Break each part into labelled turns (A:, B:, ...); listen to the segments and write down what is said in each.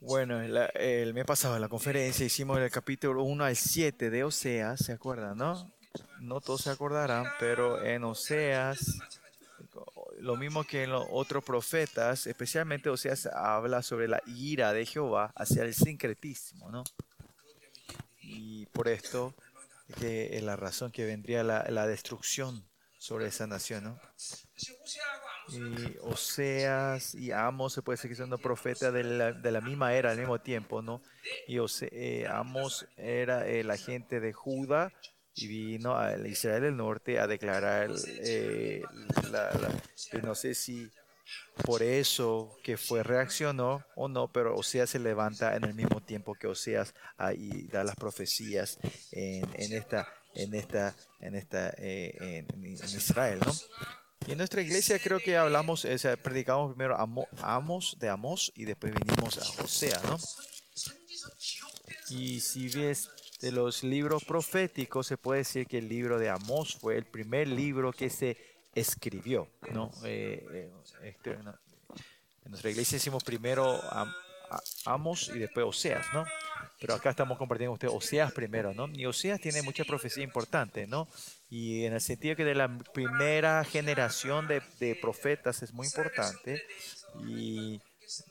A: Bueno, el mes pasado en la conferencia hicimos el capítulo 1 al 7 de Oseas, ¿se acuerdan, no? No todos se acordarán, pero en Oseas, lo mismo que en los otros profetas, especialmente Oseas habla sobre la ira de Jehová hacia el sincretismo, ¿no? Y por esto es la razón que vendría la, la destrucción sobre esa nación, ¿no? Y Oseas y Amos se puede son dos profetas de la, de la misma era al mismo tiempo, ¿no? Y eh, Amos era el agente de Judá y vino a Israel del norte a declarar, eh, la- la- no sé si por eso que fue reaccionó o no, pero Oseas se levanta en el mismo tiempo que Oseas ah, y da las profecías en, en esta, en esta, en esta, eh, en Israel, ¿no? Y en nuestra iglesia creo que hablamos, predicamos primero Amo- Amos de Amos y después vinimos a Osea, ¿no? Y si ves de los libros proféticos, se puede decir que el libro de Amos fue el primer libro que se escribió, ¿no? Eh, eh, este, no. En nuestra iglesia hicimos primero Amos y después Oseas, ¿no? Pero acá estamos compartiendo con ustedes Oseas primero, ¿no? Y Oseas tiene mucha profecía importante, ¿no? Y en el sentido que de la primera generación de, de profetas es muy importante. Y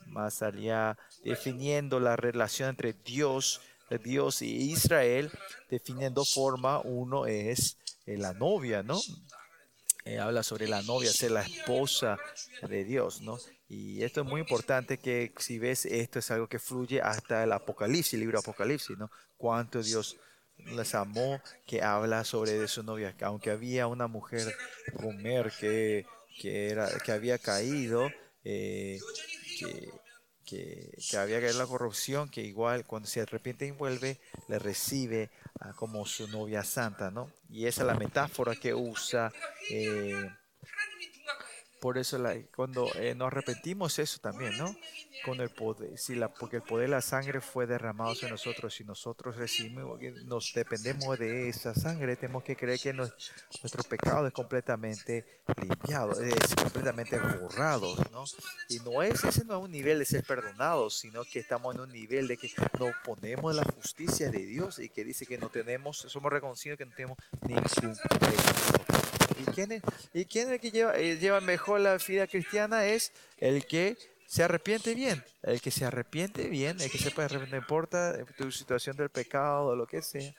A: más allá, definiendo la relación entre Dios, eh, Dios y Israel, definiendo forma, uno es eh, la novia, ¿no? Eh, habla sobre la novia, ser la esposa de Dios, ¿no? Y esto es muy importante que si ves esto es algo que fluye hasta el Apocalipsis, el libro Apocalipsis, ¿no? Cuánto Dios les amó, que habla sobre de su novia, que aunque había una mujer Gomer que, que, era, que había caído, eh, que, que, había caído la corrupción, que igual cuando se arrepiente y vuelve, le recibe como su novia santa, ¿no? Y esa es la metáfora que usa. eh, por eso la- cuando eh, nos arrepentimos eso también, ¿no? Con el poder, porque el poder de la sangre fue derramado sobre nosotros y nosotros recibimos, nos dependemos de esa sangre, tenemos que creer que nos- nuestro pecado es completamente limpiado, es completamente borrado, ¿no? Y no es ese no es un nivel de ser perdonados, sino que estamos en un nivel de que nos ponemos en la justicia de Dios y que dice que no tenemos, somos reconocidos que no tenemos ningún pecado. ¿Y quién es, y quién es el que lleva, eh, lleva mejor la vida cristiana? Es el que se arrepiente bien. El que se arrepiente bien, el que se puede arrepentir, no importa tu situación del pecado o lo que sea.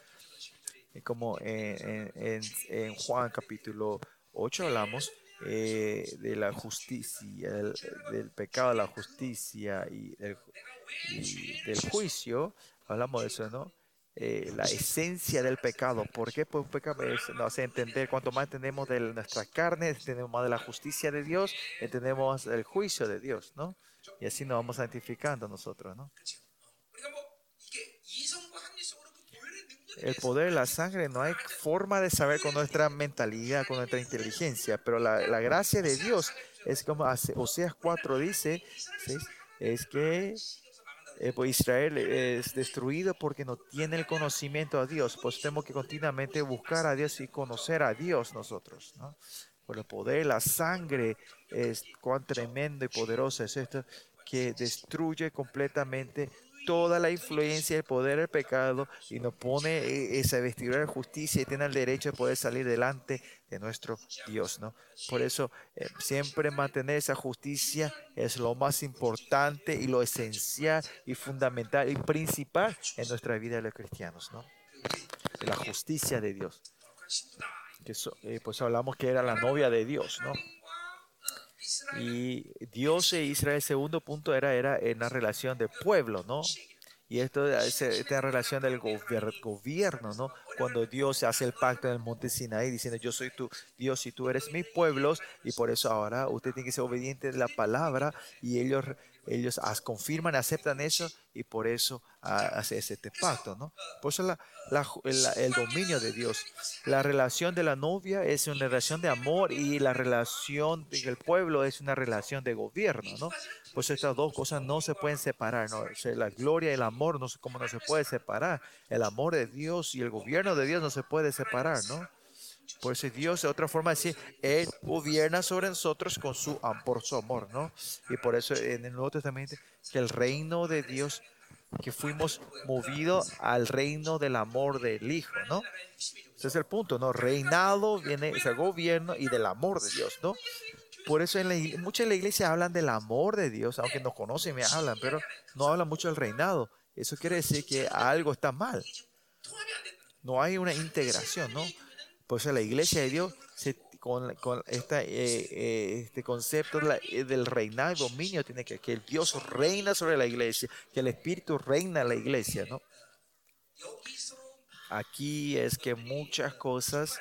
A: Y como en, en- Juan capítulo 8 hablamos eh, de la justicia, el- del pecado, la justicia y del juicio. Hablamos de eso, ¿no? eh, la esencia del pecado. ¿Por qué? Pues pecado nos hace entender, cuanto más entendemos de nuestra carne, entendemos más de la justicia de Dios, entendemos el juicio de Dios, ¿no? Y así nos vamos santificando nosotros, ¿no? El poder de la sangre no hay forma de saber con nuestra mentalidad, con nuestra inteligencia, pero la, la gracia de Dios es como hace, Oseas 4 dice, ¿sí? es que eh, pues Israel es destruido porque no tiene el conocimiento a Dios, pues tenemos que continuamente buscar a Dios y conocer a Dios nosotros, ¿no? Por el poder, la sangre es cuán tremendo y poderoso es esto que destruye completamente toda la influencia, el poder, el pecado y nos pone eh, esa vestidura de justicia y tiene el derecho de poder salir delante de nuestro Dios, ¿no? Por eso eh, siempre mantener esa justicia es lo más importante y lo esencial y fundamental y principal en nuestra vida de los cristianos, ¿no? La justicia de Dios. Que eh, pues hablamos que era la novia de Dios, ¿no? Y Dios e Israel, el segundo punto era, era en la relación de pueblo, ¿no? Y esto es esta relación del gobier- gobierno, ¿no? Cuando Dios hace el pacto en el monte Sinaí diciendo, yo soy tu Dios y tú eres mis pueblos, y por eso ahora usted tiene que ser obediente de la palabra, y ellos, ellos confirman, aceptan eso, y por eso hace este pacto, ¿no? Por eso la, la la- el dominio de Dios. La relación de la novia es una relación de amor, y la relación del pueblo es una relación de gobierno, ¿no? Pues estas dos cosas no se pueden separar, ¿no? La gloria y el amor, no sé cómo no se puede separar. El amor de Dios y el gobierno de Dios no se puede separar, ¿no? Por eso Dios, de otra forma, decir, Él gobierna sobre nosotros con su, por su amor, ¿no? Y por eso en el Nuevo Testamento, que el reino de Dios, que fuimos movidos al reino del amor del Hijo, ¿no? Ese es el punto, ¿no? Reinado viene, es el gobierno y del amor de Dios, ¿no? Por eso en la, muchas la iglesia hablan del amor de Dios, aunque nos conocen me hablan, pero no hablan mucho del reinado. Eso quiere decir que algo está mal. No hay una integración, ¿no? Por eso la iglesia de Dios, con, eh, eh, este concepto eh, del reinado y dominio, tiene que que el Dios reina sobre la iglesia, que el Espíritu reina en la iglesia, ¿no? Aquí es que muchas cosas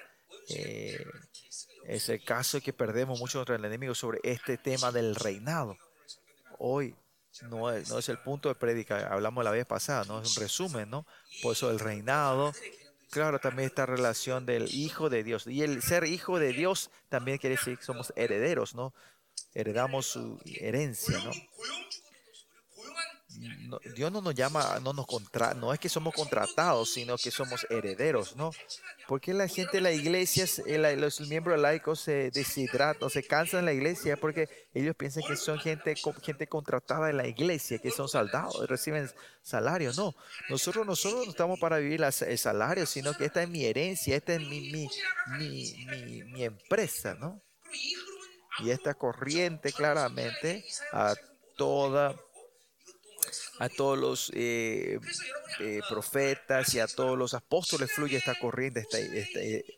A: es el caso que perdemos mucho contra el enemigo sobre este tema del reinado. Hoy no es, el punto de prédica, hablamos la vez pasada, ¿no? Es un resumen, ¿no? Por eso el reinado, claro, también esta relación del Hijo de Dios. Y el ser Hijo de Dios también quiere decir que somos herederos, ¿no? Heredamos su herencia, ¿no? Dios no nos llama, no nos contra, no es que somos contratados, sino que somos herederos, ¿no? Porque la gente de la iglesia, los miembros laicos se deshidratan, se cansan en la iglesia porque ellos piensan que son gente, gente contratada en la iglesia, que son soldados, reciben salario. No, nosotros, nosotros no estamos para vivir el salario, sino que esta es mi herencia, esta es mi, mi, mi, mi empresa, ¿no? Y esta corriente claramente a toda a todos los eh, eh, profetas y a todos los apóstoles fluye esta corriente, esta,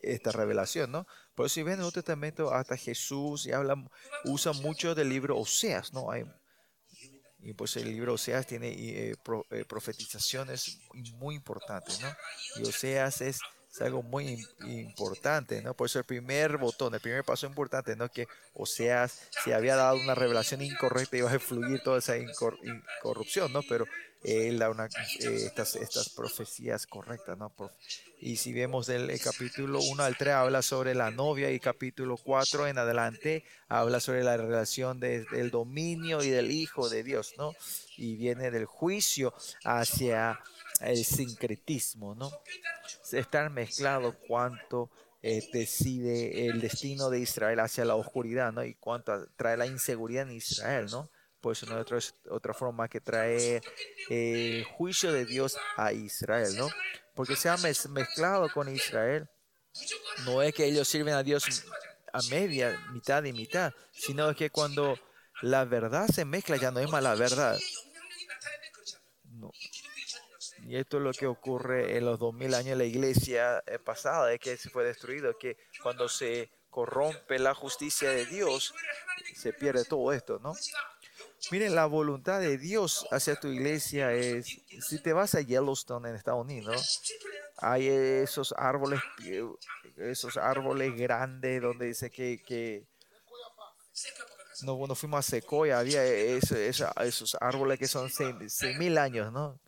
A: esta, revelación, ¿no? Por eso si ven en el Nuevo Testamento hasta Jesús y habla, usa mucho del libro Oseas, ¿no? Hay, y pues el libro Oseas tiene eh, profetizaciones muy importantes, ¿no? Y Oseas es es algo muy importante, ¿no? Por eso el primer botón, el primer paso importante, ¿no? Que, o sea, si había dado una revelación incorrecta, iba a fluir toda esa corrupción, ¿no? Pero él da una, eh, estas, estas profecías correctas, ¿no? y si vemos del capítulo 1 al 3, habla sobre la novia, y capítulo 4 en adelante habla sobre la relación del dominio y del Hijo de Dios, ¿no? Y viene del juicio hacia el sincretismo, ¿no? Estar mezclado cuánto eh, decide el destino de Israel hacia la oscuridad, ¿no? Y cuánto trae la inseguridad en Israel, ¿no? Por eso no es otra, forma que trae el juicio de Dios a Israel, ¿no? Porque se ha mezclado con Israel. No es que ellos sirven a Dios a media, mitad y mitad, sino que cuando la verdad se mezcla ya no es mala verdad. Y esto es lo que ocurre en los 2000 años de la iglesia eh, pasada, es que se fue destruido, que cuando se corrompe la justicia de Dios, se pierde todo esto, ¿no? Miren, la voluntad de Dios hacia tu iglesia es, si te vas a Yellowstone en Estados Unidos, hay esos árboles, esos árboles grandes donde dice que, que no, cuando fuimos a Sequoia había esos árboles que son 6.000 años, ¿no?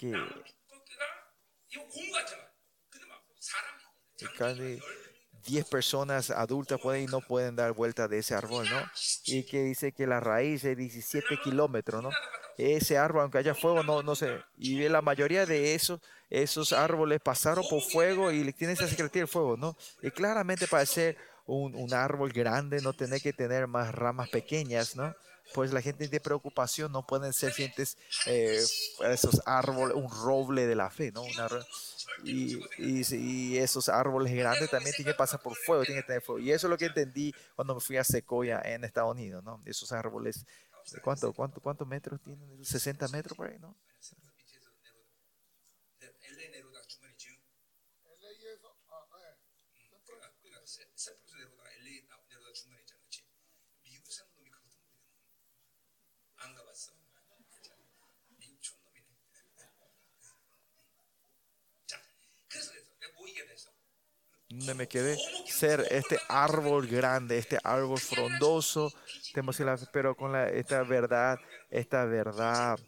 A: Que casi 10 personas adultas pueden y no pueden dar vuelta de ese árbol, ¿no? Y que dice que la raíz es 17 kilómetros, ¿no? Ese árbol, aunque haya fuego, no, no sé. Y la mayoría de esos, esos árboles pasaron por fuego y tienen esa secretaría del fuego, ¿no? Y claramente para ser un, un árbol grande no tiene que tener más ramas pequeñas, ¿no? Pues la gente de preocupación no pueden ser sientes eh, esos árboles, un roble de la fe, ¿no? y, y, esos árboles grandes también tienen que pasar por fuego, tienen que tener fuego. Y eso es lo que entendí cuando me fui a Sequoia en Estados Unidos, ¿no? Esos árboles, ¿cuánto, cuánto, cuántos metros tienen? 60 metros por ahí, ¿no? Donde me quedé, ser este árbol grande, este árbol frondoso, pero con la, esta verdad, esta verdad,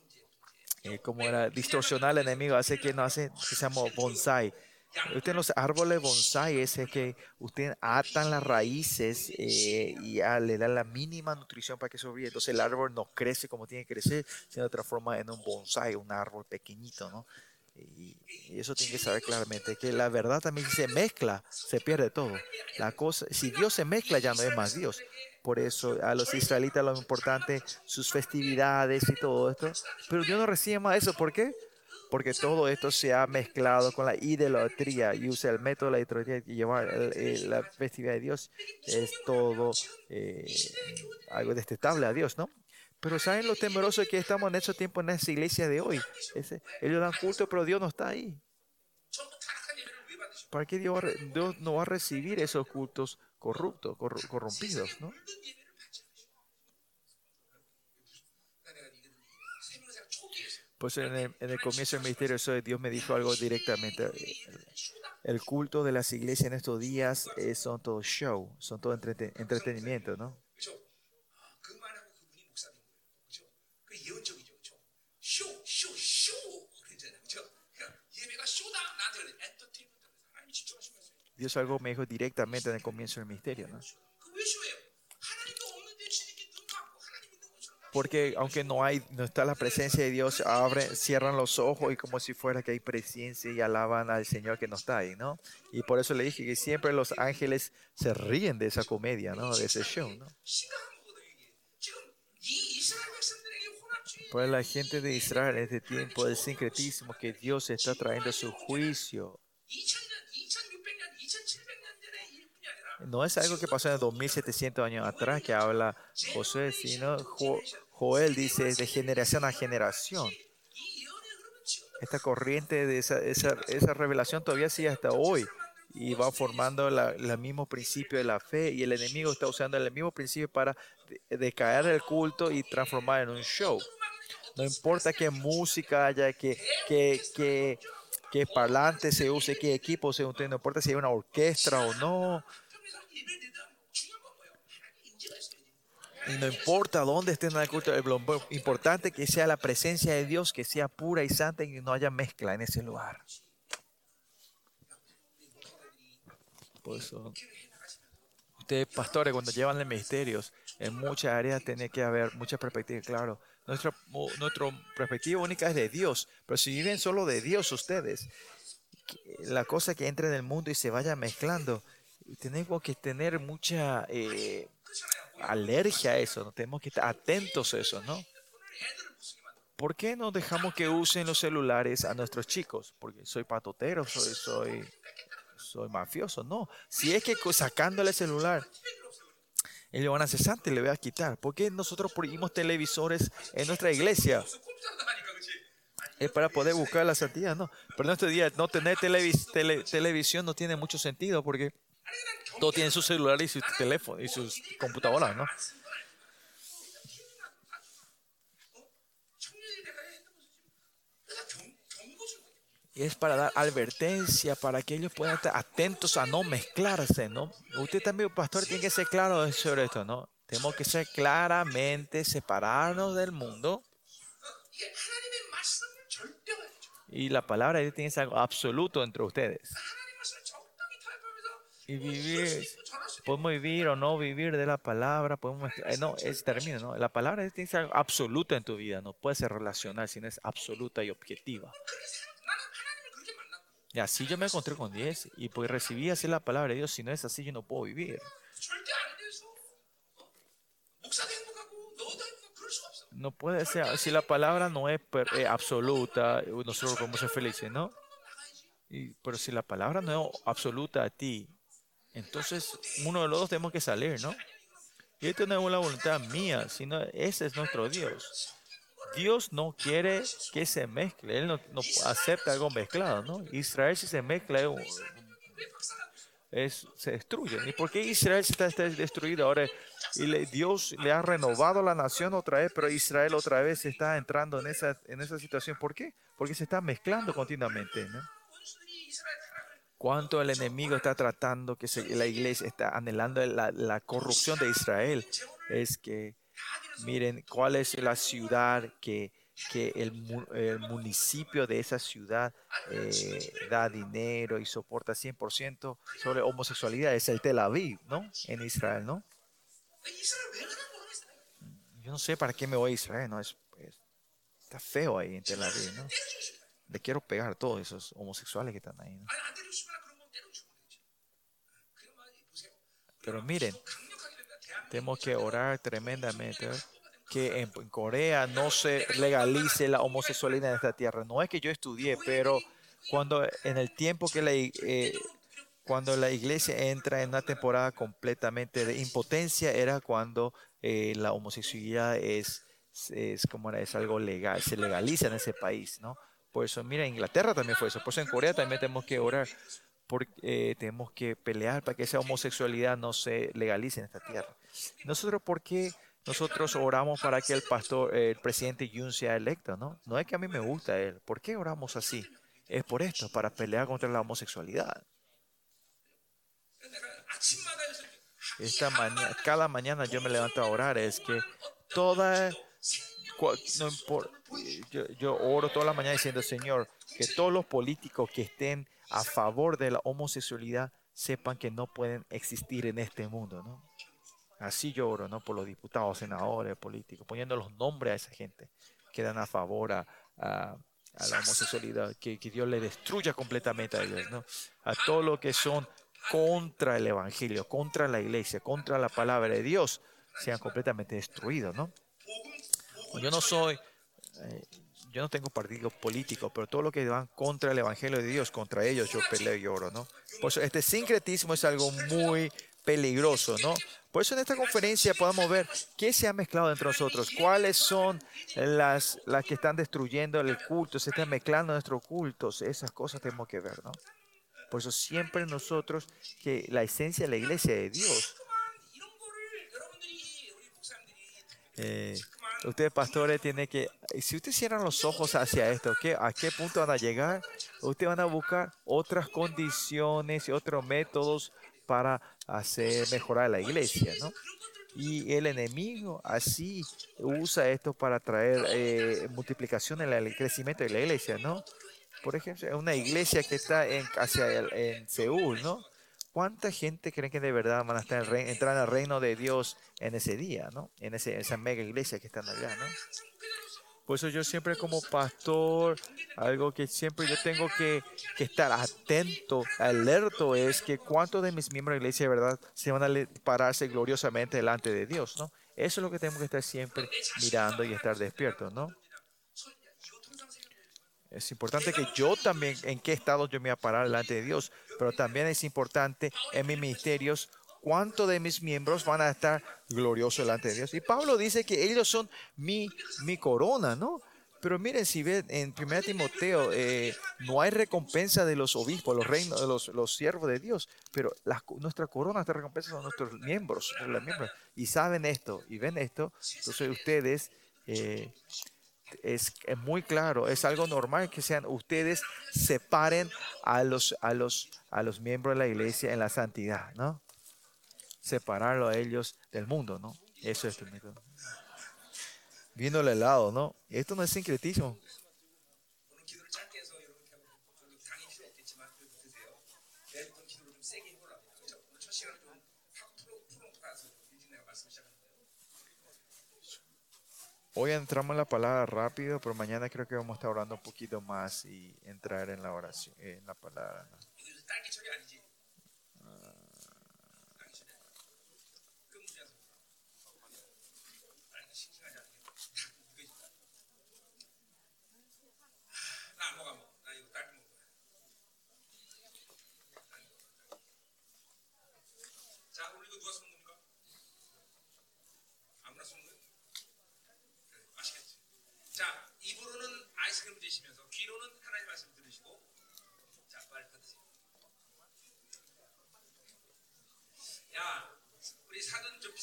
A: eh, como era distorsionar al enemigo, hace que no hace, que se llama bonsai. Usted los árboles bonsai es que usted atan las raíces eh, y le da la mínima nutrición para que sobreviva. Entonces el árbol no crece como tiene que crecer, se transforma en un bonsai, un árbol pequeñito, ¿no? Y, y eso tiene que saber claramente que la verdad también se mezcla, se pierde todo. La cosa, si Dios se mezcla, ya no es más Dios. Por eso a los israelitas lo importante, sus festividades y todo esto. Pero Dios no recibe más eso. ¿Por qué? Porque todo esto se ha mezclado con la idolatría y usa el método de la idolatría y llevar el- el- la festividad de Dios. Es todo eh, algo detestable a Dios, ¿no? Pero ¿saben lo temeroso que estamos en estos tiempos en esa iglesia de hoy? Ese, ellos dan culto, pero Dios no está ahí. ¿Para qué Dios, Dios no va a recibir esos cultos corruptos, corrompidos? ¿no? Pues en el, en el comienzo del ministerio eso Dios me dijo algo directamente. El culto de las iglesias en estos días eh, son todo show, son todo entreten entretenimiento, ¿no?
B: Y
A: eso algo me dijo directamente en el comienzo del misterio. ¿no? Porque aunque no hay, no está la presencia de Dios, abren, cierran los ojos y como si fuera que hay presencia y alaban al Señor que no está ahí, ¿no? Y por eso le dije que siempre los ángeles se ríen de esa comedia, ¿no? De ese show, ¿no? Para la gente de Israel en este tiempo del sincretismo que Dios está trayendo su juicio no es algo que pasó en 2700 años atrás que habla Josué, sino jo Joel dice de generación a generación. Esta corriente de esa, esa, esa revelación todavía sigue hasta hoy y va formando el mismo principio de la fe y el enemigo está usando el mismo principio para decaer el culto y transformar en un show. No importa qué música haya, qué, qué, qué, qué parlante se use, qué equipo se use, no importa si hay una orquesta o no, y no importa dónde estén en el culto, lo importante que sea la presencia de Dios, que sea pura y santa y no haya mezcla en ese lugar. Por ustedes, pastores, cuando llevan los ministerios, en muchas áreas tiene que haber muchas perspectivas, claro. Nuestra, nuestra perspectiva única es de Dios, pero si viven solo de Dios ustedes, la cosa que entra en el mundo y se vaya mezclando, tenemos que tener mucha eh, alergia a eso, ¿no? tenemos que estar atentos a eso, ¿no? ¿Por qué no dejamos que usen los celulares a nuestros chicos? Porque soy patotero, soy, soy, soy mafioso. No, si es que sacándole el celular, ellos van a cesante, le voy a quitar. ¿Por qué nosotros prohibimos televisores en nuestra iglesia? Es para poder buscar la santidad, ¿no? Pero en este día no tener televis tele televisión no tiene mucho sentido porque todos tienen su celular y su teléfono y sus computadoras, ¿no? Y es para dar advertencia, para que ellos puedan estar atentos a no mezclarse, ¿no? Usted también, pastor, tiene que ser claro sobre esto, ¿no? Tenemos que ser claramente separarnos del mundo. Y la palabra de Dios tiene algo absoluto entre ustedes y vivir, podemos vivir o no vivir de la palabra, podemos, eh, no, es, termino, ¿no? La palabra es, es absoluta en tu vida, no puede ser relacional, sino es absoluta y objetiva. Y así yo me encontré con 10 y pues recibí así la palabra de Dios, si no es así yo no puedo vivir. No puede ser, si la palabra no es per, eh, absoluta, nosotros podemos ser felices, ¿no? Y, pero si la palabra no es absoluta a ti, entonces, uno de los dos tenemos que salir, ¿no? Y esto no es la voluntad mía, sino ese es nuestro Dios. Dios no quiere que se mezcle, Él no, no acepta algo mezclado, ¿no? Israel si se mezcla es, se destruye. ¿Y por qué Israel está, está destruido ahora? Y le, Dios le ha renovado la nación otra vez, pero Israel otra vez está entrando en esa, en esa situación. ¿Por qué? Porque se está mezclando continuamente, ¿no? cuánto el enemigo está tratando, que se, la iglesia está anhelando la, la, corrupción de Israel, es que miren cuál es la ciudad que, que el, el, municipio de esa ciudad eh, da dinero y soporta 100% sobre homosexualidad. Es el Tel Aviv, ¿no? En Israel, ¿no? Yo no sé para qué me voy a Israel, ¿no? Es, es, está feo ahí en Tel Aviv, ¿no? le quiero pegar a todos esos homosexuales que están ahí. ¿no? Pero miren, tenemos que orar tremendamente que en, Corea no se legalice la homosexualidad en esta tierra. No es que yo estudié, pero cuando en el tiempo que la, eh, cuando la iglesia entra en una temporada completamente de impotencia era cuando eh, la homosexualidad es, es como es algo legal, se legaliza en ese país, ¿no? Por eso, mira, en Inglaterra también fue eso. Por eso en Corea también tenemos que orar. Porque, eh, tenemos que pelear para que esa homosexualidad no se legalice en esta tierra. Nosotros, ¿por qué nosotros oramos para que el pastor, el presidente Yun sea electo? No, no es que a mí me gusta él. ¿Por qué oramos así? Es por esto, para pelear contra la homosexualidad. Esta mañana, cada mañana yo me levanto a orar, es que toda no impor- yo, yo oro toda la mañana diciendo, Señor, que todos los políticos que estén a favor de la homosexualidad sepan que no pueden existir en este mundo, ¿no? Así yo oro, ¿no? Por los diputados, senadores, políticos, poniendo los nombres a esa gente que dan a favor a, a- la homosexualidad, que, que Dios le destruya completamente a ellos, ¿no? A todos los que son contra el Evangelio, contra la iglesia, contra la palabra de Dios, sean completamente destruidos, ¿no? yo no soy, yo no tengo partido político, pero todo lo que van contra el Evangelio de Dios, contra ellos yo peleo y oro, ¿no? Por eso este sincretismo es algo muy peligroso, ¿no? Por eso en esta conferencia podamos ver qué se ha mezclado entre nosotros, cuáles son las, las que están destruyendo el culto, se están mezclando nuestros cultos, esas cosas tenemos que ver, ¿no? Por eso siempre nosotros, que la esencia de la iglesia de Dios, eh, ustedes pastores tienen que, si ustedes cierran los ojos hacia esto, ¿qué, ¿a qué punto van a llegar? Ustedes van a buscar otras condiciones y otros métodos para hacer mejorar la iglesia, ¿no? Y el enemigo así usa esto para traer eh, multiplicación en el crecimiento de la iglesia, ¿no? Por ejemplo, una iglesia que está en, hacia en Seúl, ¿no? ¿Cuánta gente creen que de verdad van a en entrar al reino de Dios en ese día, ¿no? En ese, esa mega iglesia que están allá, ¿no? Por eso yo siempre como pastor, algo que siempre yo tengo que, estar atento, alerto, es que cuántos de mis miembros de la iglesia de verdad se van a pararse gloriosamente delante de Dios, ¿no? Eso es lo que tenemos que estar siempre mirando y estar despiertos, ¿no? Es importante que yo también, en qué estado yo me voy a parar delante de Dios, pero también es importante en mis ministerios cuántos de mis miembros van a estar gloriosos delante de Dios. Y Pablo dice que ellos son mi, mi corona, ¿no? Pero miren, si ven en 1 Timoteo, eh, no hay recompensa de los obispos, los reinos, de los, los siervos de Dios, pero las nuestra corona, nuestra recompensa son nuestros miembros, los miembros. Y saben esto, y ven esto, entonces ustedes eh, es, es muy claro, es algo normal que sean ustedes separen a los, a los, a los miembros de la iglesia en la santidad, ¿no? Separarlo a ellos del mundo, ¿no? Eso es. Viendo el helado, ¿no? Esto no es sincretismo. Hoy entramos en la palabra rápido, pero mañana creo que vamos a estar orando un poquito más y entrar en la oración, en la palabra.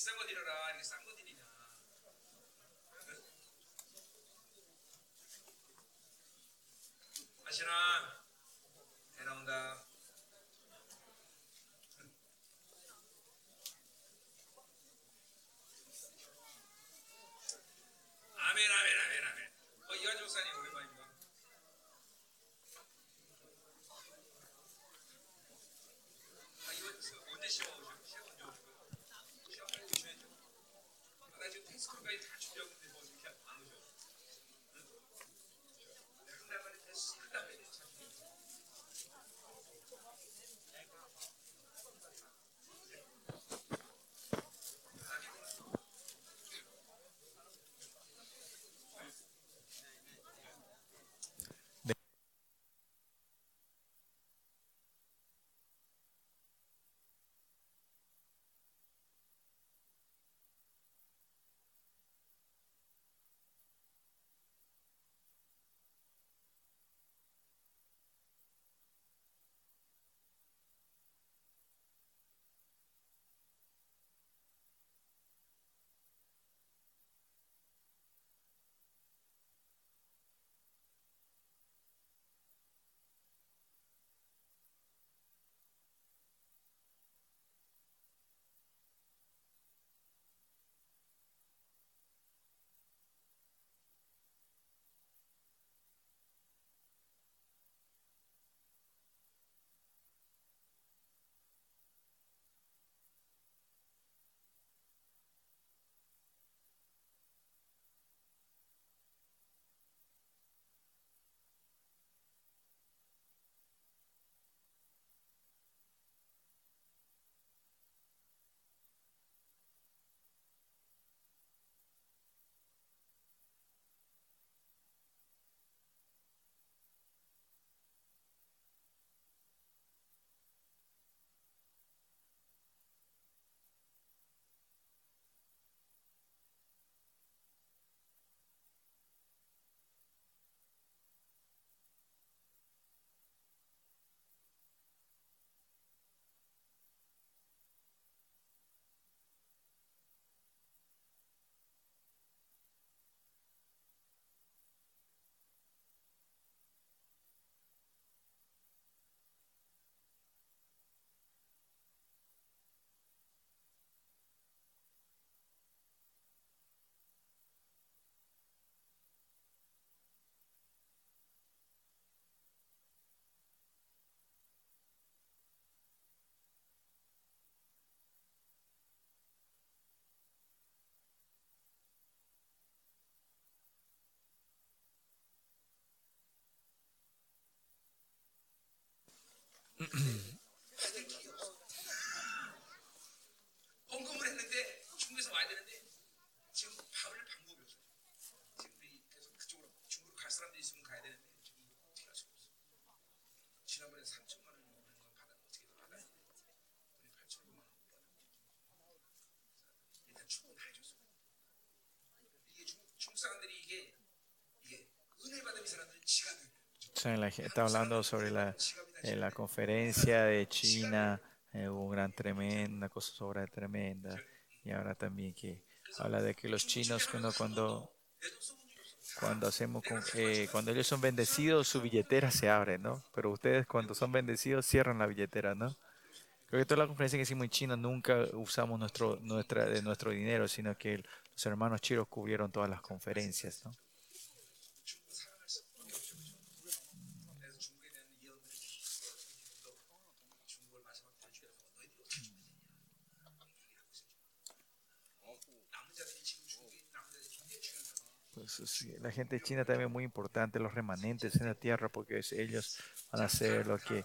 B: sanggup tidur, ah, sanggup tidur. 헌금을 했는데 중국에서 와야 되는데 지금 밥을 방법이 없어요. 지금 우리 계속 그쪽으로 중국으로 갈 사람들이 있으면 가야 되는데 지금 어떻게 할 수가 없어. 지난번에 3천만 원 오는 건 받아 어떻게 받아야 돼? 우리 8천만 원. 일단 축은 다 해줬어. 이게 중국, 중국 사람들이 이게 이게 은혜 받은 이 사람들은
A: la gente está hablando sobre la, en la conferencia de China, eh, hubo una gran tremenda, cosa sobre tremenda. Y ahora también que habla de que los chinos cuando, cuando, cuando hacemos con- eh, cuando ellos son bendecidos, su billetera se abre, ¿no? Pero ustedes cuando son bendecidos cierran la billetera, ¿no? Creo que toda la conferencia que hicimos en China nunca usamos nuestro, nuestra, de nuestro dinero, sino que los hermanos chinos cubrieron todas las conferencias, ¿no? La gente China también es muy importante, los remanentes en la tierra, porque ellos van a ser los que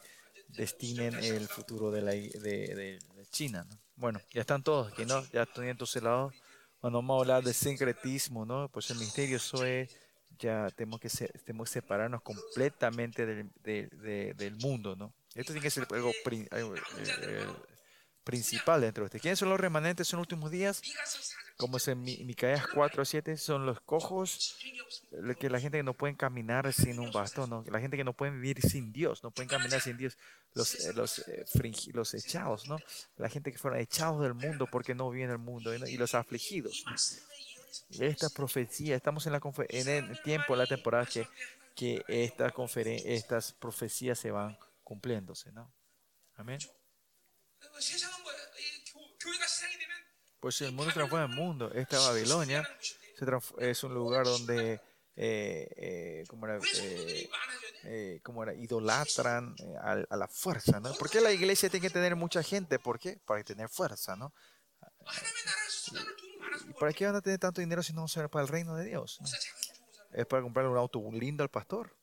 A: destinen el futuro de, la, de, China. ¿no? Bueno, ya están todos aquí, ¿no? Ya están entonces. Cuando vamos a hablar de sincretismo, ¿no? Pues el misterio eso es, ya tenemos que, tenemos que separarnos completamente del, de- de- del mundo, ¿no? Esto tiene que ser algo, eh, eh, principal dentro de usted. ¿Quiénes son los remanentes en los últimos días? Como es en Micaías 4, 7, son los cojos, que la gente que no pueden caminar sin un bastón, ¿no? la gente que no pueden vivir sin Dios, no pueden caminar sin Dios, los, eh, los, eh, fringi, los echados, ¿no? la gente que fueron echados del mundo porque no viven el mundo, ¿no? y los afligidos. Esta profecía, estamos en, la en el tiempo, en la temporada que, que esta estas profecías se van cumpliéndose. ¿no? Amén. Pues el mundo transforma el mundo. Esta Babilonia es un lugar donde eh, eh,
B: como,
A: eh, era, idolatran a, la fuerza, ¿no? ¿Por qué la iglesia tiene que tener mucha gente? ¿Por qué? Para tener fuerza, ¿no? ¿Y ¿Para qué van a tener tanto dinero si no va a ser para el reino de Dios? Es para comprarle un auto lindo al pastor.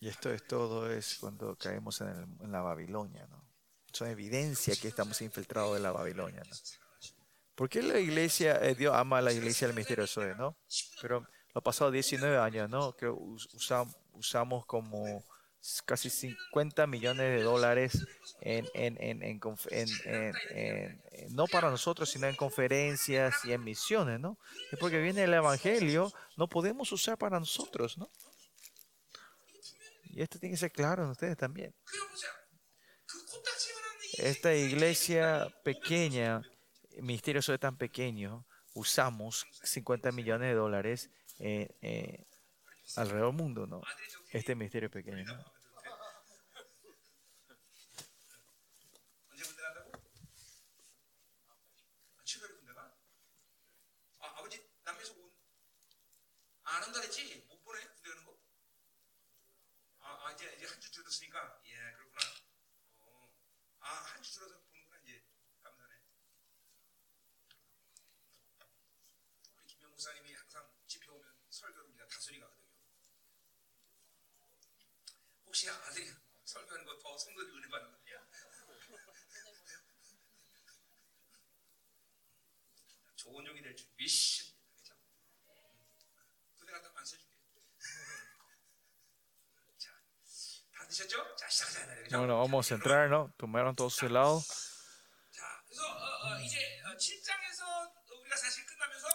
A: Y esto es todo es cuando caemos en, el- en la Babilonia, ¿no? Son evidencia que estamos infiltrados de la Babilonia, ¿no? ¿Por qué la iglesia, eh, Dios ama a la iglesia del misterio Zoe, ¿no? Pero los pasados 19 años, ¿no? Que us- usam- usamos como casi 50 millones de dólares en, en, en, no para nosotros, sino en conferencias y en misiones, ¿no? Es porque viene el Evangelio, no podemos usar para nosotros, ¿no? Y esto tiene que ser claro en ustedes también. Esta iglesia pequeña, misterio Soy tan pequeño, usamos 50 millones de dólares eh, eh, alrededor del mundo, ¿no? Este ministerio pequeño. ¿no?
B: 줄었으니까 예 그렇구나. 어, 아한 주 줄어서 보는구나 이제 감사네. 우리 김영 목사님이 항상 집회 오면 설교를 우리가 다소리 가거든요. 혹시 아들이 설교하는 거 더 성도들이 은혜 받는 거냐? 좋은 종이 될 준비 씨.
A: Bueno, vamos a entrar, ¿no? Tomaron todos
B: su helado.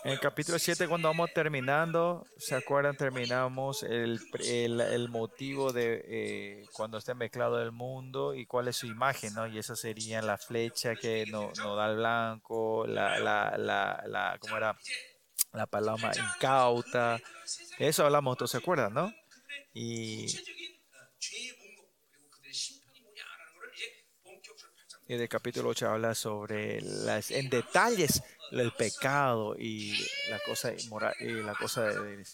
A: En el capítulo 7, cuando vamos terminando, ¿se acuerdan? Terminamos el, el, el motivo de eh, cuando está mezclado el mundo y cuál es su imagen, ¿no? Y eso sería la flecha que nos no da el blanco, la, la, la, la, ¿cómo era? La paloma incauta. Eso hablamos todos, ¿se acuerdan, no? Y y del capítulo 8 habla sobre las, en detalles el pecado y la cosa inmoral y la cosa de, de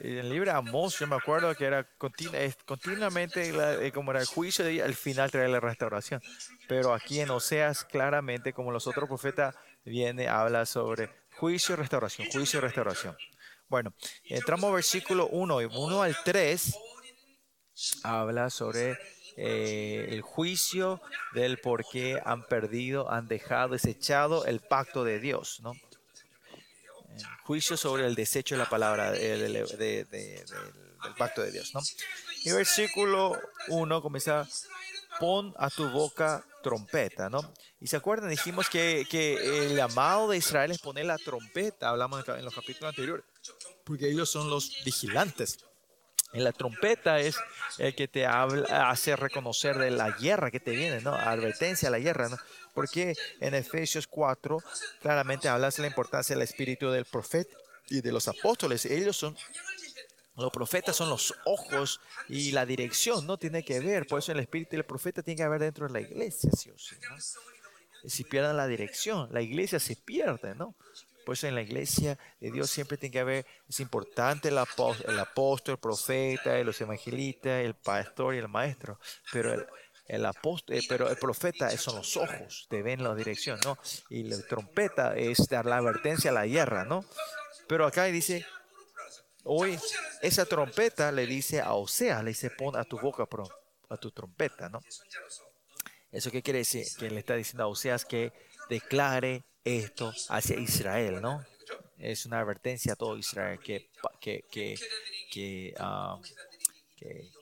A: en el libro Amós, yo me acuerdo que era continu, continuamente la, eh, como era el juicio de al final trae la restauración. Pero aquí en Oseas, claramente, como los otros profetas, viene, habla sobre juicio y restauración, juicio y restauración. Bueno, entramos al versículo 1, 1 al 3, habla sobre eh, el juicio del por qué han perdido, han dejado, desechado el pacto de Dios, ¿no? Eh, juicio sobre el desecho de la palabra, eh, de- de- de- de- del, pacto de Dios, ¿no? Y versículo 1 comienza, pon a tu boca trompeta, ¿no? Y se acuerdan, dijimos que, que el llamado de Israel es poner la trompeta, hablamos en los capítulos anteriores, porque ellos son los vigilantes. En la trompeta es el que te habla, hace reconocer de la guerra que te viene, ¿no? Advertencia a la guerra, ¿no? Porque en Efesios 4 claramente habla de la importancia del espíritu del profeta y de los apóstoles. Ellos son, los profetas son los ojos y la dirección, ¿no? Tiene que ver, por eso el espíritu del profeta tiene que haber dentro de la iglesia, sí o sí, ¿no? Si pierden la dirección, la iglesia se pierde, ¿no? Por eso en la iglesia de Dios siempre tiene que haber, es importante el apóstol, el, profeta, los evangelistas, el pastor y el maestro, pero el, el apóstol, eh, pero el profeta son los ojos, te ven la dirección, ¿no? Y la trompeta es dar la advertencia a la guerra, ¿no? Pero acá dice, hoy esa trompeta le dice a Osea, le dice, pon a tu boca a tu trompeta, ¿no? ¿Eso qué quiere decir? Que le está diciendo a Oseas que declare esto hacia Israel, ¿no? Es una advertencia a todo Israel que, que, que, que,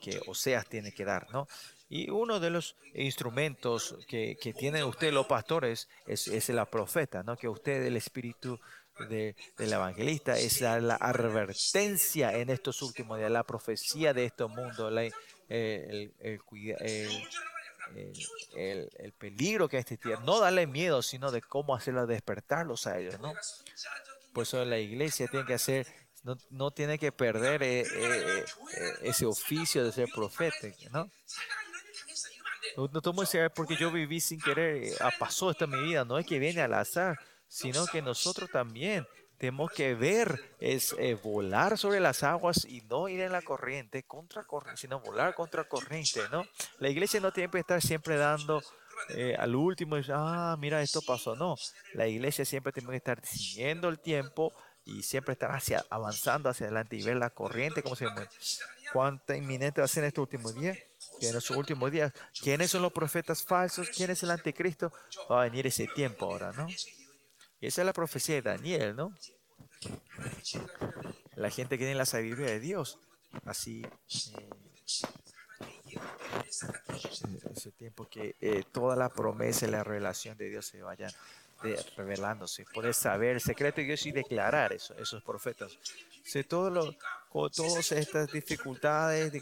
A: que Oseas tiene que dar, ¿no? Y uno de los instrumentos que, que tienen ustedes los pastores es, es la profeta, ¿no? Que usted, el espíritu de- del evangelista, es la, advertencia en estos últimos días, la profecía de este mundo, eh, el, el el- el, el- el peligro que tiene. No darle miedo, sino de cómo hacerlo despertarlos a ellos, ¿no? Por eso la iglesia tiene que hacer, no, no tiene que perder eh, eh, eh, ese oficio de ser profeta, ¿no? No, tomo ese porque yo viví sin querer, ah, pasó esto en mi vida, no es que viene al azar, sino que nosotros también tenemos que ver, es eh, volar sobre las aguas y no ir en la corriente, contra corriente, sino volar contra corriente, ¿no? La iglesia no tiene que estar siempre dando eh, al último, y, ah, mira, esto pasó, no. La iglesia siempre tiene que estar siguiendo el tiempo y siempre estar hacia, avanzando hacia adelante y ver la corriente, cómo se mueve. Cuánta inminente va a ser en estos últimos días. Que en estos últimos días, ¿quiénes son los profetas falsos? ¿Quién es el anticristo? Va a venir ese tiempo ahora, ¿no? Esa es la profecía de Daniel, ¿no? La gente que tiene la sabiduría de Dios. Así. eh, ese tiempo que eh, toda la promesa y la revelación de Dios se vayan revelándose. Poder saber el secreto de Dios y declarar eso, esos profetas. Si todo lo, con todas estas dificultades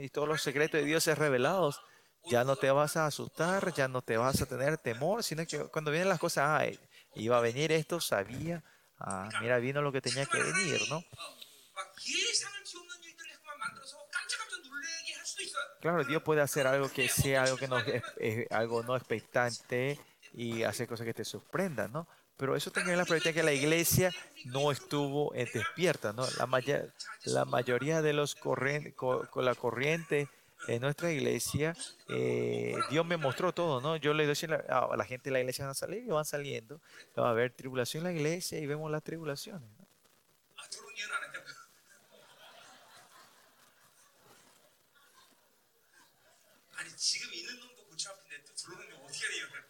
A: y todos los secretos de Dios es revelados, ya no te vas a asustar, ya no te vas a tener temor, sino que cuando vienen las cosas, ah, iba a venir esto, sabía, ah, mira, vino lo que tenía que venir, ¿no? Claro, Dios puede hacer algo que sea algo que no es, es, algo no expectante y hacer cosas que te sorprendan, ¿no? Pero eso también la probabilidad que la iglesia no estuvo despierta, ¿no? La, maya, la mayoría de los corren, co, con la corriente en nuestra iglesia, eh, Dios me mostró todo, ¿no? Yo le decía a a la gente de la iglesia van a salir y van saliendo, va a haber tribulación en la iglesia y vemos las tribulaciones, ¿no?
B: 아, 들어온 이해는 안 했다. 아니 지금 있는 놈도 고치 앞인데 또 들어오는 놈 어떻게 해야 돼요?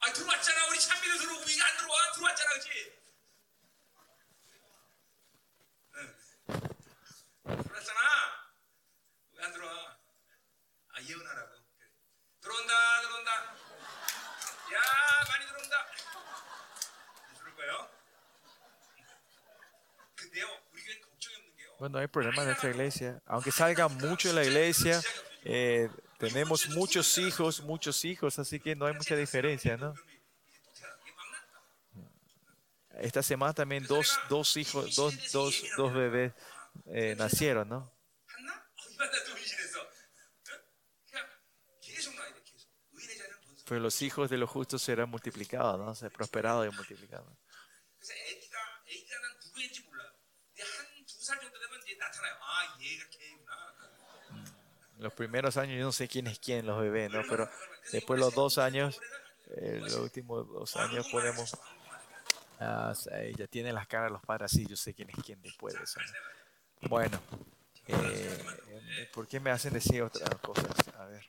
B: 아 들어왔잖아 우리 찬미도 들어오고 이게 안 들어와 들어왔잖아 그치? 응. 들어왔잖아 왜 안 들어와? 아 예언하라고 그래. 들어온다 들어온다 야 많이 들어온다 들어올 거예요 근데요 우리 교회는 걱정이 없는 게요
A: Bueno, hay problemas en nuestra iglesia. Aunque salga mucho de la iglesia, eh, tenemos muchos hijos, muchos hijos, así que no hay mucha diferencia, ¿no? Esta semana también dos, dos hijos, dos, dos, dos bebés eh, nacieron, ¿no? Pero los hijos de los justos serán multiplicados, ¿no? Serán prosperados y
B: multiplicados.
A: Los primeros años yo no sé quién es quién, los bebés, ¿no? Pero después los dos años, eh, los últimos dos años podemos... Ah, ya tienen las caras los padres así, yo sé quién es quién después de eso. ¿no? Bueno, eh, ¿por qué me hacen decir otras cosas? A ver.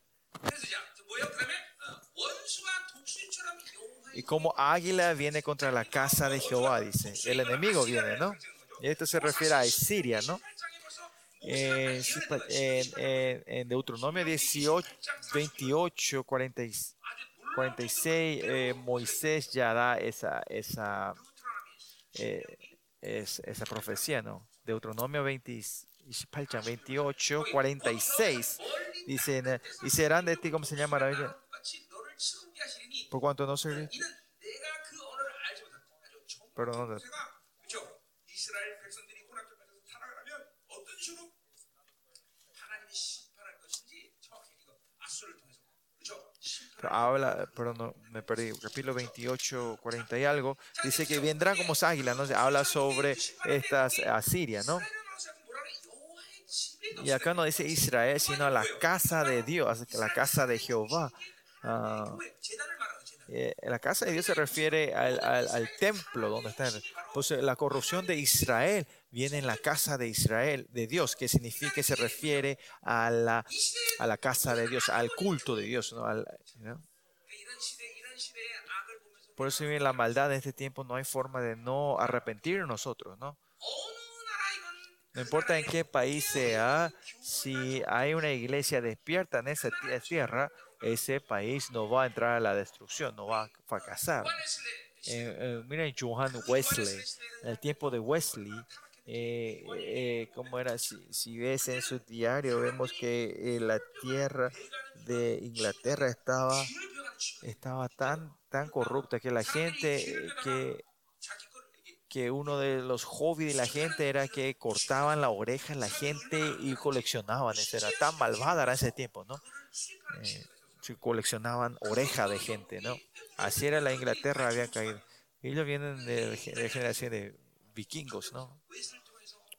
A: Y como águila viene contra la casa de Jehová, dice. El enemigo viene, ¿no? Y esto se refiere a Siria, ¿no? Eh, pues, en, en, Deuteronomio 18, 28, 46, eh, Moisés ya da esa, esa, eh, esa profecía, ¿no? Deuteronomio 20, 28, 28, 46, dicen, y serán de ti como se
B: llamará.
A: Por cuanto no se... Perdón. habla, perdón, me perdí, capítulo 28, 40 y algo, dice que vendrán como águilas, ¿no? Habla sobre estas Asiria, ¿no? Y acá no dice Israel, sino la casa de Dios, la casa de Jehová. Ah, eh, la casa de Dios se refiere al, al, templo donde está. Pues eh, la corrupción de Israel viene en la casa de Israel, de Dios, que significa que se refiere a la, a la casa de Dios, al culto de Dios, ¿no? al, por eso viene la maldad en este tiempo, no hay forma de no arrepentir nosotros, ¿no? No importa en qué país sea, si hay una iglesia despierta en esa tierra, ese país no va a entrar a la destrucción, no va a fracasar. Eh, eh, miren Johan Wesley, en el tiempo de Wesley, eh, eh, eh como era, si, si, ves en su diario, vemos que eh, la tierra de Inglaterra estaba, estaba tan, tan corrupta que la gente, eh, que, que uno de los hobbies de la gente era que cortaban la oreja a la gente y coleccionaban, eso era tan malvada era ese tiempo, ¿no? coleccionaban oreja de gente, ¿no? Así era la Inglaterra, había caído. Ellos vienen de, de generación de vikingos, ¿no?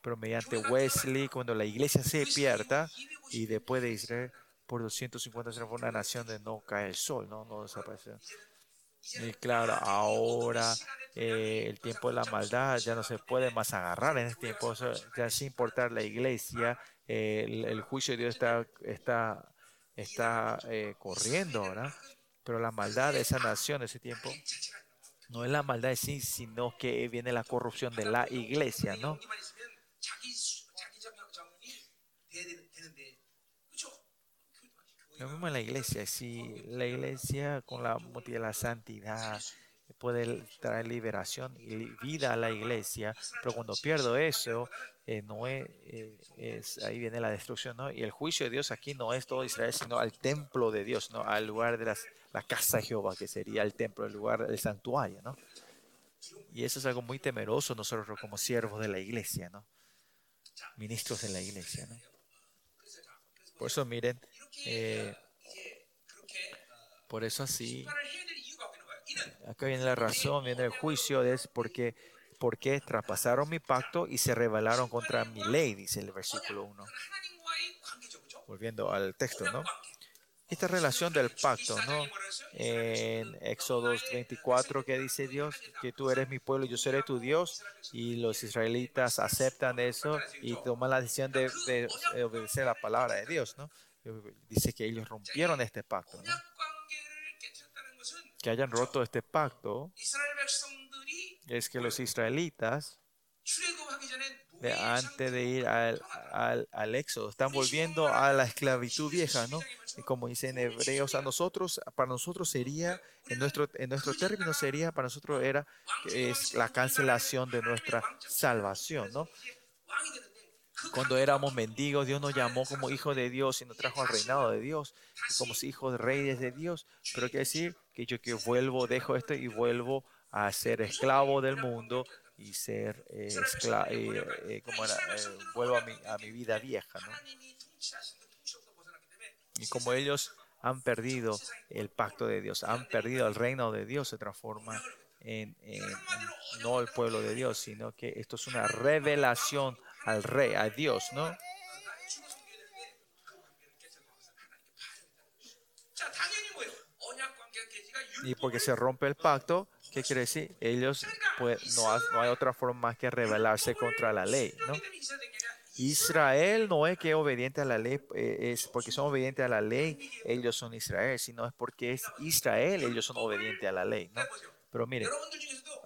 A: pero mediante Wesley, cuando la iglesia se pierda y después de Israel por 250 años fue una nación de no cae el sol, no, no desapareció. Y claro, ahora eh, el tiempo de la maldad ya no se puede más agarrar en este tiempo, ya sin importar la iglesia, eh, el, juicio de Dios está, está, está eh, corriendo, ¿verdad? Pero la maldad de esa nación, de ese tiempo, no es la maldad de sí, sino que viene la corrupción de la iglesia, ¿no? Lo mismo en la iglesia, si la iglesia con la de la santidad puede traer liberación y vida a la iglesia, pero cuando pierdo eso, eh, no eh, es, ahí viene la destrucción, ¿no? Y el juicio de Dios aquí no es todo Israel, sino al templo de Dios, ¿no? Al lugar de las, la casa de Jehová, que sería el templo, el lugar, el santuario, ¿no? Y eso es algo muy temeroso nosotros como siervos de la iglesia, ¿no? ministros en la iglesia. ¿no? Por eso miren, eh, por eso así, acá viene la razón, viene el juicio, es porque, porque traspasaron mi pacto y se rebelaron contra mi ley, dice el versículo 1. Volviendo al texto, ¿no? esta relación del pacto, ¿no? En Éxodo 34 que dice Dios que tú eres mi pueblo, yo seré tu Dios y los israelitas aceptan eso y toman la decisión de, obedecer la palabra de Dios, ¿no? Dice que ellos rompieron este pacto. Que hayan roto este pacto es que los israelitas de antes de ir al, al, al, éxodo. Están volviendo a la esclavitud vieja, ¿no? como dice en Hebreos, a nosotros, para nosotros sería, en nuestro, en nuestro término sería, para nosotros era es la cancelación de nuestra salvación, ¿no? Cuando éramos mendigos, Dios nos llamó como hijos de Dios y nos trajo al reinado de Dios, como hijos de reyes de Dios. Pero quiere decir que yo que vuelvo, dejo esto y vuelvo a ser esclavo del mundo y ser eh, esclavo, eh, eh, como era, eh, vuelvo a mi, a mi vida vieja, ¿no? Y como ellos han perdido el pacto de Dios, han perdido el reino de Dios, se transforma en, en, en, no el pueblo de Dios, sino que esto es una revelación al rey, a Dios, ¿no? Y porque se rompe el pacto, ¿qué quiere decir? Ellos, pues, no, ha, no hay otra forma más que rebelarse contra la ley, ¿no? Israel no es que obediente a la ley, eh, es porque son obedientes a la ley, ellos son Israel, sino es porque es Israel, ellos son obedientes a la ley. ¿no? Pero miren,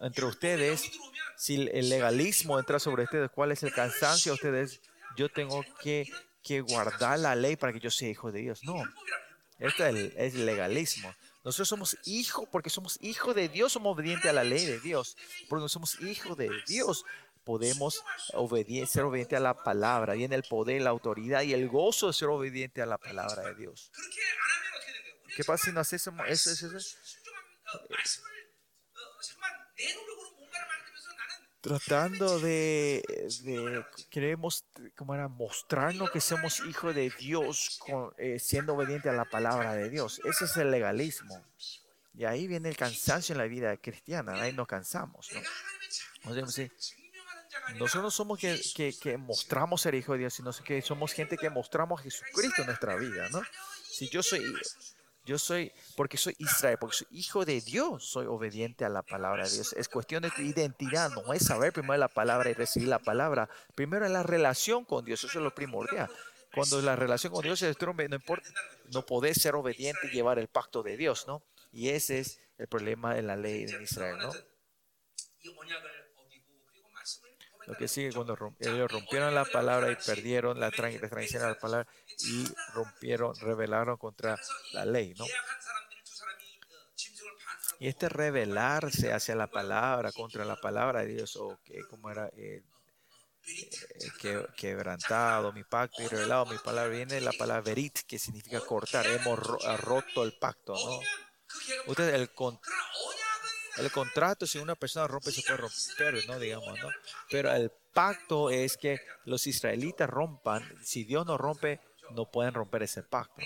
A: entre ustedes, si el legalismo entra sobre ustedes, ¿cuál es el cansancio de ustedes? Yo tengo que, que guardar la ley para que yo sea hijo de Dios. No, este es es el legalismo. Nosotros somos hijos, porque somos hijos de Dios, somos obedientes a la ley de Dios, porque somos hijos de Dios podemos ser obediente a la palabra. Viene el poder, la autoridad y el gozo de ser obediente a la palabra de Dios. ¿Qué pasa si no hacemos eso? Tratando de, de, queremos como era mostrarnos que somos hijos de Dios con, eh, siendo obediente a la palabra de Dios. Ese es el legalismo. Y ahí viene el cansancio en la vida cristiana. Ahí nos cansamos. ¿no? O sea, nosotros no somos que, que, que mostramos ser hijos de Dios, sino que somos gente que mostramos a Jesucristo en nuestra vida. ¿no? Si yo soy, yo soy, porque soy Israel, porque soy hijo de Dios, soy obediente a la palabra de Dios. Es cuestión de tu identidad, no es saber primero la palabra y recibir la palabra. Primero es la relación con Dios, eso es lo primordial. Cuando la relación con Dios se destruye, no importa, no podés ser obediente y llevar el pacto de Dios, ¿no? Y ese es el problema de la ley en Israel, ¿no? Lo que sigue cuando ellos eh, rompieron la palabra y perdieron la, tra la tradición de la palabra y rompieron, rebelaron contra la ley, ¿no? Y este rebelarse hacia la palabra, contra la palabra de Dios, o que como era eh, eh quebrantado mi pacto y revelado mi palabra, viene la palabra verit, que significa cortar, hemos roto el pacto, ¿no? Usted, el, el contrato, si una persona rompe, se puede romper, ¿no? Digamos, ¿no? Pero el pacto es que los israelitas rompan. Si Dios no rompe, no pueden romper ese pacto.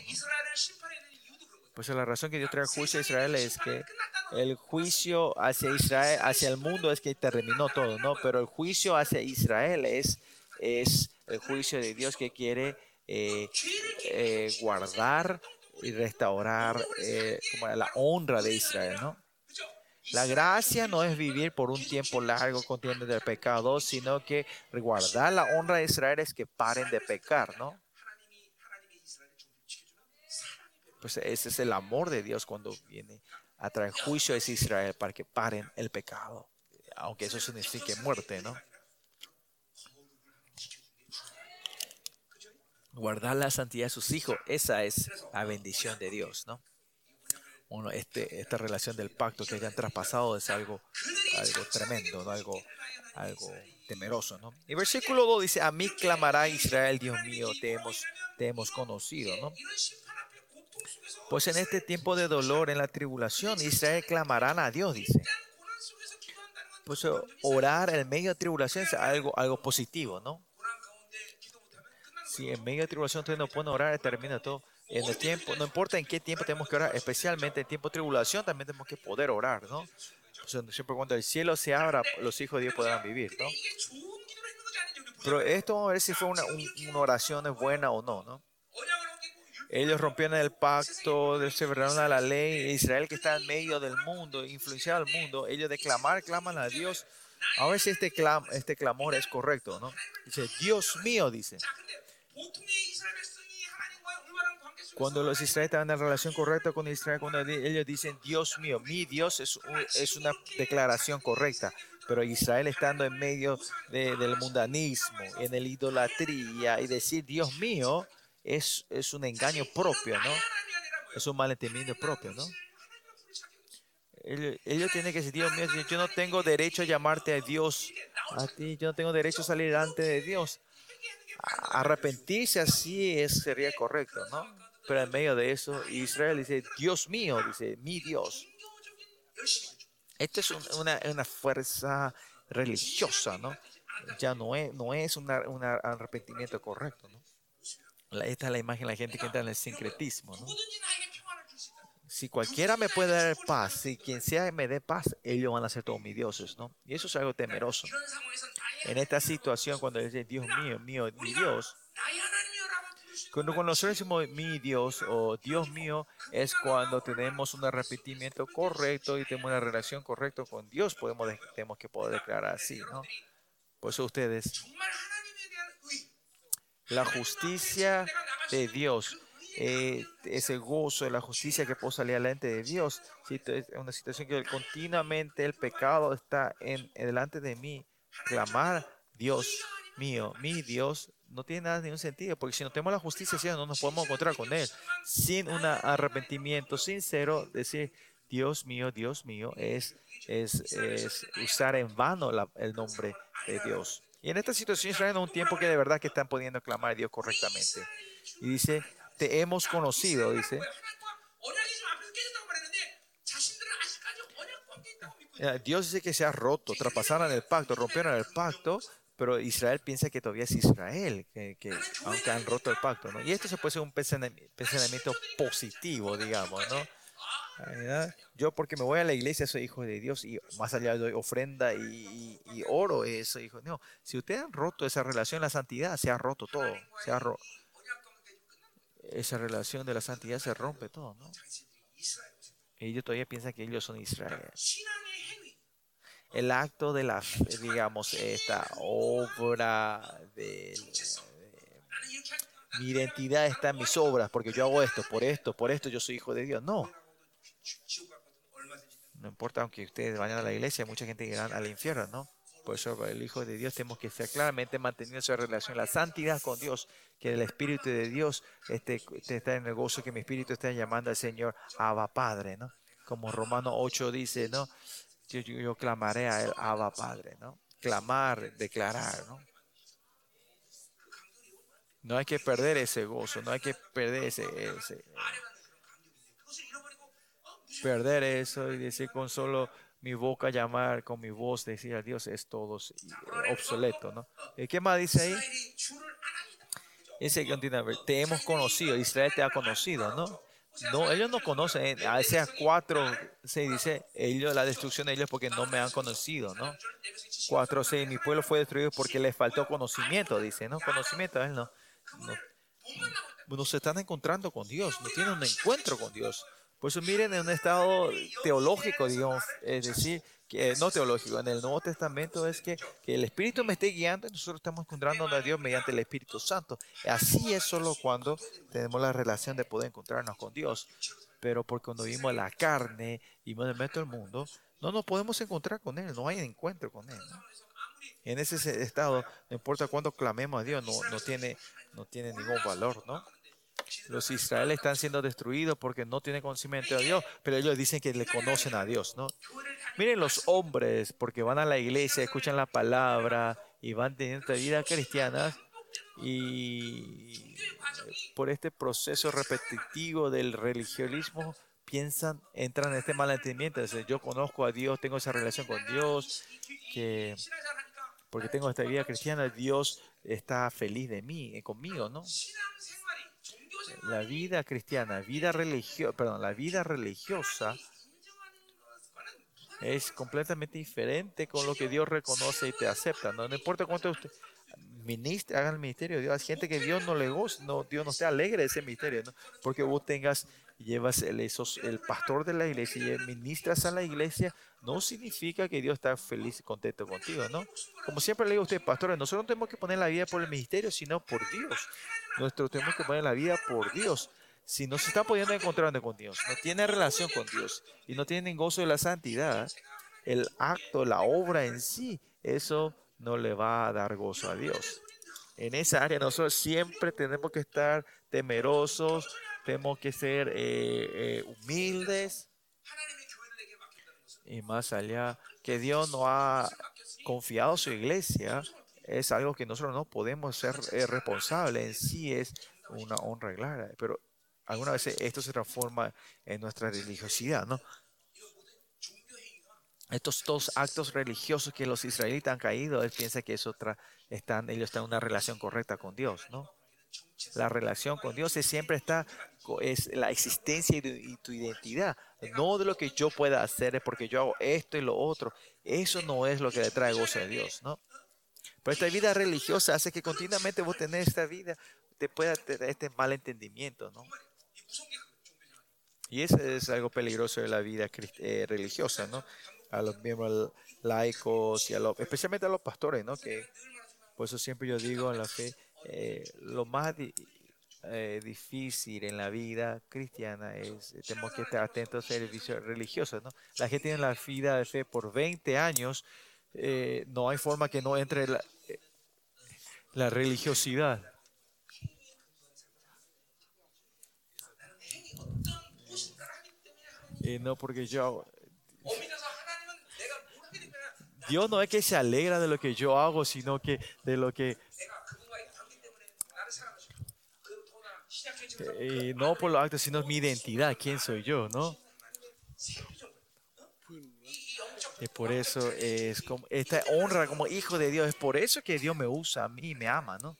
A: Pues la razón que Dios trae el juicio a Israel es que el juicio hacia Israel, hacia el mundo es que terminó todo, ¿no? Pero el juicio hacia Israel es, es el juicio de Dios que quiere eh, eh, guardar y restaurar eh, como la honra de Israel, ¿no? La gracia no es vivir por un tiempo largo contiendo del pecado, sino que guardar la honra de Israel es que paren de pecar, ¿no? Pues ese es el amor de Dios cuando viene a traer juicio a Israel para que paren el pecado, aunque eso signifique muerte, ¿no? Guardar la santidad de sus hijos, esa es la bendición de Dios, ¿no? uno, este, esta relación del pacto que hayan traspasado es algo, algo tremendo, ¿no? algo, algo temeroso. ¿no? Y versículo 2 dice, a mí clamará Israel, Dios mío, te hemos, te hemos conocido. ¿no? Pues en este tiempo de dolor, en la tribulación, Israel clamarán a Dios, dice. Pues orar en medio de tribulación es algo, algo positivo, ¿no? Si en medio de tribulación ustedes no pueden orar, termina todo en el tiempo, no importa en qué tiempo tenemos que orar, especialmente en tiempo de tribulación también tenemos que poder orar, ¿no? Siempre cuando el cielo se abra, los hijos de Dios podrán vivir, ¿no? Pero esto vamos a ver si fue una, un, una oración buena o no, ¿no? Ellos rompieron el pacto, se a la ley, Israel que está en medio del mundo, influenciado al mundo, ellos de clamar, claman a Dios. A ver si este, clam, este clamor es correcto, ¿no? Dice, Dios mío, dice. Cuando los israelíes estaban en relación correcta con Israel, cuando ellos dicen, Dios mío, mi Dios, es, un, es una declaración correcta. Pero Israel estando en medio de, del mundanismo, en el idolatría, y decir, Dios mío, es, es un engaño propio, ¿no? Es un malentendimiento propio, ¿no? Ellos, ellos tienen que decir, Dios mío, yo no tengo derecho a llamarte a Dios, a ti, yo no tengo derecho a salir delante de Dios. Arrepentirse así es, sería correcto, ¿no? Pero en medio de eso, Israel dice, Dios mío, dice, mi Dios. Esta es una, fuerza religiosa, ¿no? Ya no es, un arrepentimiento correcto, ¿no? Esta es la imagen de la gente que entra en el sincretismo. Si cualquiera me puede dar paz, si quien sea me dé paz, ellos van a ser todos mis dioses, ¿no? Y eso es algo temeroso en esta situación cuando dice Dios mío, mío, mi Dios. Cuando, cuando nosotros decimos mi Dios o Dios mío, es cuando tenemos un arrepentimiento correcto y tenemos una relación correcta con Dios, podemos, tenemos que poder declarar así, ¿no? Por eso ustedes, la justicia de Dios, eh, ese gozo de la justicia que puedo salir adelante de Dios, es una situación que continuamente el pecado está en, delante de mí clamar Dios mío, mi Dios, no tiene nada ningún sentido, porque si no tenemos la justicia, no nos podemos encontrar con Él. Sin un arrepentimiento sincero, decir Dios mío, Dios mío, es, es, es usar en vano el nombre de Dios. Y en esta situación Israel en un tiempo que de verdad que están pudiendo clamar a Dios correctamente. Y dice, te hemos conocido, dice. Eh, Dios dice que se ha roto, traspasaron el pacto, rompieron el pacto, pero Israel piensa que todavía es Israel, que, aunque han roto el pacto, ¿no? Y esto se puede ser un pensamiento positivo, digamos, ¿no? Yo porque me voy a la iglesia soy hijo de Dios y más allá doy ofrenda y, oro, eh, eso, hijo. No, si ustedes han roto esa relación, la santidad se ha roto todo. Esa relación de la santidad se rompe todo, ¿no? Ellos todavía piensan que ellos son Israel el acto de la, digamos, esta obra de, mi identidad está en mis obras, porque yo hago esto, por esto, por esto yo soy hijo de Dios. No. No importa, aunque ustedes vayan a la iglesia, mucha gente irá al infierno, ¿no? Por eso, el Hijo de Dios, tenemos que estar claramente manteniendo esa relación, la santidad con Dios, que el Espíritu de Dios este, este está en el gozo, que mi Espíritu está llamando al Señor Abba Padre, ¿no? Como Romano 8 dice, ¿no? yo, clamaré a él, Abba Padre, ¿no? Clamar, declarar, ¿no? No hay que perder ese gozo, no hay que perder ese, perder eso y decir con solo mi boca llamar, con mi voz decir a Dios es todo obsoleto, ¿no? ¿Y qué más dice ahí? Dice que te hemos conocido, Israel te ha conocido, ¿no? No, ellos no conocen, en Isaías 4, 6 dice, ellos, la destrucción de ellos porque no me han conocido, ¿no? 4, 6, mi pueblo fue destruido porque les faltó conocimiento, dice, ¿no? Conocimiento, él no. No, no se están encontrando con Dios, no tienen un encuentro con Dios. Por eso miren en un estado teológico, digamos, es decir, que no teológico, en el Nuevo Testamento es que, que el Espíritu me esté guiando y nosotros estamos encontrando a Dios mediante el Espíritu Santo. Así es solo cuando tenemos la relación de poder encontrarnos con Dios. Pero porque cuando vimos la carne y me meto el mundo, no nos podemos encontrar con Él, no hay encuentro con Él. ¿no? En ese se- estado, no importa cuánto clamemos a Dios, no, no, tiene, no tiene ningún valor, ¿no? Los israelíes están siendo destruidos porque no tienen conocimiento de Dios, pero ellos dicen que le conocen a Dios, ¿no? Miren los hombres, porque van a la iglesia, escuchan la palabra y van teniendo vida cristiana y por este proceso repetitivo del religionismo piensan, entran en este malentendimiento. Entonces, yo conozco a Dios, tengo esa relación con Dios, que porque tengo esta vida cristiana, Dios está feliz de mí, eh, conmigo, ¿no? la vida cristiana, vida religio perdón, la vida religiosa es completamente diferente con lo que Dios reconoce y te acepta. No, no importa cuánto usted ministra, haga el ministerio de Dios. Hay gente que Dios no le goza, no, Dios no esté alegre de ese ministerio, ¿no? porque vos tengas llevas el, pastor de la iglesia y ministras a la iglesia, no significa que Dios está feliz y contento contigo, ¿no? Como siempre le digo a ustedes, pastores, nosotros no tenemos que poner la vida por el ministerio, sino por Dios. Nosotros tenemos que poner la vida por Dios. Si no se está pudiendo encontrar con Dios, no tiene relación con Dios y no tiene gozo de la santidad, el acto, la obra en sí, eso no le va a dar gozo a Dios. En esa área nosotros siempre tenemos que estar temerosos, tenemos que ser eh, eh, humildes y más allá que Dios no ha confiado su iglesia es algo que nosotros no podemos ser eh, responsables. En sí es una honra clara pero algunas veces esto se transforma en nuestra religiosidad no estos dos actos religiosos que los israelitas han caído él piensa que eso están ellos están en una relación correcta con Dios no la relación con Dios es siempre está, es la existencia y tu identidad. No de lo que yo pueda hacer, es porque yo hago esto y lo otro. Eso no es lo que le trae gozo a Dios, ¿no? Pero esta vida religiosa hace que continuamente vos tenés esta vida, te pueda tener este malentendimiento, ¿no? Y eso es algo peligroso de la vida eh, religiosa, ¿no? A los miembros laicos y a especialmente a los pastores, ¿no? Que por eso siempre yo digo en la fe, eh, lo más di eh, difícil en la vida cristiana es, eh, tenemos que estar atentos al servicio religioso, ¿no? La gente tiene la vida de fe por 20 años, eh, no hay forma que no entre la, eh, la religiosidad. no porque yo Dios no es que se alegra de lo que yo hago, sino que de lo que Este, no por los actos, sino mi identidad, quién soy yo, ¿no? Y por eso es como, esta honra como hijo de Dios, es por eso que Dios me usa a mí y me ama, ¿no?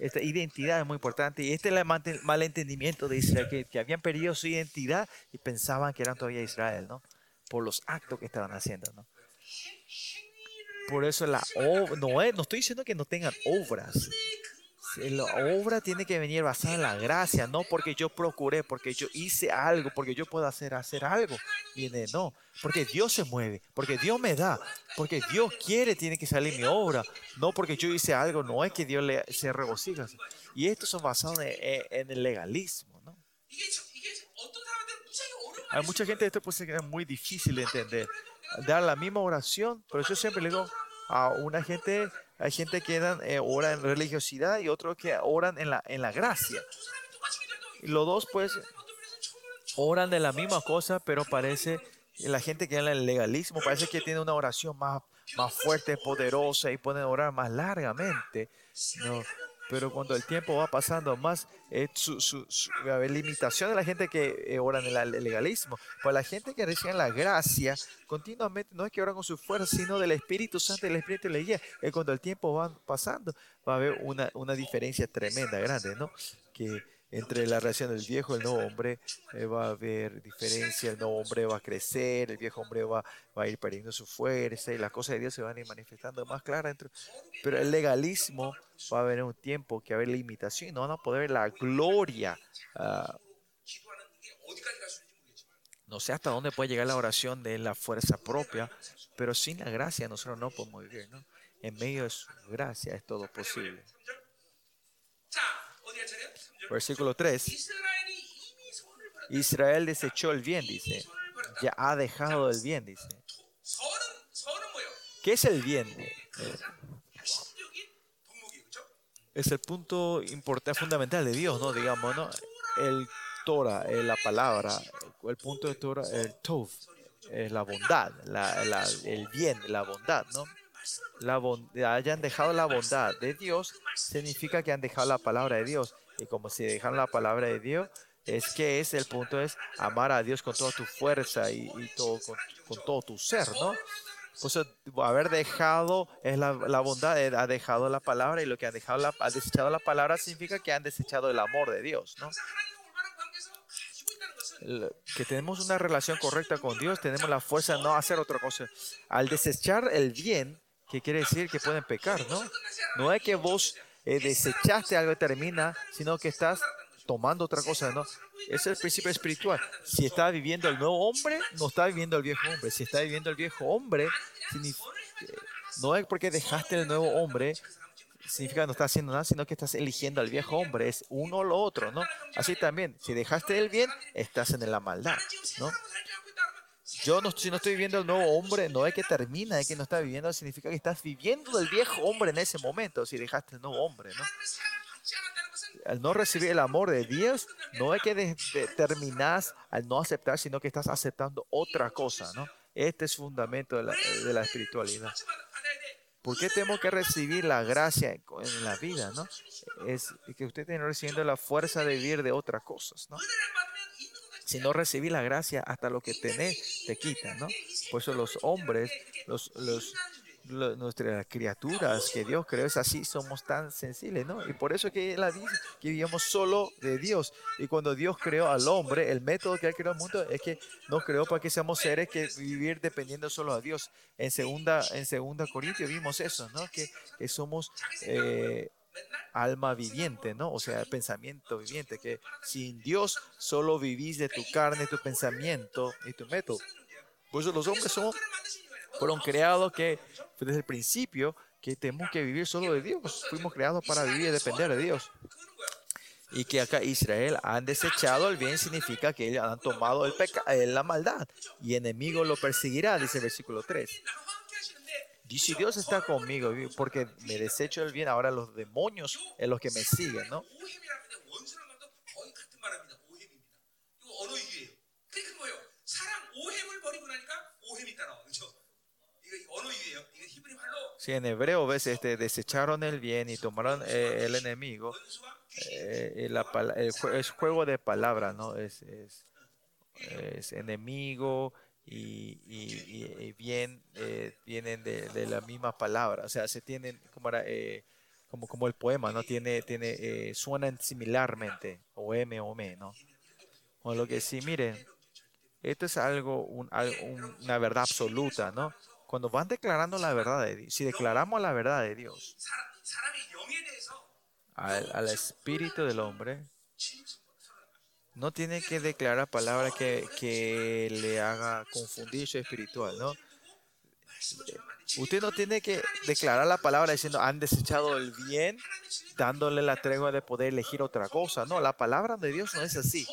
A: Esta identidad es muy importante. Y este es el malentendimiento de Israel, que, habían perdido su identidad y pensaban que eran todavía Israel, ¿no? Por los actos que estaban haciendo, ¿no? Por eso la obra, no, no estoy diciendo que no tengan obras, eh, la obra tiene que venir basada en la gracia, no porque yo procuré, porque yo hice algo, porque yo puedo hacer, hacer algo. Viene, no, porque Dios se mueve, porque Dios me da, porque Dios quiere, tiene que salir mi obra, no porque yo hice algo, no es que Dios le, se regocija. Y estos son basados en, en, en el legalismo, ¿no? Hay mucha gente, esto puede ser muy difícil de entender. Dar la misma oración, pero yo siempre le digo a una gente hay gente que dan, eh, ora en religiosidad y otros que oran en la, en la gracia. Y los dos, pues, oran de la misma cosa, pero parece, la gente que en el legalismo parece que tiene una oración más, más fuerte, poderosa y pueden orar más largamente. No, pero cuando el tiempo va pasando más, eh, su, su- limitación de la gente que eh, ora en el legalismo. Pues la gente que recibe la gracia, continuamente no es que oran con su fuerza, sino del Espíritu Santo el Espíritu le guía. Y cuando el tiempo va pasando, va a haber una, una diferencia tremenda, grande, ¿no? Que entre la relación del viejo y el nuevo hombre eh, va a haber diferencia, el nuevo hombre va a crecer, el viejo hombre va, va a ir perdiendo su fuerza y las cosas de Dios se van a ir manifestando más claras. Entre, pero el legalismo va a haber un tiempo que va a haber limitación y no van a poder ver la gloria.
B: Uh,
A: no sé hasta dónde puede llegar la oración de la fuerza propia, pero sin la gracia nosotros no podemos vivir, ¿no? En medio de su gracia es todo posible. Versículo 3. Israel desechó el bien, dice. Ya ha dejado el bien, dice. ¿Qué es el bien? Es el punto importante, fundamental de Dios, ¿no? Digamos, ¿no? El Torah, eh, la palabra, el punto de Torah, el Tov, eh, la bondad, la, el bien, la bondad, ¿no? La bond hayan dejado la bondad de Dios significa que han dejado la palabra de Dios y como si dejan la palabra de Dios, es que es el punto es amar a Dios con toda tu fuerza y, y todo, con, con, todo tu ser, ¿no? Pues haber dejado es la, la, bondad, eh, ha dejado la palabra y lo que han dejado la, ha desechado la palabra significa que han desechado el amor de Dios, ¿no? que tenemos una relación correcta con Dios, tenemos la fuerza de no hacer otra cosa. Al desechar el bien, que quiere decir que pueden pecar, ¿no? No es que vos eh, desechaste algo termina, sino que estás tomando otra cosa, ¿no? Es el principio espiritual. Si está viviendo el nuevo hombre, no está viviendo el viejo hombre. Si está viviendo el viejo hombre, eh, no es porque dejaste el nuevo hombre, significa que no estás haciendo nada, sino que estás eligiendo al viejo hombre. Es uno o lo otro, ¿no? Así también, si dejaste el bien, estás en la maldad, ¿no? Yo no, si no estoy viviendo el nuevo hombre, no es que termina, es que no está viviendo, significa que estás viviendo el viejo hombre en ese momento, si dejaste el nuevo hombre, ¿no? Al no recibir el amor de Dios, no es que de, de, terminás al no aceptar, sino que estás aceptando otra cosa, ¿no? Este es fundamento de la, de la espiritualidad. ¿Por qué tenemos que recibir la gracia en la vida, no? Es que usted está recibiendo la fuerza de vivir de otras cosas, ¿no? Si no recibís la gracia, hasta lo que tenés te quita, ¿no? Por eso los hombres, los, los, lo- nuestras criaturas que Dios creó es así, somos tan sensibles, ¿no? Y por eso que Él dice que vivimos solo de Dios. Y cuando Dios creó al hombre, el método que Él creó al mundo es que nos creó para que seamos seres que vivir dependiendo solo a Dios. En segunda, en segunda Corintios vimos eso, ¿no? Que, que somos eh, alma viviente, ¿no? O sea, pensamiento viviente, que sin Dios solo vivís de tu carne, tu pensamiento y tu método. Por eso los hombres somos fueron creados que desde el principio que tenemos que vivir solo de Dios. Fuimos creados para vivir y depender de Dios. Y que acá Israel han desechado el bien significa que ellos han tomado el peca- eh, la maldad y enemigo lo perseguirá, dice el versículo 3 y si Dios está conmigo, porque me desecho el bien, ahora los demonios es los que me siguen, ¿no? Si en hebreo ves, este, desecharon el bien y tomaron eh, el enemigo, eh, juego de palabras, ¿no? Es enemigo, y, y, y bien eh, vienen de, de, la misma palabra, o sea, se tienen como era, eh, como, como el poema, ¿no? Tiene, tiene, eh, suenan similarmente, o M o M, ¿no? O lo que sí, mire, esto es algo, un, una verdad absoluta, ¿no? Cuando van declarando la verdad de Dios, si declaramos la verdad de Dios al, al espíritu del hombre, no tiene que declarar palabras que, que le haga confundir su espiritual, ¿no? Usted no tiene que declarar la palabra diciendo han desechado el bien, dándole la tregua de poder elegir otra cosa. No, la palabra de Dios no es así.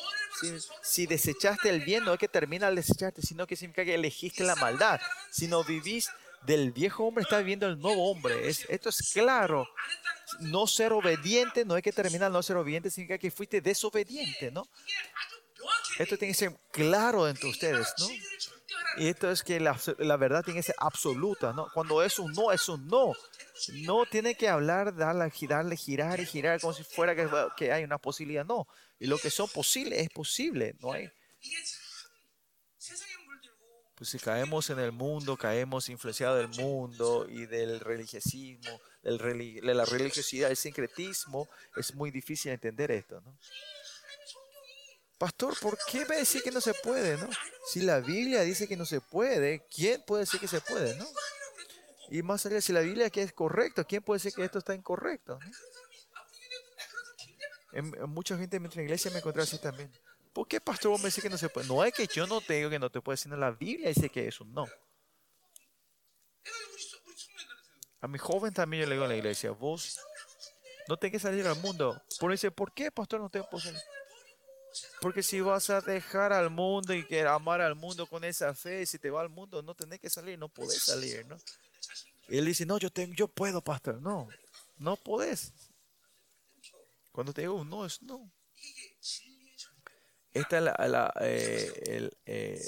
A: Si, desechaste el bien, no es que termina al desecharte, sino que significa que elegiste la maldad. Si no vivís del viejo hombre, está viviendo el nuevo hombre. Es, esto es claro no ser obediente no es que terminar no ser obediente, significa que fuiste desobediente, ¿no? Esto tiene que ser claro entre ustedes, ¿no? Y esto es que la, la, verdad tiene que ser absoluta, ¿no? Cuando es un no, es un no. No tiene que hablar, darle, darle girar y girar como si fuera que, que hay una posibilidad, no. Y lo que son posibles es posible, no hay. Pues si caemos en el mundo, caemos influenciados del mundo y del religiosismo, del reli- de la religiosidad, el sincretismo, es muy difícil entender esto, ¿no? Pastor, ¿por qué me decir que no se puede, no? Si la Biblia dice que no se puede, ¿quién puede decir que se puede, no? Y más allá, si la Biblia que es correcto, ¿quién puede decir que esto está incorrecto? no? En mucha gente en nuestra iglesia me encontré así también. Por que, pastor, vos me dice que no se puede? No es que yo no te digo que no te puede, sino la Biblia dice que eso no. A mi joven también yo le digo en la iglesia, vos no tenés que salir al mundo. Por eso, ¿por qué, pastor, no te puedo salir? Porque si vas a dejar al mundo y que amar al mundo con esa fe, si te va al mundo, no tenés que salir, no podés salir, ¿no? Y él dice, no, yo, tengo, yo puedo, pastor. No, no podés. Cuando te digo no, es no. Esta es la, la, eh, el, eh,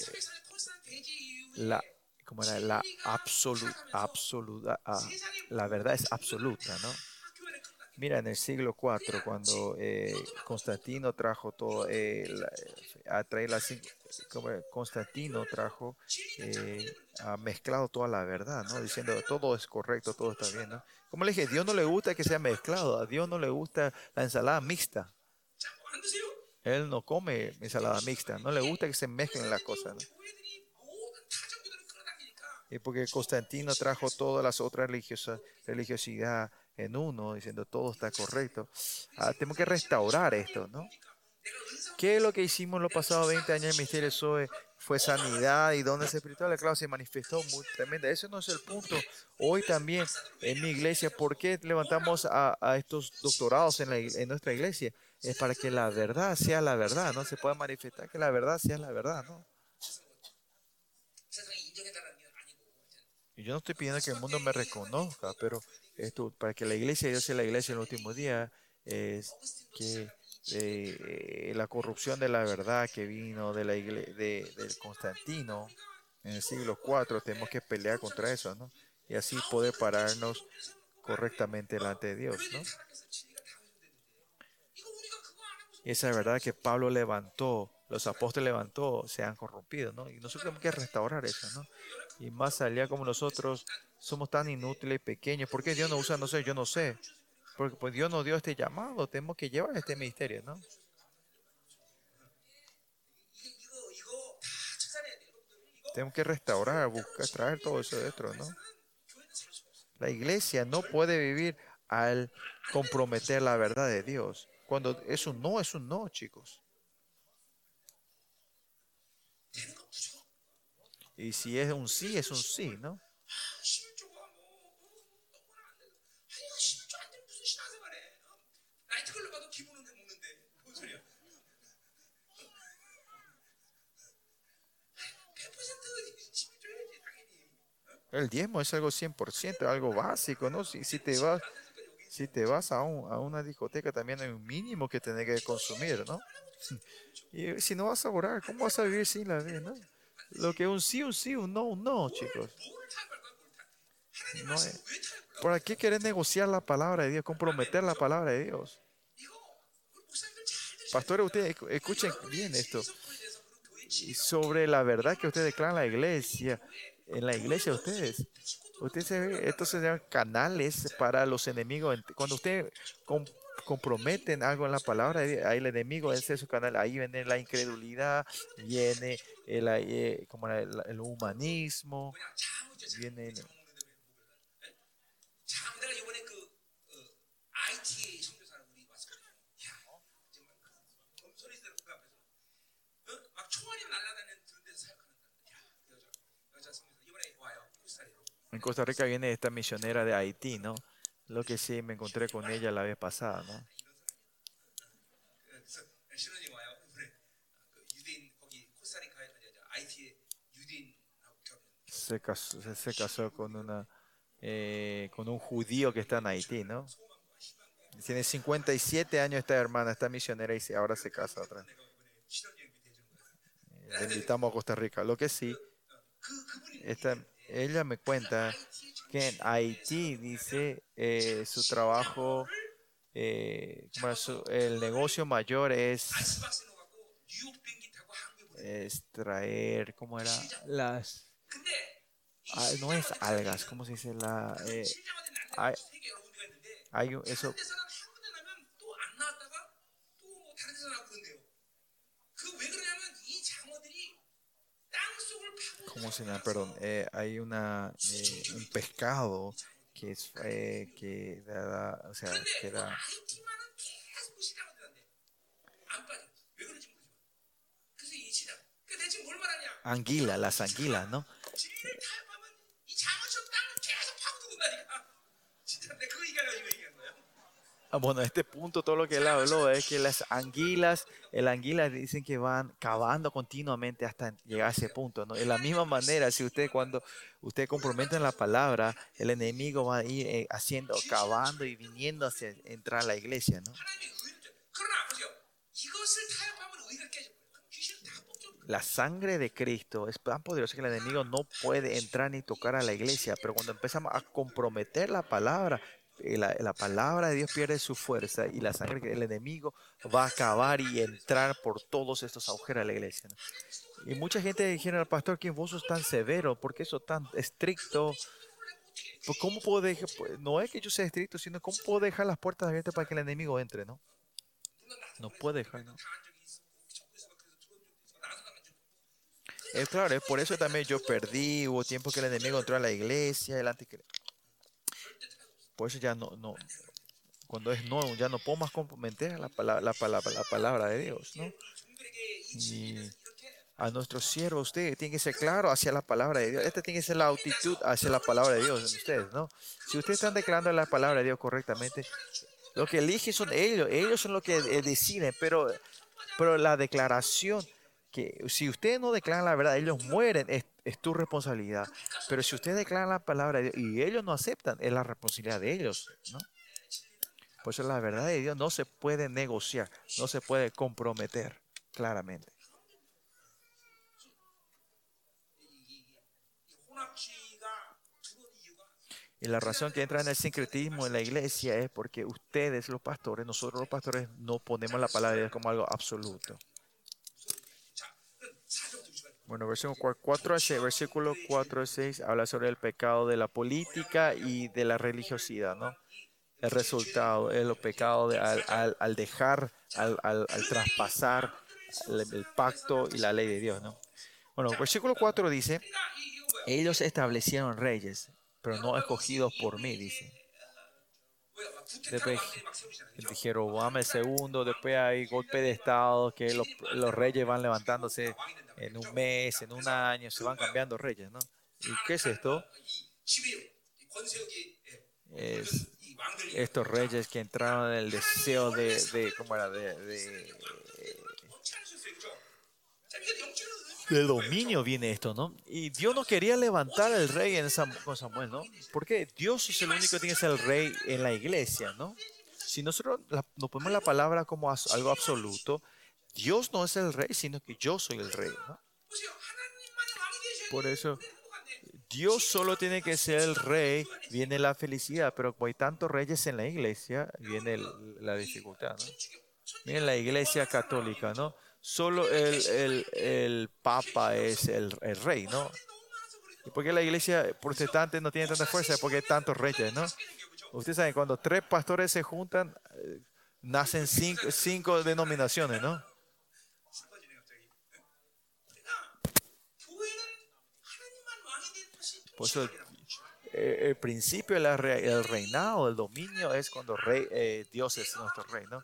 A: la, ¿cómo era? la absoluta, absoluta, ah, la verdad es absoluta, ¿no? Mira, en el siglo IV, cuando eh, Constantino trajo todo, eh, a traer la, Constantino trajo, eh, ha mezclado toda la verdad, ¿no? Diciendo todo es correcto, todo está bien, ¿no? Como le dije, Dios no le gusta que sea mezclado, a Dios no le gusta la ensalada mixta. Él no come ensalada mixta, no le gusta que se mezclen las cosas. Y porque Constantino trajo todas las otras religiosas, religiosidad en uno, diciendo todo está correcto. Ah, tenemos que restaurar esto, ¿no? ¿Qué es lo que hicimos los pasados 20 años en Misterio Zoe? Fue sanidad y donde dones espirituales. Claro, se manifestó muy tremenda. Ese no es el punto. Hoy también en mi iglesia, ¿por qué levantamos a, estos doctorados en nuestra iglesia? es para que la verdad sea la verdad, ¿no? Se pueda manifestar que la verdad sea la verdad, ¿no? Y yo no estoy pidiendo que el mundo me reconozca, pero esto, para que la iglesia, yo sea la iglesia en el último día, es que eh, la corrupción de la verdad que vino de la iglesia, de, Constantino en el siglo IV, tenemos que pelear contra eso, ¿no? Y así poder pararnos correctamente delante de Dios, ¿no? esa verdad que Pablo levantó, los apóstoles levantó, se han corrompido, ¿no? Y nosotros tenemos que restaurar eso, ¿no? Y más allá como nosotros somos tan inútiles, pequeños, ¿por qué Dios no usa, no sé, yo no sé? Porque pues Dios nos dio este llamado, tenemos que llevar este ministerio, ¿no? Tenemos que restaurar, buscar, traer todo eso dentro, ¿no? La iglesia no puede vivir al comprometer la verdad de Dios. Cuando es un no, es un no, chicos. Y si es un sí, es un sí, ¿no? El diezmo es algo 100%, algo básico, ¿no? Si, si te vas, si te vas a, un, a una discoteca también hay un mínimo que tenés que consumir, ¿no? Y si no vas a orar, ¿cómo vas a vivir sin la vida? ¿no? Lo que un sí, un sí, un no, un no, chicos. No es. ¿Por qué querés negociar la palabra de Dios, comprometer la palabra de Dios? Pastores, ustedes escuchen bien esto. Y sobre la verdad que ustedes declaran en la iglesia, en la iglesia de ustedes. Usted se ve, estos se llaman canales para los enemigos. Cuando usted com comprometen algo en la palabra, ahí el enemigo es su canal, ahí viene la incredulidad, viene el, eh, como el, el humanismo, viene En Costa Rica viene esta misionera de Haití, ¿no? Lo que sí me encontré con ella la vez pasada, ¿no? Se casó, se, se casó con una eh, con un judío que está en Haití, ¿no? Tiene 57 años esta hermana, esta misionera y ahora se casa otra. Le invitamos a Costa Rica. Lo que sí, esta, ella me cuenta que en Haití, dice, eh, su trabajo, eh, el negocio mayor es extraer, ¿cómo era? Las... Ah, no es algas, ¿cómo se dice? La, eh, hay, hay, eso ¿cómo se llama? Ah, perdón, eh, hay una, eh, un pescado que es, eh, que da, o sea, que da... Anguila, las anguilas, ¿no? Bueno, este punto, todo lo que él habló es que las anguilas, el anguila dicen que van cavando continuamente hasta llegar a ese punto. ¿no? De la misma manera, si usted cuando usted comprometen la palabra, el enemigo va a ir eh, haciendo, cavando y viniendo hacia entrar a la iglesia. ¿no? La sangre de Cristo es tan poderosa que el enemigo no puede entrar ni tocar a la iglesia, pero cuando empezamos a comprometer la palabra, eh, la, la, palabra de Dios pierde su fuerza y la sangre del enemigo va a acabar y entrar por todos estos agujeros a la iglesia. Y mucha gente dijera al pastor que vos sos tan severo, porque eso tan estricto. Pues ¿Cómo puedo dejar? Pues, no es que yo sea estricto, sino cómo puedo dejar las puertas abiertas para que el enemigo entre, ¿no? No puedo dejar, ¿no? Es claro, es por eso también yo perdí, hubo tiempo que el enemigo entró a la iglesia, el anticristo por eso ya no, no cuando es no, ya no puedo más comprometer la, palabra, la, palabra, la palabra de Dios, ¿no? Y a nuestros siervos, usted tiene que ser claro hacia la palabra de Dios. Esta tiene que ser la actitud hacia la palabra de Dios en ustedes, ¿no? Si ustedes están declarando la palabra de Dios correctamente, lo que eligen son ellos, ellos son los que eh, deciden, pero, pero la declaración que si ustedes no declaran la verdad, ellos mueren, es, es, tu responsabilidad. Pero si ustedes declaran la palabra de Dios y ellos no aceptan, es la responsabilidad de ellos, ¿no? Por eso la verdad de Dios no se puede negociar, no se puede comprometer, claramente. Y la razón que entra en el sincretismo en la iglesia es porque ustedes, los pastores, nosotros los pastores, no ponemos la palabra de Dios como algo absoluto. Bueno, versículo 4 a 6, versículo 4 a 6 habla sobre el pecado de la política y de la religiosidad, ¿no? El resultado, el pecado de, al, al, al, dejar, al, al traspasar el, el, pacto y la ley de Dios, ¿no? Bueno, versículo 4 dice, ellos establecieron reyes, pero no escogidos por mí, dice. Después el Jeroboam el segundo, después hay golpe de estado, que los, los, reyes van levantándose en un mes, en un año, se van cambiando reyes, ¿no? ¿Y qué es esto? Es estos reyes que entraron en el deseo de, de ¿cómo era? De, de, de dominio viene esto, ¿no? Y Dios no quería levantar al rey en Sam, con Samuel, ¿no? Porque Dios es el único que tiene que ser el rey en la iglesia, ¿no? Si nosotros la, nos ponemos la palabra como as, algo absoluto, Dios no es el rey, sino que yo soy el rey, ¿no? Por eso, Dios solo tiene que ser el rey, viene la felicidad, pero como hay tantos reyes en la iglesia, viene la dificultad, ¿no? Miren la iglesia católica, ¿no? solo el, el, el Papa es el, el, rey, ¿no? ¿Y por qué la iglesia protestante no tiene tanta fuerza? Porque hay tantos reyes, ¿no? Ustedes saben, cuando tres pastores se juntan, eh, nacen cinco, cinco denominaciones, ¿no? Por eso el, el principio del reinado, el dominio es cuando rey, eh, Dios es nuestro rey, ¿no?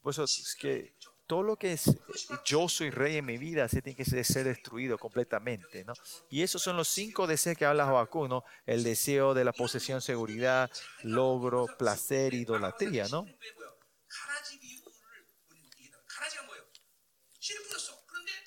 A: Por eso es que todo lo que es yo soy rey en mi vida se tiene que ser, destruido completamente, ¿no? Y esos son los cinco deseos que habla Habacuc, ¿no? El deseo de la posesión, seguridad, logro, placer, idolatría, ¿no?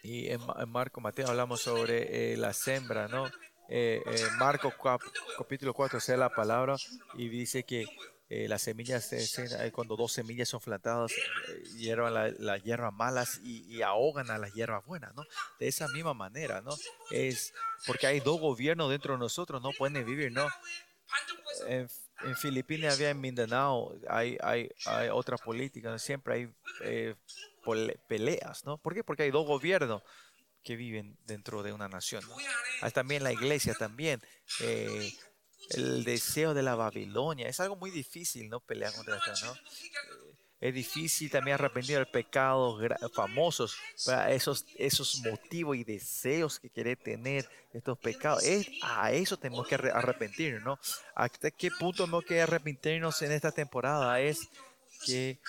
A: Y en Marco Mateo hablamos sobre eh, la sembra, ¿no? Eh, eh, Marco cap, capítulo 4, sea la palabra, y dice que eh, las semillas, eh, cuando dos semillas son plantadas, eh, hiervan las la hierbas malas y, ahogan a las hierbas buenas, ¿no? De esa misma manera, ¿no? Es porque hay dos gobiernos dentro de nosotros, no pueden vivir, ¿no? En, en Filipinas había en Mindanao, hay, hay, hay otra política, ¿no? siempre hay peleas, ¿no? ¿Por qué? Porque hay dos gobiernos que viven dentro de una nación. ¿no? Hay también la iglesia también. Eh, el deseo de la Babilonia. Es algo muy difícil, ¿no? Pelear contra esto, ¿no? Es difícil también arrepentir del pecado famosos, para esos, esos motivos y deseos que quiere tener estos pecados. Es, a eso tenemos que arrepentirnos, ¿no? ¿Hasta qué punto tenemos que arrepentirnos en esta temporada? Es que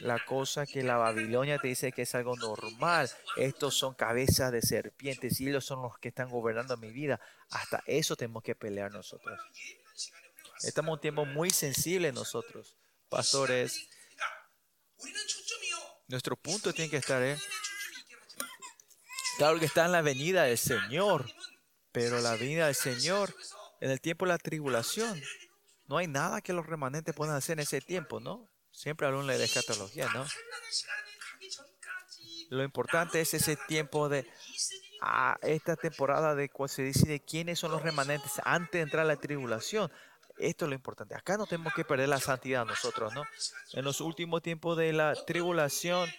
A: la cosa que la Babilonia te dice que es algo normal. Estos son cabezas de serpientes y ellos son los que están gobernando mi vida. Hasta eso tenemos que pelear nosotros. Estamos en un tiempo muy sensible nosotros, pastores. Nuestro punto tiene que estar, ¿eh? Claro que está en la venida del Señor, pero la venida del Señor en el tiempo de la tribulación. No hay nada que los remanentes puedan hacer en ese tiempo, ¿no? Siempre hablo de escatología, ¿no? Lo importante es ese tiempo de a esta temporada de cual se decide quiénes son los remanentes antes de entrar a la tribulación. Esto es lo importante. Acá no tenemos que perder la santidad nosotros, ¿no? En los últimos tiempos de la tribulación,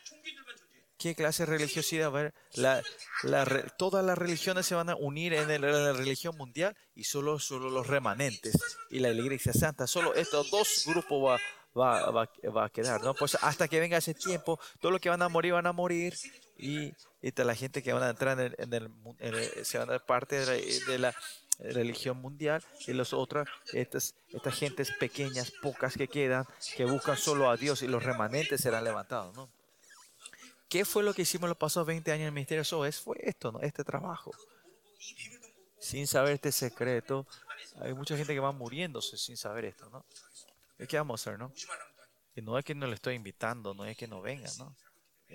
A: ¿qué clase de religiosidad va a haber? La, la, todas las religiones se van a unir en, el, en, la religión mundial y solo, solo los remanentes y la iglesia santa. Solo estos dos grupos va, va, va, va, a quedar, ¿no? Pues hasta que venga ese tiempo, todos los que van a morir van a morir y, y la gente que van a entrar en el, en el, se van a dar parte de la, religión mundial y los otros, estas, estas gentes pequeñas, pocas que quedan, que buscan solo a Dios y los remanentes serán levantados, ¿no? ¿Qué fue lo que hicimos los pasados 20 años en el Ministerio SOES? Fue esto, ¿no? Este trabajo. Sin saber este secreto, hay mucha gente que va muriéndose sin saber esto, ¿no? ¿Qué vamos a hacer, no? Y no es que no le estoy invitando, no es que no venga, ¿no?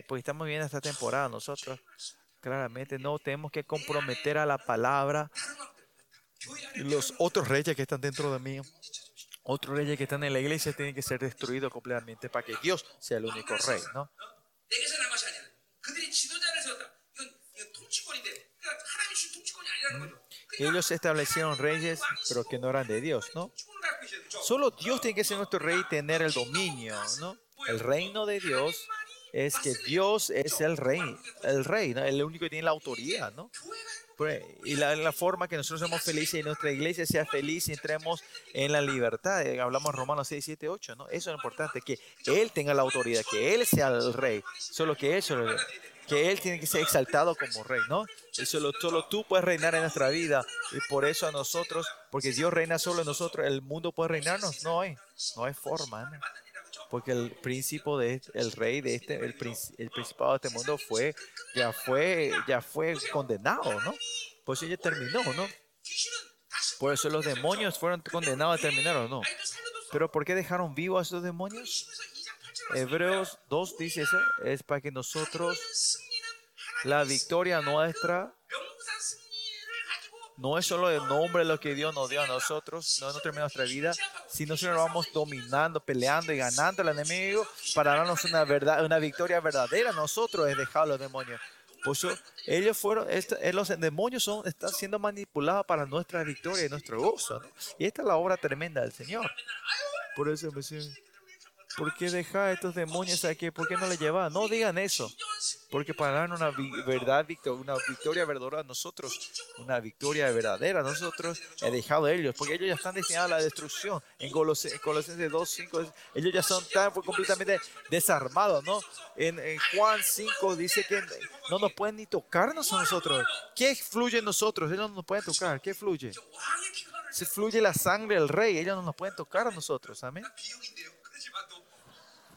A: Porque estamos viendo esta temporada, nosotros claramente no tenemos que comprometer a la palabra. Los otros reyes que están dentro de mí, otros reyes que están en la iglesia, tienen que ser destruidos completamente para que Dios sea el único rey, ¿no? Ellos establecieron reyes, pero que no eran de Dios, ¿no? Solo Dios tiene que ser nuestro rey y tener el dominio, ¿no? El reino de Dios es que Dios es el rey, el rey, ¿no? El único que tiene la autoridad, ¿no? Y la, la, forma que nosotros somos felices y nuestra iglesia sea feliz y entremos en la libertad. Eh, hablamos Romanos 6, 7, 8, ¿no? Eso es importante, que Él tenga la autoridad, que Él sea el rey, solo que Él, solo, que Él tiene que ser exaltado como rey, ¿no? Solo, solo tú puedes reinar en nuestra vida y por eso a nosotros, porque Dios reina solo en nosotros, el mundo puede reinarnos, no hay, no hay forma, ¿no? porque el príncipe de este, el rey de este, el, el principado de este mundo fue, ya fue, ya fue condenado, ¿no? Pues ya terminó, ¿no? Por eso los demonios fueron condenados a terminar o no. Pero ¿por qué dejaron vivos a esos demonios? Hebreos 2 dice eso, es para que nosotros la victoria nuestra no es solo el nombre lo que Dios nos dio a nosotros, no, no termina nuestra vida, sino que vamos dominando, peleando y ganando al enemigo para darnos una, verdad, una victoria verdadera. Nosotros es dejar a los demonios. Por eso ellos fueron, eh, los demonios son, están siendo manipulados para nuestra victoria y nuestro gozo. Y esta es la obra tremenda del Señor. Por eso me ¿Por qué dejar a estos demonios aquí? ¿Por qué no le lleva? No digan eso. Porque para dar una verdad, una victoria verdadera a nosotros, una victoria verdadera a nosotros, he dejado a ellos. Porque ellos ya están destinados a la destrucción. En Colosenses 2, 5, ellos ya son tan completamente desarmados, ¿no? En, Juan 5 dice que no nos pueden ni tocarnos a nosotros. ¿Qué fluye en nosotros? Ellos no nos pueden tocar. ¿Qué fluye? Se fluye la sangre del rey. Ellos no nos pueden tocar a nosotros. Amén.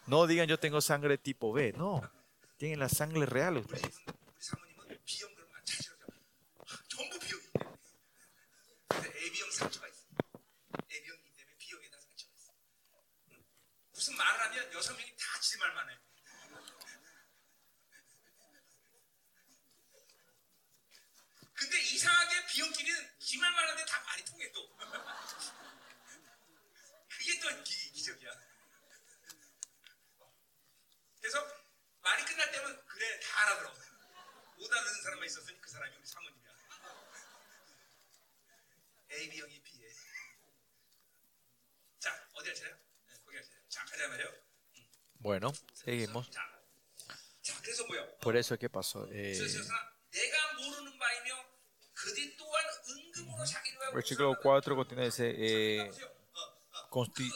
A: No digan yo tengo sangre tipo B, no. Tienen la sangre real ustedes.
B: 그래서 말이 끝날 때면 그래 다 알아들어. 못 알아듣는 사람만 있었으니 그 사람이 우리 사모님이야. A, B형이 B에. 자, 어디 할 차례야? 네, 거기 할 차례. 자, 가자 말이요.
A: Bueno, seguimos.
B: 자, 자, 그래서 뭐요?
A: Por eso, ¿qué pasó? Eh,
B: 내가 모르는 바이며 그들 또한 은금으로 자기를
A: versículo 4 continúa dice, eh,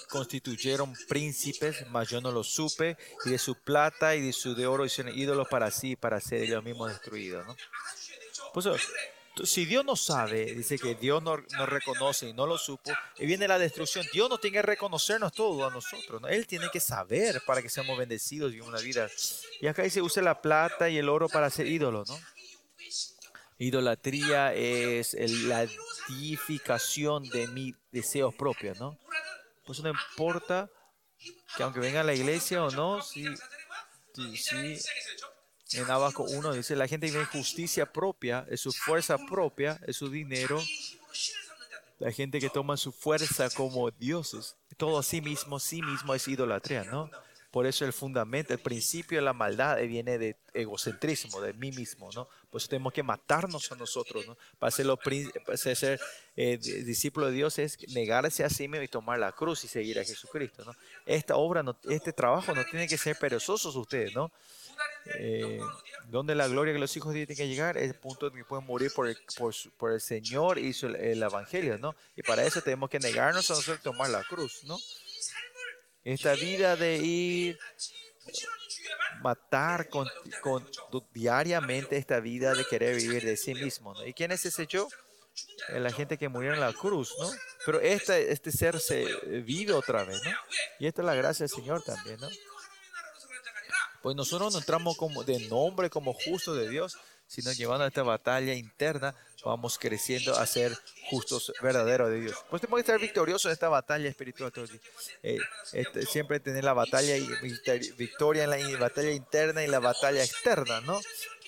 A: constituyeron príncipes, mas yo no lo supe, y de su plata y de su de oro hicieron ídolos para sí, para ser ellos mismos destruidos. Pues, si Dios no sabe, dice que Dios no, no, reconoce y no lo supo, y viene la destrucción, Dios no tiene que reconocernos todo a nosotros, ¿no? Él tiene que saber para que seamos bendecidos y una vida. Y acá dice, usa la plata y el oro para hacer ídolos. Idolatría es la edificación de mis deseos propios, ¿no? Pues no importa que aunque venga a la iglesia o no, si, si, en Abaco 1 dice, la gente tiene justicia propia, es su fuerza propia, es su dinero. La gente que toma su fuerza como dioses, todo a sí mismo, sí mismo es idolatría, ¿no? Por eso el fundamento, el principio de la maldad viene de egocentrismo, de mí mismo, ¿no? Pues tenemos que matarnos a nosotros, ¿no? Para ser, para ser eh, discípulo de Dios es negarse a sí mismo y tomar la cruz y seguir a Jesucristo, ¿no? Esta obra, no, este trabajo no tiene que ser perezosos ustedes, ¿no? Eh, donde la gloria que los hijos tienen que llegar es el punto en que pueden morir por el, por, por el Señor y el, el, Evangelio, ¿no? Y para eso tenemos que negarnos a nosotros y tomar la cruz, ¿no? Esta vida de ir matar con, con, diariamente esta vida de querer vivir de sí mismo. ¿no? ¿Y quién es ese yo? La gente que murió en la cruz, ¿no? Pero este, este ser se vive otra vez, ¿no? Y esta es la gracia del Señor también, ¿no? Pues nosotros no entramos como de nombre como justo de Dios, sino llevando esta batalla interna, vamos creciendo a ser justos, verdaderos de Dios. Pues tenemos que estar victoriosos en esta batalla espiritual. Eh, este, siempre tener la batalla y victoria en la batalla interna y la batalla externa, ¿no?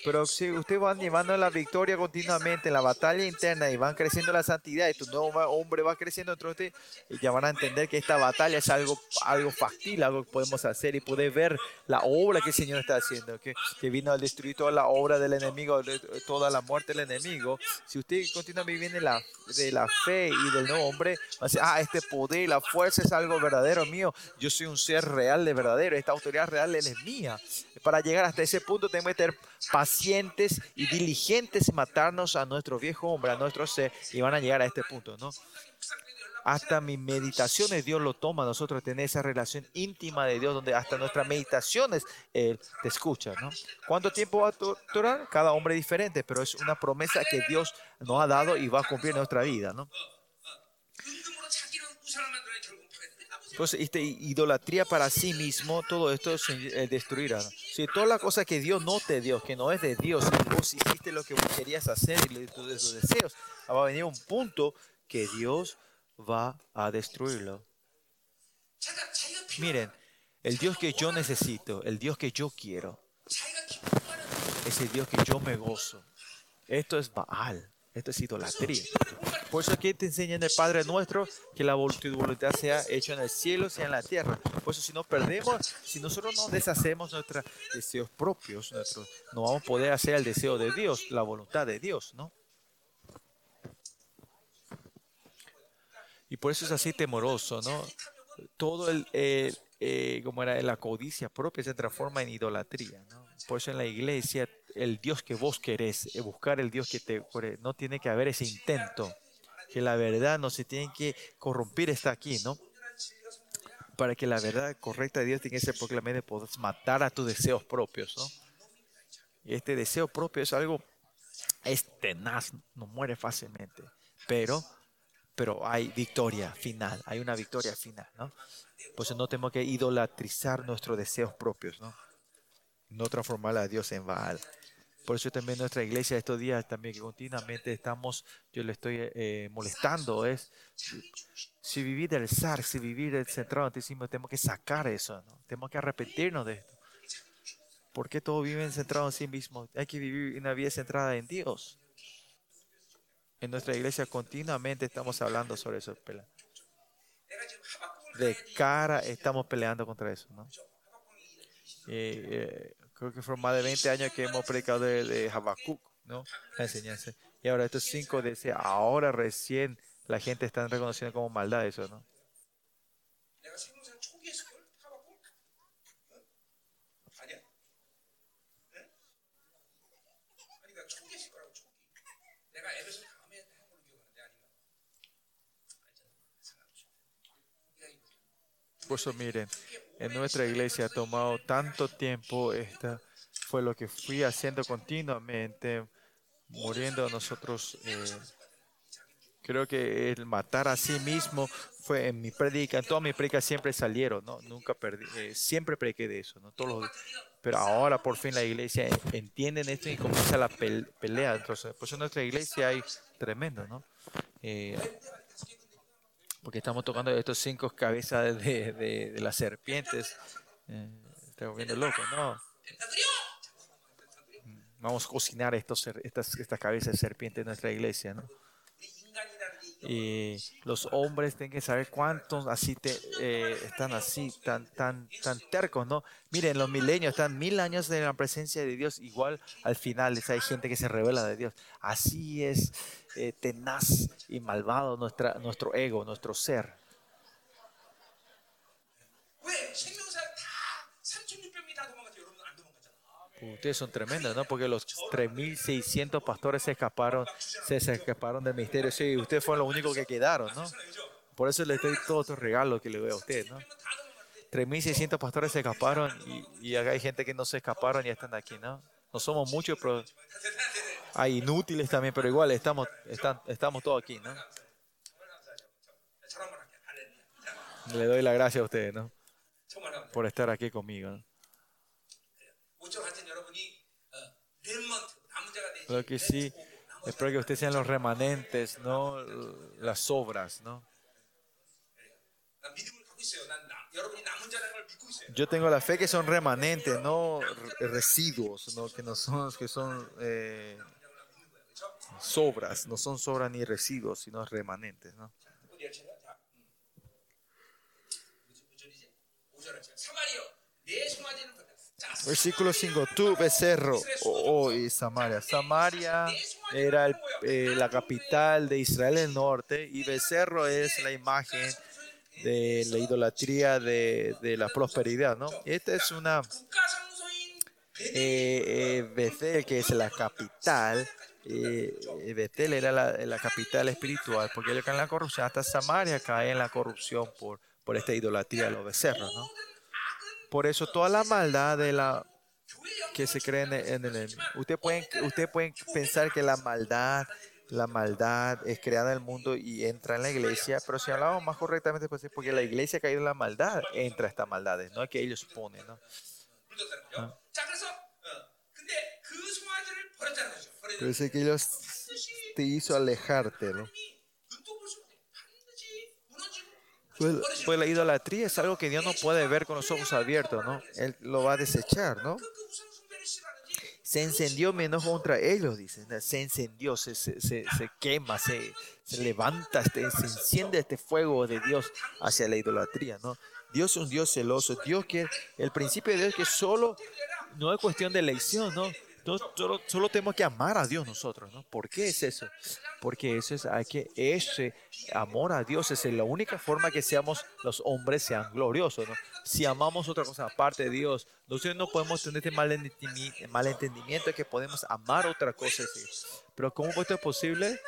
A: Pero si ustedes van llevando la victoria continuamente en la batalla interna y van creciendo la santidad y tu nuevo hombre va creciendo ti, ya van a entender que esta batalla es algo, algo factible, algo que podemos hacer y poder ver la obra que el Señor está haciendo, que, que vino a destruir toda la obra del enemigo, toda la muerte del enemigo. Si usted continúa viviendo la, de la fe y del nuevo hombre, va a decir, ah, este poder, la fuerza es algo verdadero mío. Yo soy un ser real de verdadero, esta autoridad real es mía. Para llegar hasta ese punto tengo que tener paz pacientes y diligentes en matarnos a nuestro viejo hombre, a nuestro ser, y van a llegar a este punto, ¿no? Hasta mis meditaciones Dios lo toma, nosotros tener esa relación íntima de Dios, donde hasta nuestras meditaciones Él te escucha, ¿no? ¿Cuánto tiempo va a durar? Cada hombre diferente, pero es una promesa que Dios nos ha dado y va a cumplir en nuestra vida, ¿no? Entonces, esta idolatría para sí mismo, todo esto se eh, destruirá. ¿no? Si toda la cosa que Dios no te dio, que no es de Dios, si vos hiciste lo que vos querías hacer y tus deseos, va a venir un punto que Dios va a destruirlo. Miren, el Dios que yo necesito, el Dios que yo quiero, es el Dios que yo me gozo. Esto es Baal, esto es idolatría. Por eso aquí te enseña en el Padre nuestro que la voluntad sea hecha en el cielo, sea en la tierra. Por eso si no perdemos, si nosotros no deshacemos nuestros deseos propios, no vamos a poder hacer el deseo de Dios, la voluntad de Dios, ¿no? Y por eso es así temoroso, ¿no? Todo el, el, eh, como era la codicia propia se transforma en idolatría. Por eso en la iglesia el Dios que vos querés, eh, buscar el Dios que te no tiene que haber ese intento, que la verdad no se tiene que corromper está aquí, ¿no? Para que la verdad correcta de Dios tiene que ser proclamada, podés matar a tus deseos propios, ¿no? Y este deseo propio es algo, es tenaz, no muere fácilmente, pero pero hay victoria final, hay una victoria final, ¿no? Por eso no tenemos que idolatrizar nuestros deseos propios, ¿no? No transformar a Dios en Baal. Por eso también nuestra iglesia estos días también que continuamente estamos, yo le estoy eh, eh molestando, es si vivir del zar, si vivir del centrado antisemitismo, tenemos que sacar eso, ¿no? tenemos que arrepentirnos de esto. porque todos viven centrados en sí mismos? Hay que vivir una vida centrada en Dios. En nuestra iglesia continuamente estamos hablando sobre eso. De cara estamos peleando contra eso. ¿no? Eh, eh, creo que fueron más de 20 años que hemos predicado de, de Habacuc, ¿no? La enseñanza. Y ahora estos cinco decía, ahora recién la gente está reconociendo como maldad eso, ¿no? Por eso miren, en nuestra iglesia ha tomado tanto tiempo, esta fue lo que fui haciendo continuamente, muriendo nosotros. eh, creo que el matar a sí mismo fue en mi predica, en todas mis predicas siempre salieron, ¿no? Nunca perdí, eh, siempre prediqué de eso, ¿no? Todos los- pero ahora por fin la iglesia en- entienden esto y comienza la pel- pelea. Entonces, por eso en nuestra iglesia hay tremendo, ¿no? Eh, porque estamos tocando estos cinco cabezas de, de, las serpientes. Eh, está volviendo loco, ¿no?
B: Mm,
A: vamos a cocinar estos, estas, estas cabezas de serpientes en nuestra iglesia, ¿no? Y los hombres tienen que saber cuántos así te, eh, están así, tan, tan, tan tercos, ¿no? Miren, los milenios están mil años en la presencia de Dios, igual al final hay gente que se revela de Dios. Así es eh, tenaz y malvado nuestra, nuestro ego, nuestro ser. Ustedes son tremendos, ¿no? Porque los 3.600 pastores se escaparon, se escaparon del misterio. Sí, ustedes fueron los únicos que quedaron, ¿no? Por eso les doy todos estos regalos que les doy a ustedes, ¿no? 3.600 pastores se escaparon y, acá hay gente que no se escaparon y están aquí, ¿no? No somos muchos, pero hay inútiles también, pero igual estamos, estamos todos aquí, ¿no? Le doy la gracia a ustedes, ¿no? Por estar aquí conmigo. ¿no? Lo que sí, espero que ustedes sean los remanentes, no las obras, ¿no? Yo tengo la fe que son remanentes, no residuos, no que no son que son eh, sobras, no son sobras ni residuos, sino remanentes, ¿no? Versículo 5. Tú, becerro, oh, oh, y Samaria. Samaria era eh, la capital de Israel del norte y becerro es la imagen de la idolatría de, la prosperidad. ¿no? Esta es una eh, eh que es la capital. Eh, Betel era la, capital espiritual porque ellos caen en la corrupción. Hasta Samaria cae en la corrupción por esta idolatría de los becerros. ¿no? Por eso toda la maldad de la que se cree en el, enemigo. Usted pueden, usted pensar que la maldad, la maldad es creada en el mundo y entra en la iglesia, pero si hablamos más correctamente, pues es porque la iglesia ha caído en la maldad, entra esta maldad, no es que ellos ponen, ¿no?
B: Ah.
A: Pero es que ellos te hizo alejarte, ¿no? Pues, pues, la idolatría es algo que Dios no puede ver con los ojos abiertos, ¿no? Él lo va a desechar, ¿no? Se encendió mi enojo contra ellos, dicen. Se encendió, se, se, se, se quema, se, levanta, este, se enciende este fuego de Dios hacia la idolatría, ¿no? Dios es un Dios celoso. Dios que el principio de Dios es que solo no es cuestión de elección, ¿no? no solo, solo, tenemos que amar a Dios nosotros, ¿no? ¿Por qué es eso? Porque eso es, hay que ese amor a Dios es la única forma que seamos los hombres sean gloriosos. Si amamos otra cosa aparte de Dios, nosotros no podemos tener este malentendimi- malentendimiento de que podemos amar otra cosa. Pero ¿cómo esto es posible?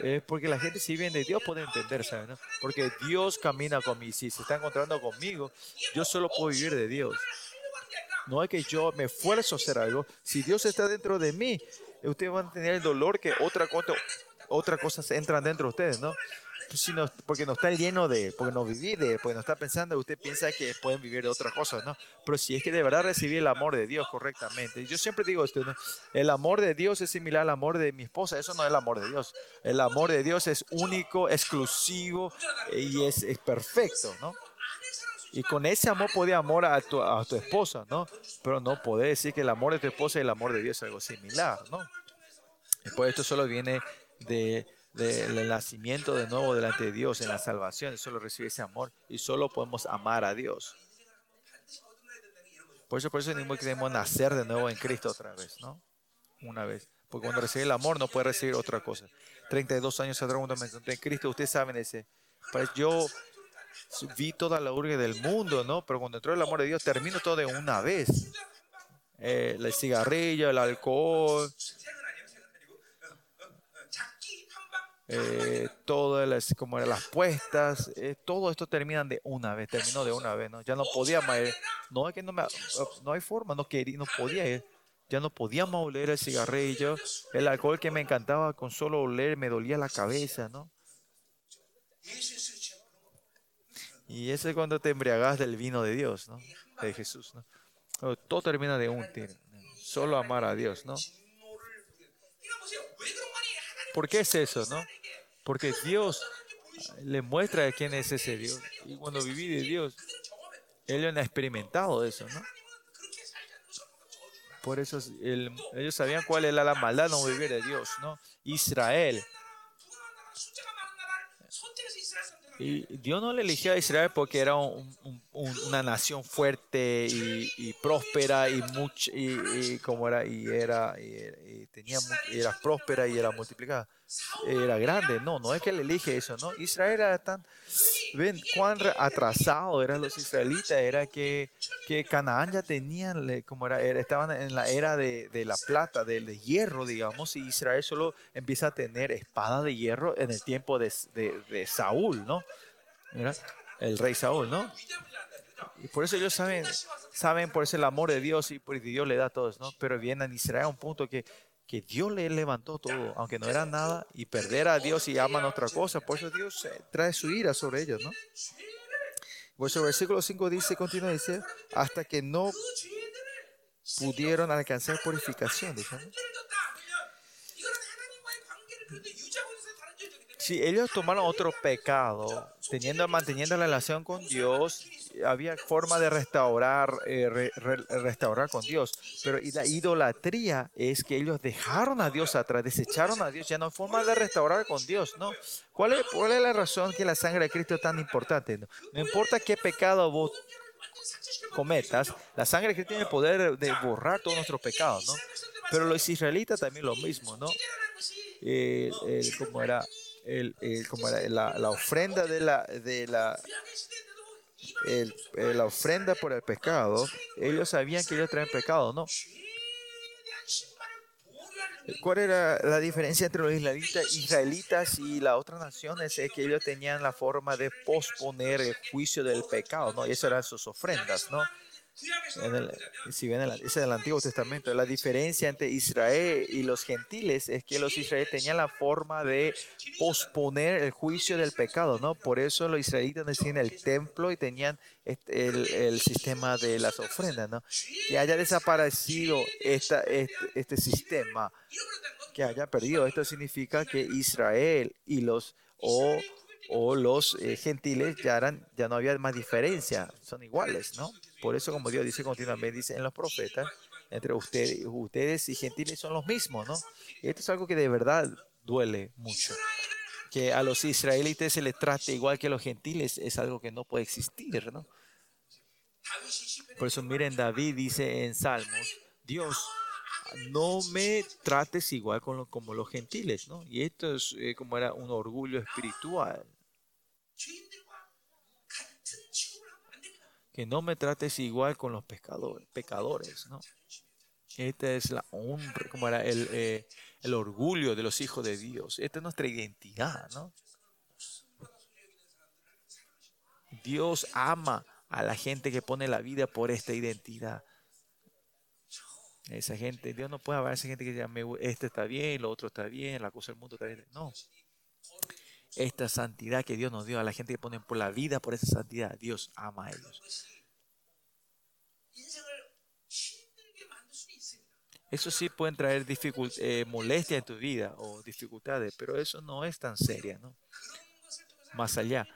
A: Es porque la gente si viene de Dios puede entender, ¿sabes? no? Porque Dios camina conmigo. Si se está encontrando conmigo, yo solo puedo vivir de Dios. No es que yo me esfuerzo a hacer algo. Si Dios está dentro de mí, ustedes van a tener el dolor que otra cosa, otra cosas entran dentro de ustedes, ¿no? Si no- porque no está lleno de, porque no viví de, porque no está pensando, usted piensa que pueden vivir de otras cosas, ¿no? Pero si es que de verdad recibí el amor de Dios correctamente, yo siempre digo esto, ¿no? El amor de Dios es similar al amor de mi esposa, eso no es el amor de Dios. El amor de Dios es único, exclusivo eh, y es, es perfecto, ¿no? Y con ese amor puede amor a tu, a tu esposa, ¿no? Pero no puede decir que el amor de tu esposa y el amor de Dios es algo similar, ¿no? Después esto solo viene de, del nacimiento de nuevo delante de Dios, en la salvación, solo recibe ese amor y solo podemos amar a Dios. Por eso, por eso mismo que debemos nacer de nuevo en Cristo otra vez, ¿no? Una vez. Porque cuando recibe el amor no puede recibir otra cosa. 32 años atrás cuando me encontré en Cristo, ustedes saben ese. Pues yo vi toda la urge del mundo, ¿no? Pero cuando entró el amor de Dios, termino todo de una vez. Eh, el cigarrillo, el alcohol, eh, todas las, como eran las puestas, eh, todo esto terminan de una vez, terminó de una vez, ¿no? Ya no podíamos, eh, no es que no me, eh, no hay forma, no quería, no podía ir, ya no podíamos oler el cigarrillo, el alcohol que me encantaba con solo oler me dolía la cabeza, ¿no? Y ese es cuando te embriagas del vino de Dios, ¿no? De Jesús, ¿no? Todo termina de un tiro. Solo amar a Dios, ¿no? ¿Por qué es eso, no? Porque Dios le muestra quién es ese Dios. Y cuando viví de Dios, ellos han experimentado eso, ¿no? Por eso ellos sabían cuál era la maldad no vivir de Dios, ¿no? Israel. Y Dios no le eligió a Israel porque era un, una nación fuerte y, próspera y, much, y, y como era y era, era, tenía, era próspera y era multiplicada era grande no no es que le elige eso no Israel era tan ven cuán atrasado eran los israelitas era que que Canaán ya tenían como era, estaban en la era de, de la plata del de hierro digamos y Israel solo empieza a tener espada de hierro en el tiempo de, de- Saúl no el rey Saúl, ¿no? Y por eso ellos saben, saben por eso el amor de Dios y por Dios le da a todos, ¿no? Pero viene en Israel a un punto que, que Dios le levantó todo, aunque no era nada, y perder a Dios y aman otra cosa. Por eso Dios eh, trae su ira sobre ellos, ¿no? Por eso el versículo 5 dice, continúa, dice, hasta que no pudieron alcanzar purificación. Dice, ¿no? Si ellos tomaron otro pecado, teniendo, manteniendo la relación con Dios, había forma de restaurar, eh, re, re, restaurar con Dios. Pero y la idolatría es que ellos dejaron a Dios atrás, desecharon a Dios, ya no hay forma de restaurar con Dios, ¿no? ¿Cuál es, cuál es la razón que la sangre de Cristo es tan importante? No, no importa qué pecado vos cometas, la sangre de Cristo tiene el poder de borrar todos nuestros pecados, ¿no? Pero los israelitas también lo mismo, ¿no? Eh, eh, como era el, el, como era, la, la, ofrenda de la, de la, eh, la ofrenda por el pecado, ellos sabían que ellos traen pecado, ¿no? ¿Cuál era la diferencia entre los israelitas, israelitas y las otras naciones? Es que ellos tenían la forma de posponer el juicio del pecado, ¿no? Y eso eran sus ofrendas, ¿no? Si ven el, es el Antiguo Testamento, la diferencia entre Israel y los gentiles es que los israelíes tenían la forma de posponer el juicio del pecado, ¿no? Por eso los israelitas tenían el templo y tenían el, sistema de las ofrendas, ¿no? Que haya desaparecido esta, este, este sistema, que haya perdido. Esto significa que Israel y los o, los eh, gentiles ya, eran, ya no había más diferencia, son iguales, ¿no? Por eso, como Dios dice continuamente, dice en los profetas, entre ustedes, ustedes y gentiles son los mismos, ¿no? Y esto es algo que de verdad duele mucho. Que a los israelitas se les trate igual que a los gentiles es algo que no puede existir, ¿no? Por eso miren, David dice en Salmos, Dios, no me trates igual con lo, como los gentiles, ¿no? Y esto es eh, como era un orgullo espiritual no me trates igual con los pescadores, pecadores, ¿no? Esta es la honra, como era el, eh, el orgullo de los hijos de Dios. Esta es nuestra identidad, ¿no? Dios ama a la gente que pone la vida por esta identidad. Esa gente, Dios no puede haber esa gente que diga, "Me gu- este está bien, lo otro está bien, la cosa del mundo está bien. No. Esta santidad que Dios nos dio a la gente que pone por la vida por esa santidad, Dios ama a ellos. Eso sí pueden traer eh, molestias en tu vida o dificultades, pero eso no es tan seria, ¿no? Más allá,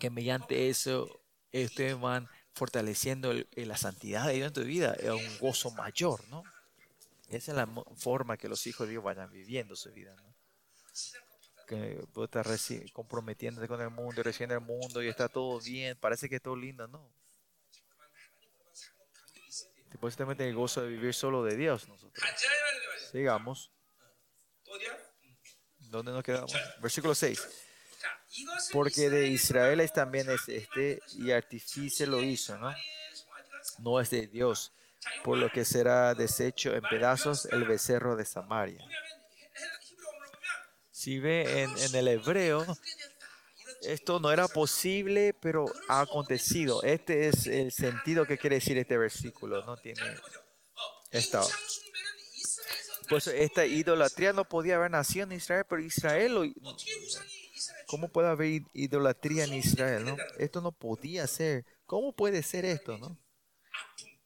A: que mediante eso ustedes van fortaleciendo eh, la santidad de Dios en tu vida, es un gozo mayor, ¿no? Esa es la forma que los hijos de Dios vayan viviendo su vida, ¿no? Que vos estás comprometiéndote con el mundo y recién el mundo y está todo bien, parece que es todo lindo, ¿no? supuestamente el gozo de vivir solo de Dios. Nosotros. Sigamos. ¿Dónde nos quedamos? Versículo 6. Porque de Israel es también es este y artífice lo hizo, ¿no? No es de Dios, por lo que será deshecho en pedazos el becerro de Samaria. Si ve en el hebreo, esto no era posible, pero ha acontecido. Este es el sentido que quiere decir este versículo. No tiene
B: estado.
A: Pues esta idolatría no podía haber nacido en Israel, pero Israel lo, ¿Cómo puede haber idolatría en Israel? ¿no? Esto no podía ser. ¿Cómo puede ser esto?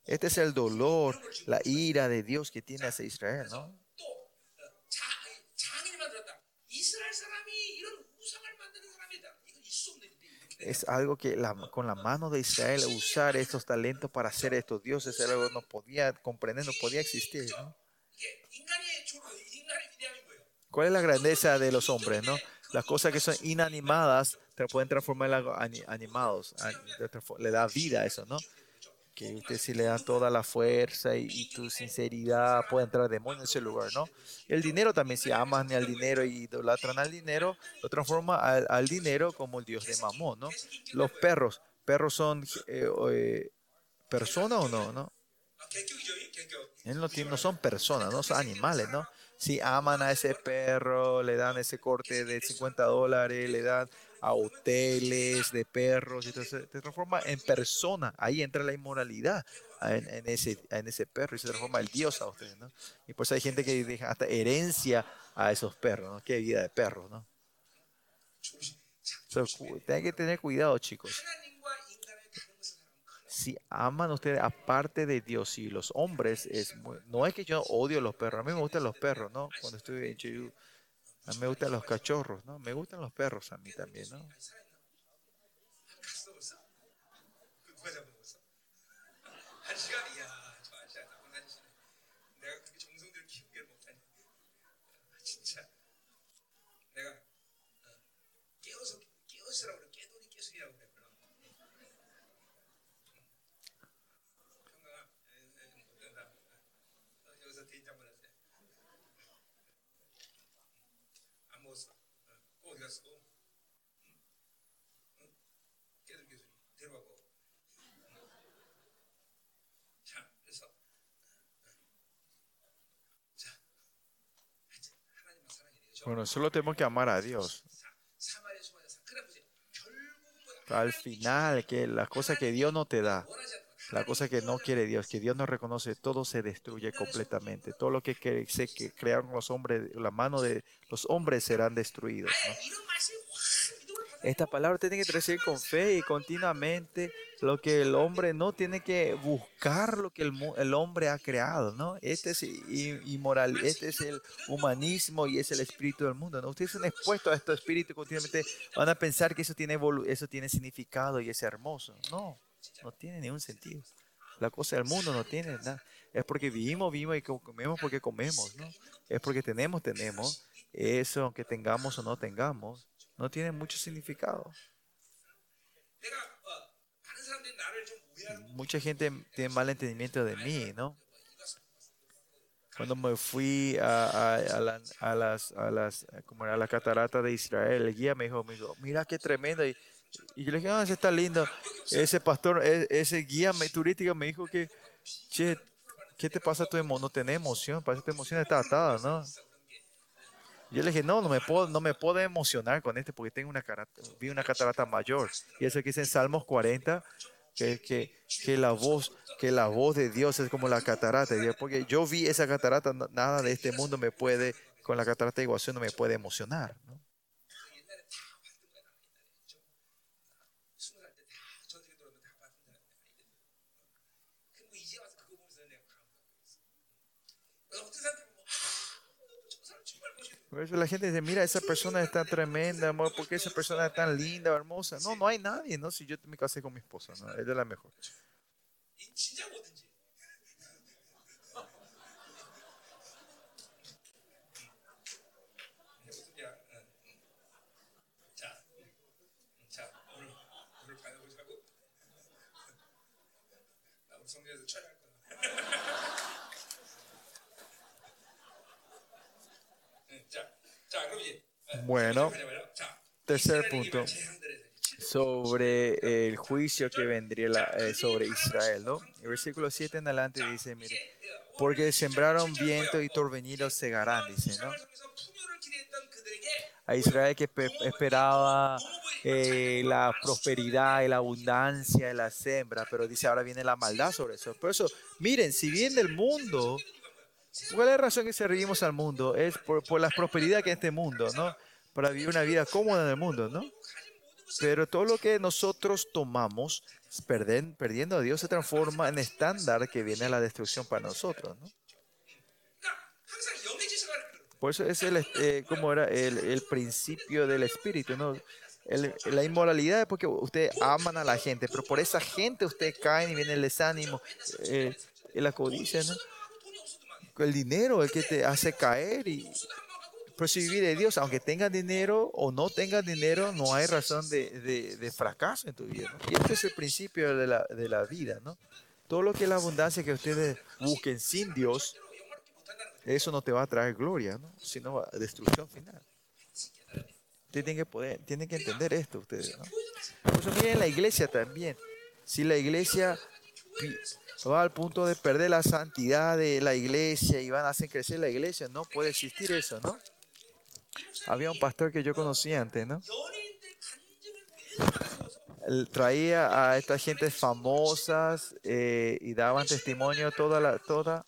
A: Este es el dolor, la ira de Dios que tiene hacia Israel. ¿no? es algo que la, con la mano de Israel usar estos talentos para hacer estos dioses algo no podía comprender, no podía existir. ¿no? ¿Cuál es la grandeza de los hombres? ¿no? Las cosas que son inanimadas te pueden transformar en animados, le da vida a eso, ¿no? que usted si le da toda la fuerza y, tu sinceridad puede entrar demonio en ese lugar, ¿no? El dinero también, si aman al dinero y idolatran al dinero, lo transforma al, al dinero como el dios de mamón, ¿no? Los perros, perros son eh, eh, personas o no, ¿no? No, no son personas, no son animales, ¿no? Si aman a ese perro, le dan ese corte de 50 dólares, le dan a hoteles de perros, y se, se transforma en persona. Ahí entra la inmoralidad en, en, ese, en ese perro y se transforma el dios a ustedes. ¿no? Y por eso hay gente que deja hasta herencia a esos perros. ¿no? Qué vida de perros. ¿no? O tienen que tener cuidado, chicos. Si aman ustedes aparte de Dios y los hombres, es muy, no es que yo odio a los perros, a mí me gustan los perros, ¿no? Cuando estuve en Cheyú, a mí me gustan los cachorros, ¿no? Me gustan los perros a mí también, ¿no? Bueno, solo tenemos que amar a Dios. Al final, que las cosas que Dios no te da, la cosa que no quiere Dios, que Dios no reconoce, todo se destruye completamente. Todo lo que se crearon los hombres, la mano de los hombres serán destruidos. Esta palabra tiene que recibir con fe y continuamente lo que el hombre no tiene que buscar lo que el, el hombre ha creado, ¿no? Este es inmoral, este es el humanismo y es el espíritu del mundo, ¿no? Ustedes son expuestos a estos espíritus continuamente van a pensar que eso tiene eso tiene significado y es hermoso. No, no tiene ningún sentido. La cosa del mundo no tiene nada. Es porque vivimos, vivimos y co- comemos porque comemos, ¿no? Es porque tenemos, tenemos. Eso, aunque tengamos o no tengamos, no tiene mucho significado. Mucha gente tiene mal entendimiento de mí, ¿no? Cuando me fui a, a, la, las, a las, como era la catarata de Israel, el guía me dijo, me dijo mira qué tremendo. Y, y yo le dije, no, oh, ese está lindo. Ese pastor, e, ese guía turístico me dijo que, che, ¿qué te pasa a tu emoción? No tenés emoción, parece que tu emoción está atada, ¿no? Yo le dije, no, no me puedo, no me puedo emocionar con este porque tengo una, cara- vi una catarata mayor. Y eso que dice en Salmos 40, que, que, la voz que la voz de Dios es como la catarata porque yo vi esa catarata nada de este mundo me puede con la catarata de iguación no me puede emocionar. Por eso la gente dice mira esa persona está tremenda amor ¿por esa persona es tan linda hermosa? no no hay nadie no si yo me casé con mi esposa ¿no? ella es la mejor Bueno, tercer punto sobre el juicio que vendría la, eh, sobre Israel, ¿no? El versículo 7 en adelante dice, mire, porque sembraron viento y torbellinos segarán, dice, ¿no? A Israel que esperaba eh, la prosperidad y la abundancia de la sembra, pero dice, ahora viene la maldad sobre eso. Por eso, miren, si bien el mundo ¿Cuál es la razón que servimos al mundo? Es por, por la prosperidad que es este mundo, ¿no? Para vivir una vida cómoda en el mundo, ¿no? Pero todo lo que nosotros tomamos, perden, perdiendo a Dios, se transforma en estándar que viene a la destrucción para nosotros, ¿no? Por eso es el, eh, como era el, el, principio del espíritu, ¿no? El, la inmoralidad es porque ustedes aman a la gente, pero por esa gente ustedes caen y viene el desánimo, eh, la codicia, ¿no? el dinero es que te hace caer y percibir de Dios. Aunque tengas dinero o no tengas dinero, no hay razón de, de, fracaso en tu vida. Y este es el principio de la, de la vida, ¿no? Todo lo que es la abundancia que ustedes busquen sin Dios, eso no te va a traer gloria, ¿no? sino destrucción final. Tienen que, poder, tienen que entender esto ustedes. ¿no? Miren la iglesia también. Si la iglesia va al punto de perder la santidad de la iglesia y van a hacer crecer la iglesia. No puede existir eso, ¿no? Había un pastor que yo conocí antes, ¿no? Traía a estas gentes famosas eh, y daban testimonio toda la, toda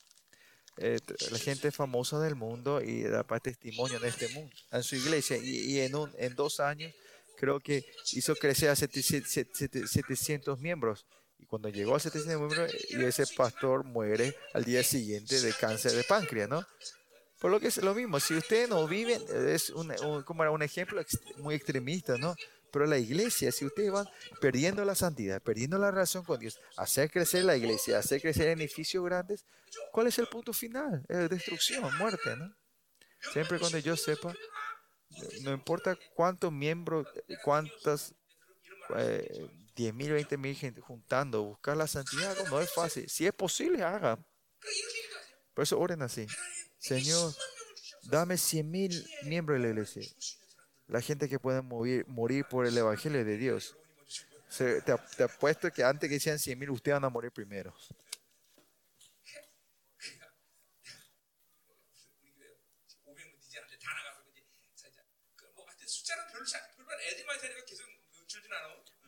A: eh, la gente famosa del mundo y daba testimonio en este mundo, en su iglesia. Y, y en, un, en dos años creo que hizo crecer a 700 miembros y cuando llegó a 700 miembros y ese pastor muere al día siguiente de cáncer de páncreas no por lo que es lo mismo si ustedes no viven es un, un- como era un ejemplo muy extremista no pero la iglesia, si ustedes van perdiendo la santidad, perdiendo la relación con Dios, hacer crecer la iglesia, hacer crecer edificios grandes, ¿cuál es el punto final? Es destrucción, muerte, ¿no? Siempre cuando yo sepa, no importa cuántos miembros, cuántas, eh, 10 mil, 20 mil gente juntando, buscar la santidad, no es fácil. Si es posible,
B: haga.
A: Por eso oren así. Señor, dame 100 mil miembros de la iglesia. La gente que puede morir, por el evangelio de Dios. Te, apuesto que antes que sean 100 mil, ustedes van a morir primero.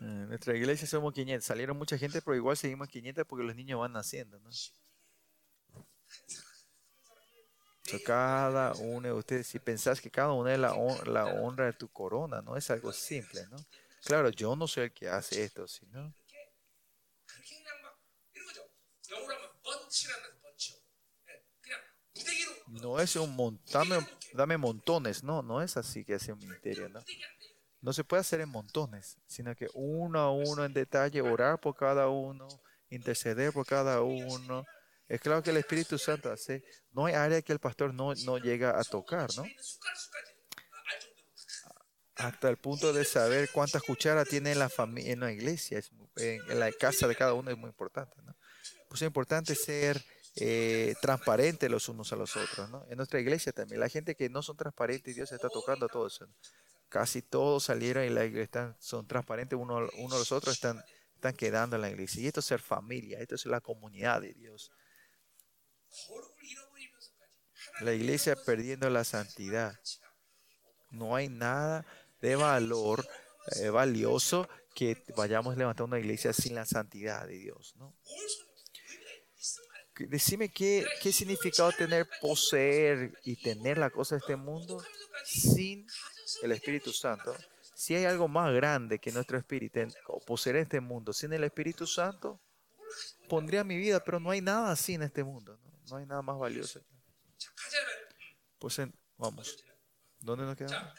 A: Nuestra iglesia somos 500. Salieron mucha gente, pero igual seguimos 500 porque los niños van naciendo, ¿no? So, cada uno de ustedes, si pensás que cada uno es la, la honra de tu corona, no es algo simple, ¿no? Claro, yo no soy el que hace esto, sino... No es un montón, dame, dame montones, no, no es así que hace un ministerio, ¿no? No se puede hacer en montones, sino que uno a pues uno en detalle, orar por cada uno, interceder por cada uno. Es claro que el Espíritu Santo hace, no hay área que el pastor no, no llega a tocar, ¿no? Hasta el punto de saber cuántas cucharas tiene en la, familia, en la iglesia, en, la casa de cada uno es muy importante, ¿no? Pues es importante ser eh, transparentes los unos a los otros, ¿no? En nuestra iglesia también, la gente que no son transparentes, Dios está tocando a todos casi todos salieron y la iglesia son transparentes uno, uno a los otros, están, están quedando en la iglesia. Y esto es ser familia, esto es la comunidad de Dios. La iglesia perdiendo la santidad. No hay nada de valor eh, valioso que vayamos levantando una iglesia sin la santidad de Dios. ¿no? Decime qué, qué significado tener, poseer y tener la cosa de este mundo sin el Espíritu Santo, si hay algo más grande que nuestro espíritu o poseer este mundo sin el Espíritu Santo, pondría mi vida, pero no hay nada así en este mundo. No, hay nada más valioso. Pues en, vamos. ¿Dónde nos quedamos?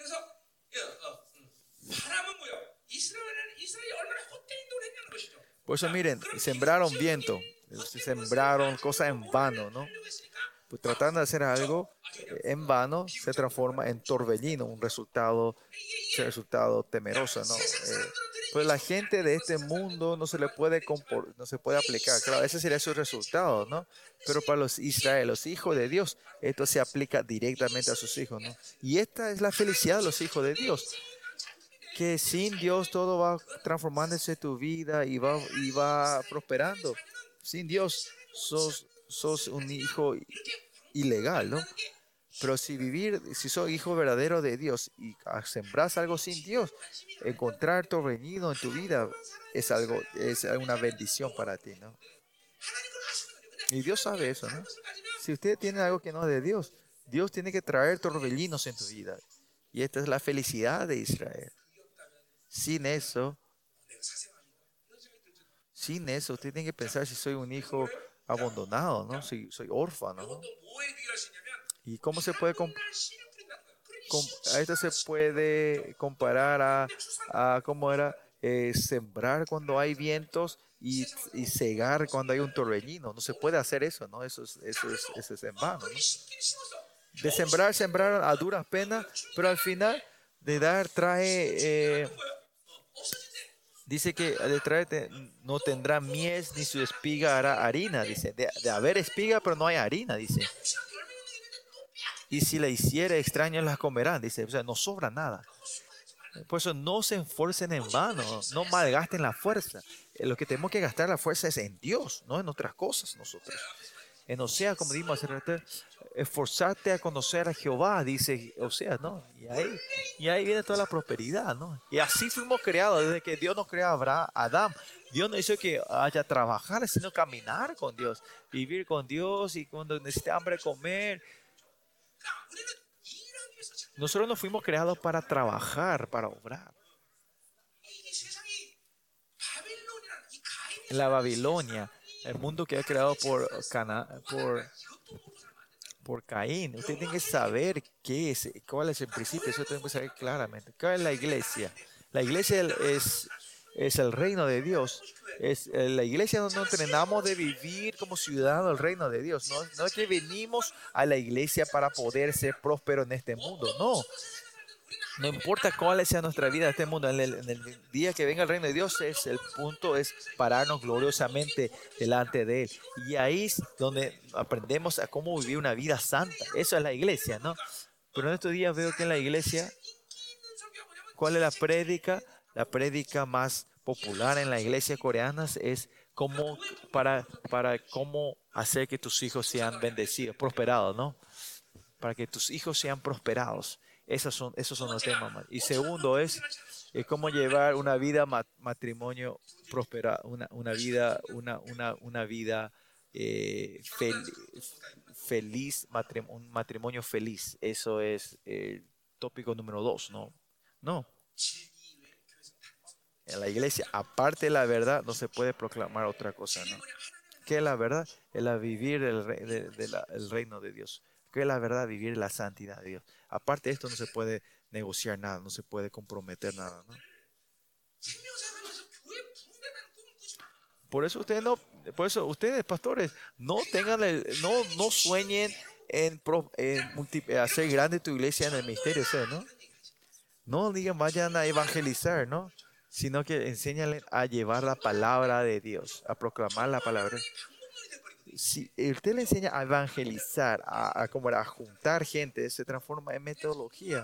A: Por eso miren, sembraron viento, sembraron cosas en vano, ¿no? Pues tratando de hacer algo en vano se transforma en torbellino, un resultado, un resultado temeroso, ¿no? Eh, pues la gente de este mundo no se le puede no se puede aplicar, claro, ese sería su resultado, ¿no? Pero para los Israel, los hijos de Dios, esto se aplica directamente a sus hijos, ¿no? Y esta es la felicidad de los hijos de Dios, que sin Dios todo va transformándose tu vida y va, y va prosperando. Sin Dios sos, sos un hijo ilegal, ¿no? Pero si vivir, si sos hijo verdadero de Dios y sembras algo sin Dios, encontrar tu reñido en tu vida es algo, es una bendición para ti, ¿no? Y Dios sabe eso, ¿no? Si usted tiene algo que no es de Dios, Dios tiene que traer torbellinos en tu vida. Y esta es la felicidad de Israel. Sin eso, sin eso, usted tiene que pensar si soy un hijo abandonado, ¿no? Si soy órfano, ¿no? ¿Y cómo se puede esto se puede comparar a, a cómo era eh, sembrar cuando hay vientos y, y, cegar cuando hay un torbellino? No se puede hacer eso, ¿no? Eso es, eso es, eso es en vano. De sembrar, sembrar a duras penas, pero al final de dar trae... Eh, dice que detrás no tendrá mies ni su espiga hará harina, dice. De, de, haber espiga, pero no hay harina, dice. Y si la hiciera extraños las comerán, dice. O sea, no sobra nada. Por eso no se esfuercen en vano, no malgasten la fuerza. Eh, Lo que tenemos que gastar la fuerza es en Dios, no en otras cosas nosotros. En Osea, como dimos hace esforzarte a conocer a Jehová, dice Osea, ¿no? Y ahí, y ahí viene toda la prosperidad, ¿no? Y así fuimos creados, desde que Dios nos creó a Adán. Dios no hizo que haya trabajar, sino caminar con Dios, vivir con Dios y cuando necesite hambre comer, nosotros no fuimos creados para trabajar, para obrar. La Babilonia, el mundo que ha creado por, Cana por, por Caín, usted tiene que saber qué es, cuál es el principio, eso tenemos que saber claramente. ¿Cuál es la iglesia? La iglesia es es el reino de Dios. Es, eh, la iglesia no, no entrenamos de vivir como ciudadanos del reino de Dios. No, no es que venimos a la iglesia para poder ser prósperos en este mundo. No. No importa cuál sea nuestra vida en este mundo, en el, día que venga el reino de Dios, es el punto es pararnos gloriosamente delante de Él. Y ahí es donde aprendemos a cómo vivir una vida santa. Eso es la iglesia, ¿no? Pero en estos días veo que en la iglesia, ¿cuál es la prédica? La prédica más popular en la iglesia coreana es cómo, para, para cómo hacer que tus hijos sean bendecidos, prosperados, ¿no? Para que tus hijos sean prosperados. Esos son, esos son los temas. Y segundo es, es cómo llevar una vida ma- matrimonio próspera, una, una vida, una, una, una vida eh, fel- feliz, matrim- un matrimonio feliz. Eso es el tópico número dos, ¿no? No. En la iglesia, aparte de la verdad, no se puede proclamar otra cosa, ¿no? ¿Qué es la verdad? Es la vivir el, re de, de la, el reino de Dios. ¿Qué es la verdad? Vivir la santidad de Dios. Aparte de esto, no se puede negociar nada, no se puede comprometer nada, ¿no? Por eso ustedes no, por eso ustedes pastores no tengan el, no no sueñen en, pro, en multi, hacer grande tu iglesia en el ministerio, ¿sí, ¿no? No digan vayan a evangelizar, ¿no? sino que enséñale a llevar la palabra de Dios, a proclamar la palabra. Si usted le enseña a evangelizar, a, a, como a juntar gente, se transforma en metodología,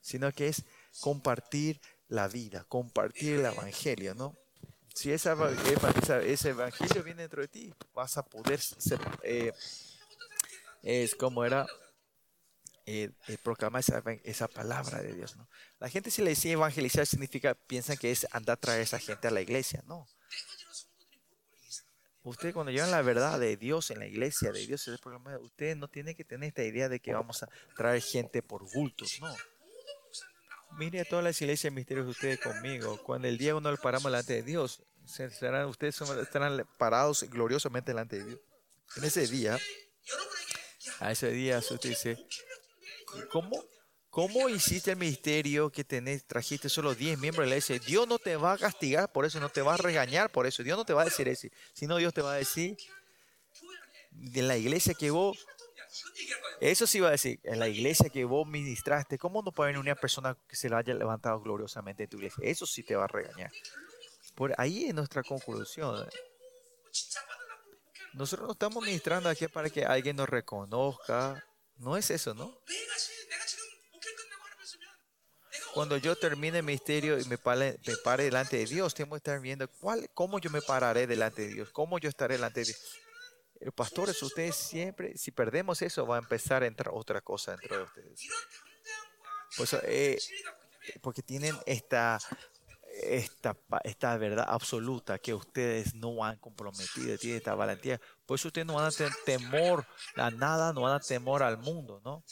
A: sino que es compartir la vida, compartir el evangelio, ¿no? Si esa, esa, ese evangelio viene dentro de ti, vas a poder ser, eh, es como era eh, eh, proclamar esa, esa, palabra de Dios. ¿no? La gente si le dice evangelizar significa, piensan que es andar a traer a esa gente a la iglesia. No. Usted cuando llevan la verdad de Dios en la iglesia, de Dios, usted no tiene que tener esta idea de que vamos a traer gente por bultos, no. Mire a todas las iglesias misterios de ustedes conmigo. Cuando el día uno lo paramos delante de Dios, serán, ustedes estarán parados gloriosamente delante de Dios. En ese día, a ese día usted dice, ¿Cómo? ¿Cómo hiciste el ministerio que tenés, trajiste solo 10 miembros de la iglesia? Dios no te va a castigar por eso, no te va a regañar por eso. Dios no te va a decir eso. Sino Dios te va a decir, de la iglesia que vos, eso sí va a decir, en la iglesia que vos ministraste, ¿cómo no puede venir una persona que se la haya levantado gloriosamente de tu iglesia? Eso sí te va a regañar. Por ahí es nuestra conclusión. Nosotros no estamos ministrando aquí para que alguien nos reconozca no es eso, ¿no? Cuando yo termine el misterio y me pare, me delante de Dios, tengo que estar viendo cuál, cómo yo me pararé delante de Dios, cómo yo estaré delante de Dios. Pastores, ustedes siempre, si perdemos eso, va a empezar a entrar otra cosa dentro de ustedes.
B: Por
A: eso, eh, porque tienen esta esta, esta verdad absoluta que ustedes no han comprometido, tiene esta valentía. Por eso ustedes no van a tener temor a nada, no van a temor al mundo, ¿no?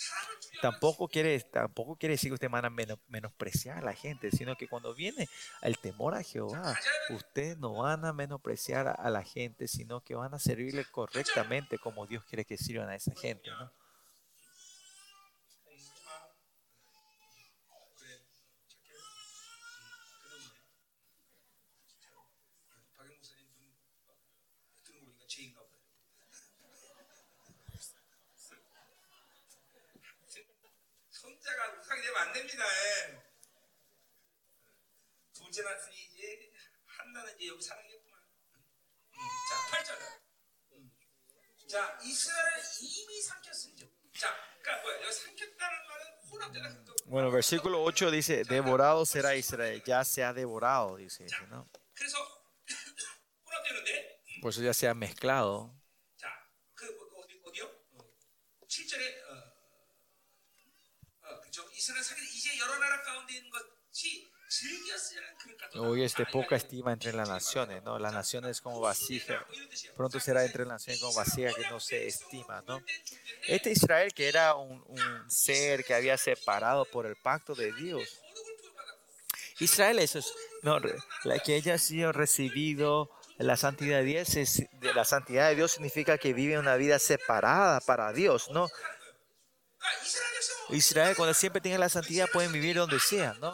A: Tampoco quiere, tampoco quiere decir que ustedes van a menospreciar a la gente, sino que cuando viene el temor a Jehová, ustedes no van a menospreciar a la gente, sino que van a servirle correctamente como Dios quiere que sirvan a esa gente, ¿no?
B: 손자가 우상이 되면 안 됩니다. 예. 둘째 낳았으니 이제 한나는 이제 여기 살아야겠구만. 음, 자, 8절. 자, 이스라엘을 이미 삼켰습니다. 자, 그러니까 뭐야? 여기 삼켰다는 말은 혼합되다.
A: Bueno, versículo 8 dice, devorado será Israel, ya se ha devorado, dice, ese, ¿no?
B: 그래서 혼합되는데
A: Por eso ya se ha mezclado. Hoy es de poca estima entre las naciones, ¿no? Las naciones como vasija. Pronto será entre las naciones como vasija que no se estima, ¿no? Este Israel que era un, un ser que había separado por el pacto de Dios. Israel, eso es, no, la que ella ha sido recibido la santidad de Dios, es, la santidad de Dios significa que vive una vida separada para Dios, ¿no? Israel, cuando siempre tienen la santidad, pueden vivir donde sea, ¿no?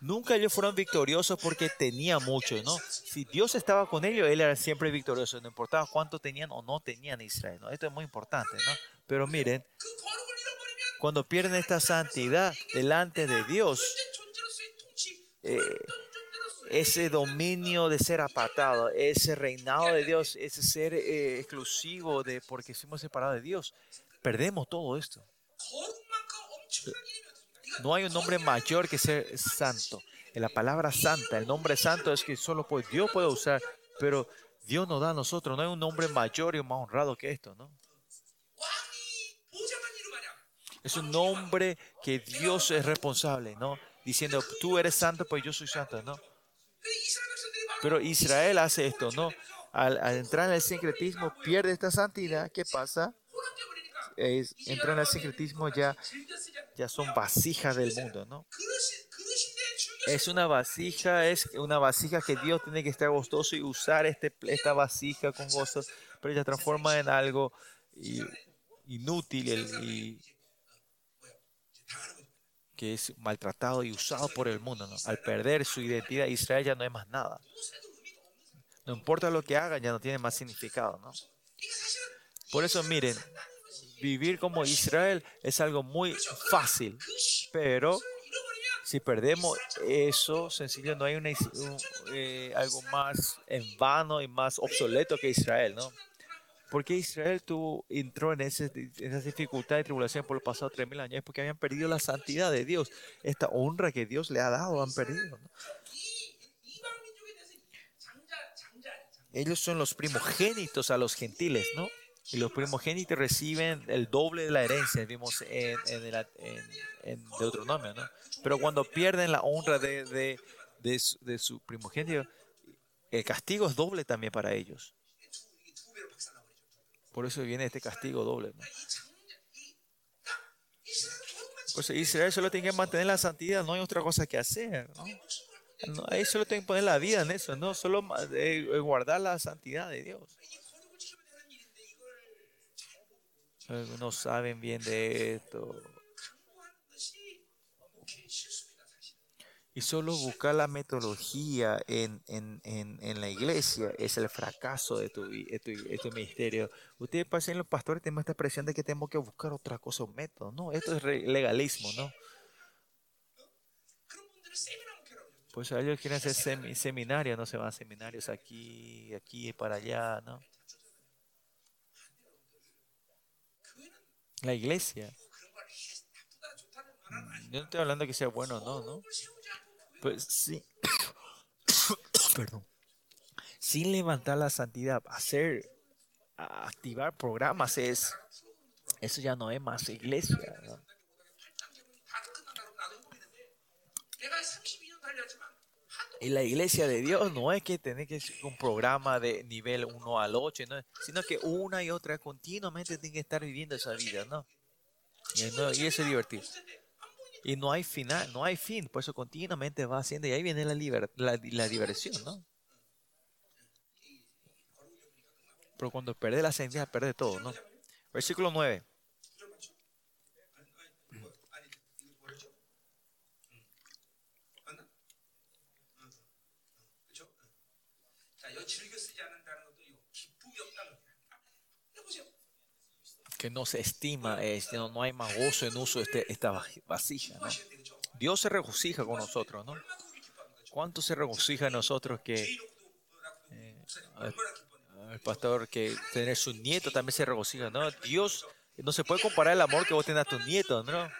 A: Nunca ellos fueron victoriosos porque tenían mucho, ¿no? Si Dios estaba con ellos, Él era siempre victorioso, no importaba cuánto tenían o no tenían Israel. Esto es muy importante, ¿no? Pero miren, cuando pierden esta santidad delante de Dios, eh, ese dominio de ser apartado, ese reinado de Dios, ese ser eh, exclusivo de porque fuimos separados de Dios, perdemos todo esto. No hay un nombre mayor que ser santo. En la palabra santa, el nombre santo es que solo Dios puede usar, pero Dios nos da a nosotros. No hay un nombre mayor y más honrado que esto, ¿no? Es un nombre que Dios es responsable, ¿no? Diciendo, tú eres santo, pues yo soy santo, ¿no? Pero Israel hace esto, ¿no? Al, al entrar en el sincretismo pierde esta santidad. ¿Qué pasa? Es, entra en el sincretismo, ya, ya son vasijas del mundo, ¿no? Es una vasija, es una vasija que Dios tiene que estar gozoso y usar este, esta vasija con gozo, pero ella transforma en algo inútil y que es maltratado y usado por el mundo. ¿no? Al perder su identidad, Israel ya no es más nada. No importa lo que hagan, ya no tiene más significado. ¿no? Por eso miren, vivir como Israel es algo muy fácil, pero si perdemos eso, sencillo, no hay eh, algo más en vano y más obsoleto que Israel, ¿no? Porque Israel tuvo, entró en, ese, en esa dificultad y tribulación por los pasados 3.000 años? Porque habían perdido la santidad de Dios. Esta honra que Dios le ha dado, han perdido. Ellos son los primogénitos a los gentiles, ¿no? Y los primogénitos reciben el doble de la herencia, vimos en, en, el, en, Deuteronomio, ¿no? Pero cuando pierden la honra de, de, de, su, de su primogénito, el castigo es doble también para ellos. Por eso viene este castigo doble. Pues Israel solo tiene que mantener la santidad, no hay otra cosa que hacer. ¿no? ahí solo tiene que poner la vida en eso, no solo eh, guardar la santidad de Dios. Algunos saben bien de esto. Y solo buscar la metodología en, en, en, en la iglesia es el fracaso de tu, de tu, de tu ministerio. Ustedes pasen los pastores, tenemos esta presión de que tenemos que buscar otra cosa, un método. No, esto es legalismo, ¿no? Pues ellos quieren hacer seminarios, no se van a seminarios aquí, aquí y para allá, ¿no? La iglesia. Yo no estoy hablando que sea bueno o no, ¿no? Pues sí. Perdón. Sin levantar la santidad, hacer, activar programas es, eso ya no es más iglesia. La iglesia de Dios no es que tener que ser un programa de nivel 1 al 8, sino que una y otra continuamente tiene que estar viviendo esa vida, ¿no? Y, y eso es divertido. Y no hay final, no hay fin, por eso continuamente va haciendo y ahí viene la, la, diversión, ¿no? Pero cuando pierde la sentida, pierde todo, ¿no? Versículo 9. Que no se estima, este, no, hay más gozo en uso de este, esta vasija. Dios se regocija con nosotros, ¿no? ¿Cuánto se regocija nosotros que eh, el, pastor que tener su nieto también se regocija, ¿no? Dios no se puede comparar el amor que vos tenés a tus nietos, ¿no?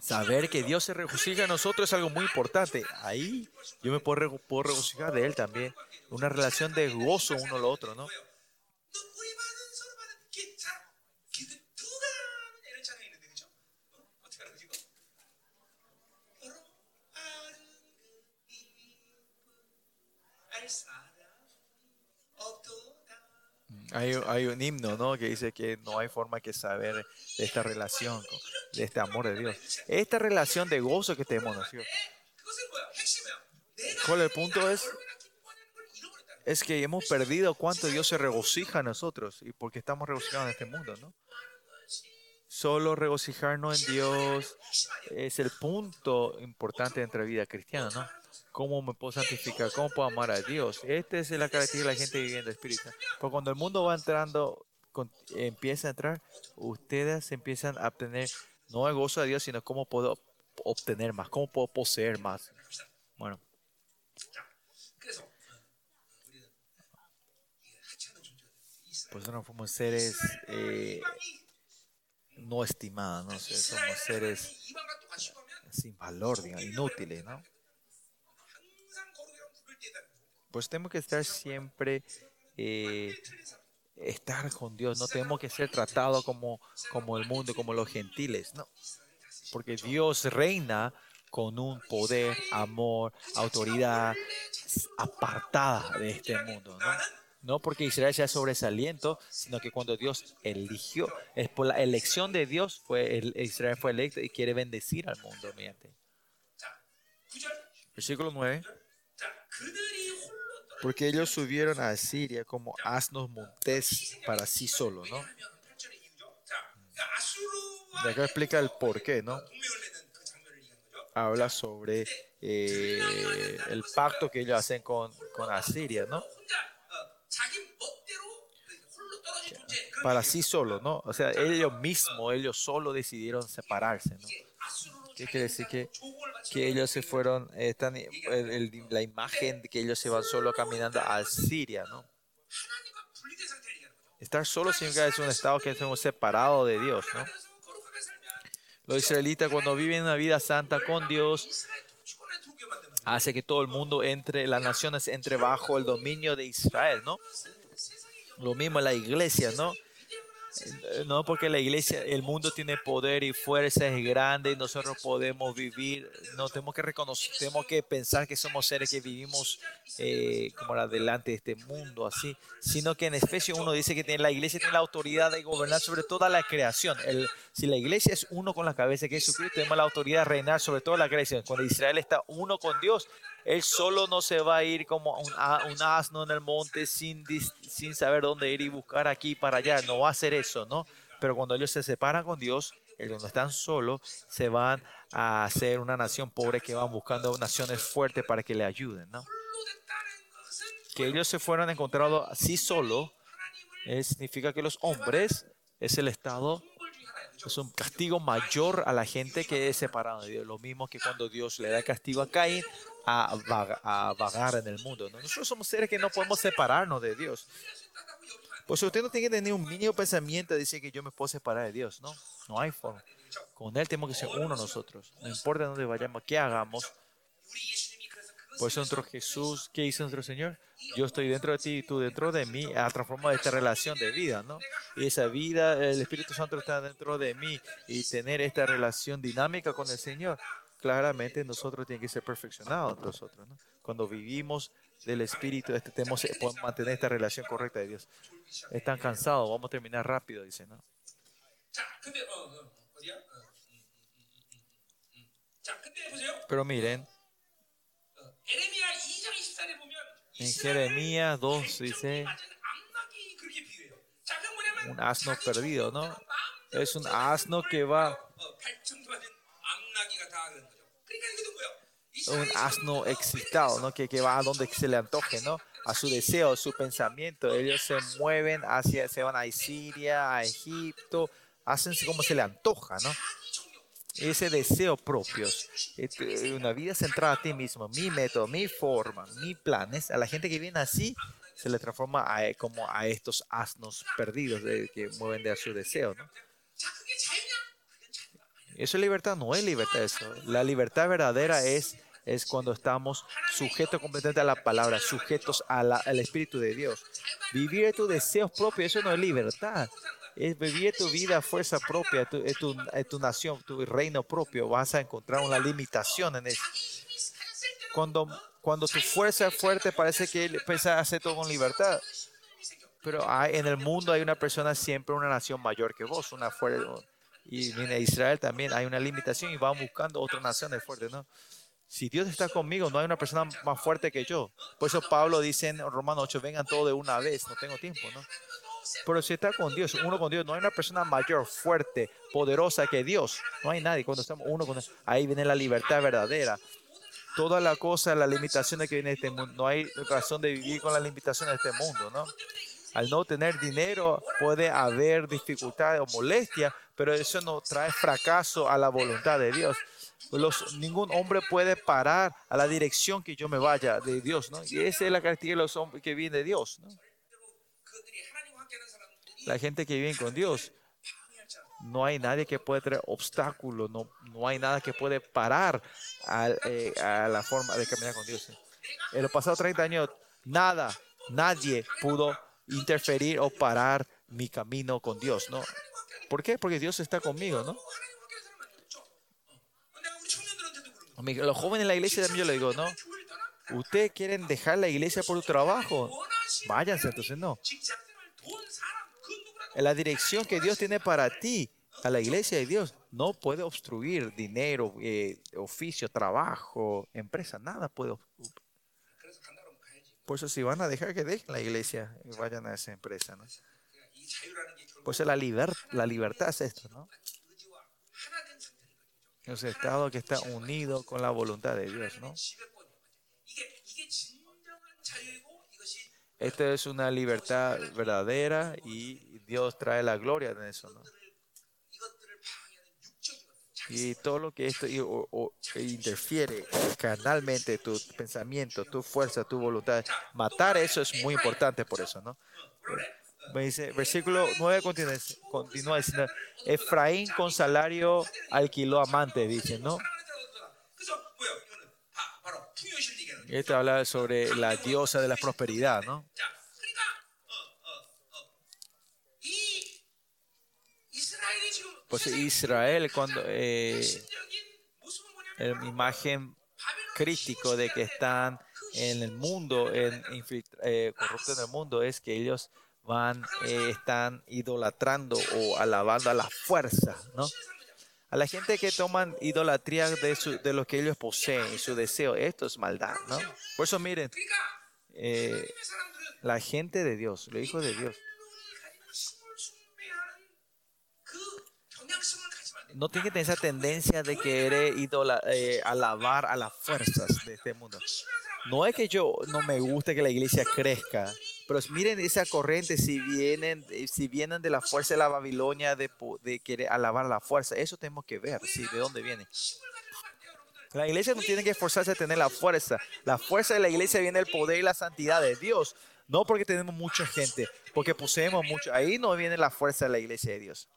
A: Saber que Dios se regocija en nosotros es algo muy importante. Ahí yo me puedo, puedo regocijar de Él también. Una relación de gozo uno al otro, ¿no? Hay, hay, un himno, ¿no? Que dice que no hay forma que saber de esta relación, de este amor de Dios. Esta relación de gozo que tenemos, ¿no? ¿Cuál el punto es? Es que hemos perdido cuánto Dios se regocija a nosotros y porque estamos regocijados en este mundo, ¿no? Solo regocijarnos en Dios es el punto importante de nuestra vida cristiana, ¿no? ¿Cómo me puedo santificar? ¿Cómo puedo amar a Dios? Esta es la característica de la gente viviendo espíritu. Porque cuando el mundo va entrando, empieza a entrar, ustedes empiezan a obtener no el gozo de Dios, sino cómo puedo obtener más, cómo puedo poseer más. Bueno. Pues no somos seres eh, no estimados, ¿no? somos seres sin valor, digamos, inútiles, ¿no? Pues tenemos que estar siempre eh, estar con Dios. No tenemos que ser tratados como, como el mundo, como los gentiles. No. Porque Dios reina con un poder, amor, autoridad apartada de este mundo. ¿no? no porque Israel sea sobresaliento, sino que cuando Dios eligió, es por la elección de Dios, fue el, Israel fue electo y quiere bendecir al mundo mediante. Versículo 9. Porque ellos subieron a Asiria como asnos montés para sí solo, ¿no? Y acá explica el por qué, ¿no? Habla sobre eh, el pacto que ellos hacen con, con Asiria, ¿no? Para sí solo, ¿no? O sea, ellos mismos, ellos solo decidieron separarse, ¿no? ¿Qué quiere decir? Que, que ellos se fueron, están, el, la imagen de que ellos se van solo caminando a Siria, ¿no? Estar solo significa es un estado que estamos separados de Dios, ¿no? Los israelitas cuando viven una vida santa con Dios, hace que todo el mundo entre, las naciones entre bajo el dominio de Israel, ¿no? Lo mismo en la iglesia, ¿no? Eh, no, porque la iglesia, el mundo tiene poder y fuerza, es grande y nosotros podemos vivir, no tenemos que reconocer, tenemos que pensar que somos seres que vivimos eh, como delante de este mundo, así, sino que en Efesios 1 dice que la iglesia tiene la autoridad de gobernar sobre toda la creación. Si la iglesia es uno con la cabeza es Jesucristo, tenemos la autoridad de reinar sobre toda la creación. Cuando Israel está uno con Dios, él solo no se va a ir como un, asno en el monte sin, sin saber dónde ir y buscar aquí para allá. No va a hacer eso, ¿no? Pero cuando ellos se separan con Dios, ellos no están solos, se van a hacer una nación pobre que van buscando naciones fuertes para que le ayuden, ¿no? Que ellos se fueron encontrados así solo, eh, significa que los hombres es el estado es un castigo mayor a la gente que es separada de Dios. Lo mismo que cuando Dios le da castigo a Caín, a, vagar en el mundo. Nosotros somos seres que no podemos separarnos de Dios. Pues usted no tiene que tener un mínimo pensamiento de decir que yo me puedo separar de Dios. No, no hay forma. Con Él tenemos que ser uno nosotros. No importa dónde vayamos, qué hagamos. Por eso Jesús, ¿qué hizo nuestro Señor? Yo estoy dentro de ti y tú dentro de mí, ha transformado esta relación de vida, ¿no? Y esa vida, el Espíritu Santo está dentro de mí y tener esta relación dinámica con el Señor claramente nosotros tiene que ser perfeccionados nosotros. ¿no? Cuando vivimos del Espíritu, este, tenemos, podemos mantener esta relación correcta de Dios. Están cansados, vamos a terminar rápido, dice. ¿no? Pero miren, en Jeremías 2 dice un asno perdido, ¿no? Es un asno que va un asno excitado, ¿no? Que, que va a donde se le antoje, ¿no? A su deseo, su pensamiento. Ellos se mueven hacia, se van a Siria, a Egipto, hacen como se le antoja, ¿no? Ese deseo propio, este, una vida centrada a ti mismo, mi método, mi forma, mis planes, a la gente que viene así, se le transforma a, como a estos asnos perdidos de, que mueven de a su deseo, ¿no? Eso es libertad, no es libertad eso. La libertad verdadera es, es cuando estamos sujetos completamente a la palabra, sujetos al Espíritu de Dios. Vivir tus deseos propios, eso no es libertad. Es vivir tu vida a fuerza propia, tu, tu, tu nación, tu reino propio. Vas a encontrar una limitación en eso. Cuando, cuando tu fuerza es fuerte, parece que empiezas a hacer todo con libertad. Pero hay, en el mundo hay una persona siempre, una nación mayor que vos, una fuerza y en Israel también hay una limitación y van buscando otras naciones fuertes, ¿no? Si Dios está conmigo, no hay una persona más fuerte que yo. Por eso Pablo dice en Romanos 8, vengan todos de una vez, no tengo tiempo, ¿no? Pero si está con Dios, uno con Dios, no hay una persona mayor, fuerte, poderosa que Dios. No hay nadie. Cuando estamos uno con Dios, ahí viene la libertad verdadera. Toda la cosa, las limitaciones que viene de este mundo, no hay razón de vivir con las limitaciones de este mundo, ¿no? Al no tener dinero puede haber dificultades o molestias, pero eso no trae fracaso a la voluntad de Dios. Los, ningún hombre puede parar a la dirección que yo me vaya de Dios, ¿no? Y esa es la característica de los hombres que vienen de Dios, ¿no? la gente que vive con Dios. No hay nadie que puede traer obstáculos, no, no hay nada que puede parar eh, a, la forma de caminar con Dios. En los pasados 30 años, nada, nadie pudo interferir o parar mi camino con Dios, ¿no? ¿Por qué? Porque Dios está conmigo, ¿no? Los jóvenes en la iglesia también yo le digo, ¿no? Ustedes quieren dejar la iglesia por su trabajo. Váyanse, entonces no. La dirección que Dios tiene para ti, a la iglesia de Dios, no puede obstruir dinero, eh, oficio, trabajo, empresa, nada puede
B: obstruir.
A: Por eso si van a dejar que dejen la iglesia y vayan a esa empresa, ¿no? Pues la, liber la libertad es esto, ¿no? Es estado que está unido con la voluntad de Dios, ¿no? Esta es una libertad verdadera y Dios trae la gloria en eso. ¿no? Y todo lo que esto e interfiere carnalmente tu pensamiento, tu fuerza, tu voluntad, matar eso es muy importante por eso, ¿no? Me dice, versículo 9 continúa, continúa diciendo, Efraín con salario alquiló amantes, dice, ¿no? Este habla sobre la diosa de la prosperidad, ¿no? Pues Israel, cuando eh, imagen crítico de que están en el mundo, en, eh, corrupto en el mundo, es que ellos van, eh, están idolatrando o alabando a la fuerza, ¿no? A la gente que toman idolatría de, su, de lo que ellos poseen, y su deseo, esto es maldad, ¿no? Por eso miren, eh, la gente de Dios, los hijos de Dios, no tienen que tener esa tendencia de querer idola, eh, alabar a las fuerzas de este mundo. No es que yo no me guste que la iglesia crezca, pero miren esa corriente, si vienen, eh, si vienen de la fuerza de la Babilonia, de, querer alabar la fuerza, eso tenemos que ver, de dónde viene. La iglesia no tiene que esforzarse a tener la fuerza. La fuerza de la iglesia viene del poder y la santidad de Dios. No porque tenemos mucha gente, porque poseemos mucho. Ahí no viene la fuerza de la iglesia de Dios.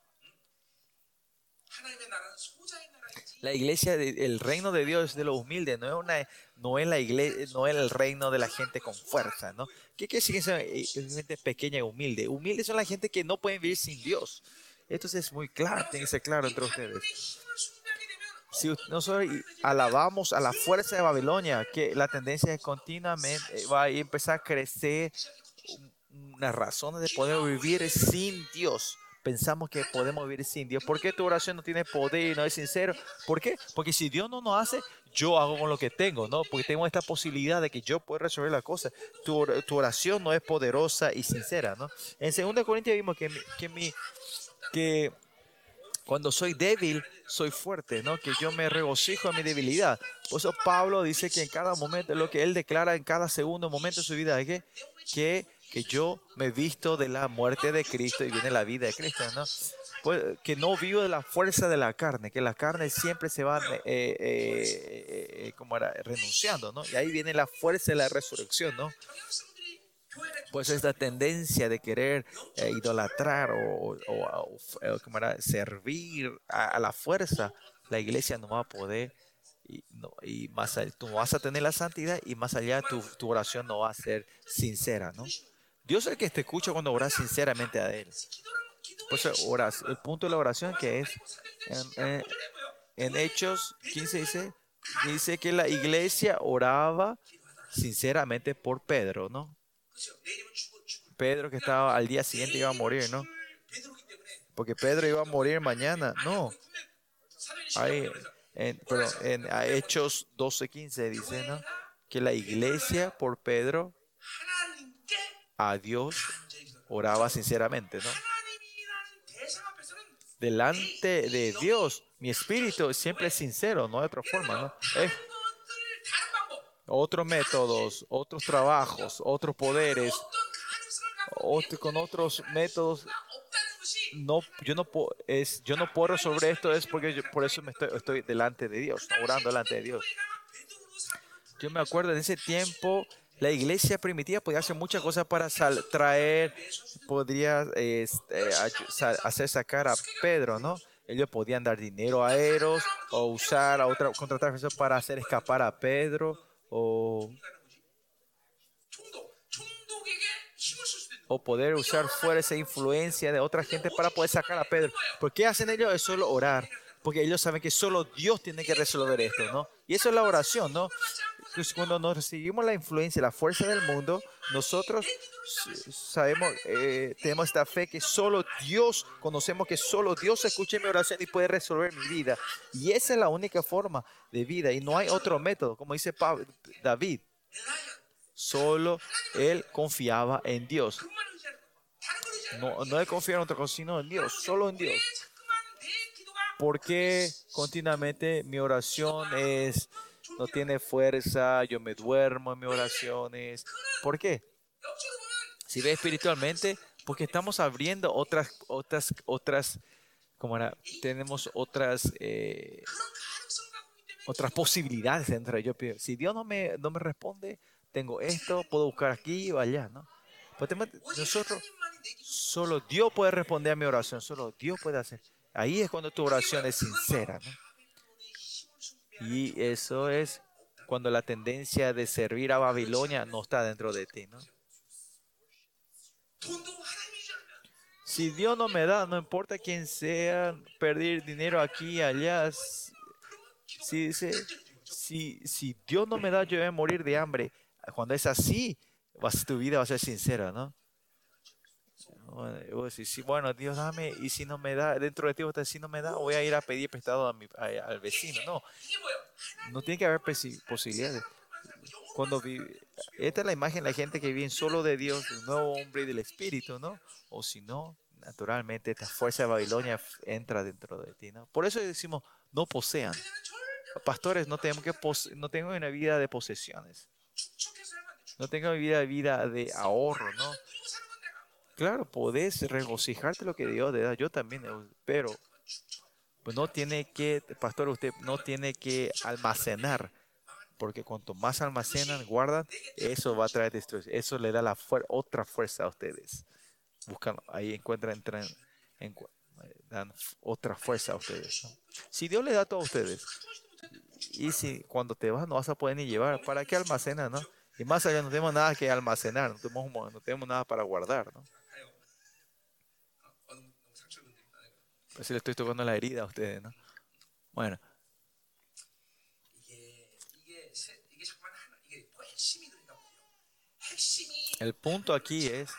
A: La iglesia, el reino de Dios es de los humildes, no es una no en la iglesia, no en el reino de la gente con fuerza, ¿no? ¿Qué quiere eh, decir que gente pequeña y humilde? Humilde son la gente que no pueden vivir sin Dios. Esto es muy claro, tiene que claro entre ustedes. Si nosotros alabamos a la fuerza de Babilonia, que la tendencia es continuamente va a empezar a crecer unas razones de poder vivir sin Dios pensamos que podemos vivir sin Dios. ¿Por qué tu oración no tiene poder y no es sincero? ¿Por qué? Porque si Dios no nos hace, yo hago con lo que tengo, ¿no? Porque tengo esta posibilidad de que yo pueda resolver la cosa. Tu, tu oración no es poderosa y sincera, ¿no? En 2 Corintios vimos que, que, mi, que cuando soy débil, soy fuerte, ¿no? Que yo me regocijo en mi debilidad. Por eso Pablo dice que en cada momento, lo que él declara en cada segundo momento de su vida, es que, que, que yo me visto de la muerte de Cristo y viene la vida de Cristo, ¿no? Pues, que no vivo de la fuerza de la carne, que la carne siempre se va, eh, eh, eh, como era, renunciando, ¿no? Y ahí viene la fuerza de la resurrección, ¿no? Pues esta tendencia de querer idolatrar o, era, servir a, la fuerza, la iglesia no va a poder y, no, y más tú vas a tener la santidad y más allá tu, tu, oración no va a ser sincera, ¿no? Dios es el que te escucha cuando oras sinceramente a Él. Pues eh, oras, el punto de la oración que es en,
B: eh,
A: en, Hechos 15 dice, dice que la iglesia oraba sinceramente por Pedro, ¿no? Pedro que estaba al día siguiente iba a morir, ¿no? Porque Pedro iba a morir mañana, no. Ahí, en, perdón, en Hechos 12:15 dice, ¿no? Que la iglesia por Pedro a Dios oraba sinceramente, ¿no? delante de Dios, mi espíritu siempre es sincero, no hay otra forma, ¿no?
B: Eh.
A: Otros métodos, otros trabajos, otros poderes, con otros métodos. No, yo no puedo, es, yo no puedo sobre esto es porque yo, por eso me estoy, estoy delante de Dios, orando delante de Dios. Yo me acuerdo de ese tiempo la iglesia primitiva podía hacer muchas cosas para traer, podría este, hacer sacar a Pedro, ¿no? Ellos podían dar dinero a Eros o usar a otra, contratar para hacer escapar a Pedro o, o poder usar fuera esa influencia de otra gente para poder sacar a Pedro. ¿Por qué hacen ellos? Es solo orar porque ellos saben que solo Dios tiene que resolver esto, ¿no? Y eso es la oración, ¿no? Cuando nos recibimos la influencia, la fuerza del mundo, nosotros sabemos, eh, tenemos esta fe que solo Dios, conocemos que solo Dios escucha mi oración y puede resolver mi vida. Y esa es la única forma de vida y no hay otro método, como dice David. Solo él confiaba en Dios. No, no confiar en otra cosa, sino en Dios, solo en Dios. Porque continuamente mi oración es, no tiene fuerza, yo me duermo en mis oraciones. ¿Por qué? Si ve espiritualmente, porque estamos abriendo otras, otras, otras, como era, tenemos otras, eh, otras posibilidades entre ellos. Si Dios no me, no me responde, tengo esto, puedo buscar aquí o allá, ¿no? Pues nosotros, solo Dios puede responder a mi oración, solo Dios puede hacer. Ahí es cuando tu oración es sincera, ¿no? Y eso es cuando la tendencia de servir a Babilonia no está dentro de ti, ¿no? Si Dios no me da, no importa quién sea, perder dinero aquí y allá. Si, si, si Dios no me da, yo voy a morir de hambre. Cuando es así, tu vida va a ser sincera, ¿no? Bueno, Dios dame, y si no me da, dentro de ti, si no me da, voy a ir a pedir prestado a mi, al vecino. No, no tiene que haber posibilidades. Cuando vive, esta es la imagen de la gente que vive solo de Dios, del nuevo hombre y del Espíritu, ¿no? O si no, naturalmente esta fuerza de Babilonia entra dentro de ti, ¿no? Por eso decimos, no posean. Pastores, no tenemos que no tengo una vida de posesiones. No tengo una vida, vida de ahorro, ¿no? Claro, podés regocijarte lo que Dios te da. Yo también, eh, pero pues no tiene que, pastor, usted no tiene que almacenar, porque cuanto más almacenan, guardan, eso va a traer destrucción. Eso le da la otra fuerza a ustedes. Buscan, ahí encuentran, entran, en, dan otra fuerza a ustedes. Si Dios le da todo a ustedes, y si cuando te vas no vas a poder ni llevar, ¿para qué almacenar, no? Y más allá no tenemos nada que almacenar, no tenemos, no tenemos nada para guardar, ¿no? Pues le estoy tocando la herida a ustedes, ¿no? Bueno. El punto aquí es,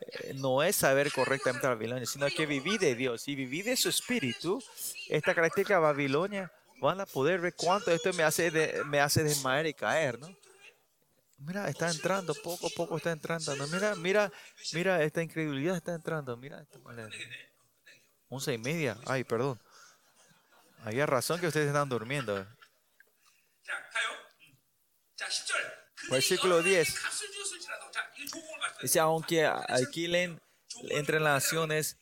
A: eh, no es saber correctamente a Babilonia, sino que vivir de Dios y vivir de su espíritu. Esta característica de Babilonia van a poder ver cuánto esto me hace, de, me hace desmayar y caer, ¿no? Mira, está entrando, poco a poco está entrando. Mira, mira, mira, esta incredulidad está entrando. Mira, esta manera. Once y media. Ay, perdón. Había razón que ustedes están durmiendo. Versículo 10. Dice, aunque alquilen entre las naciones,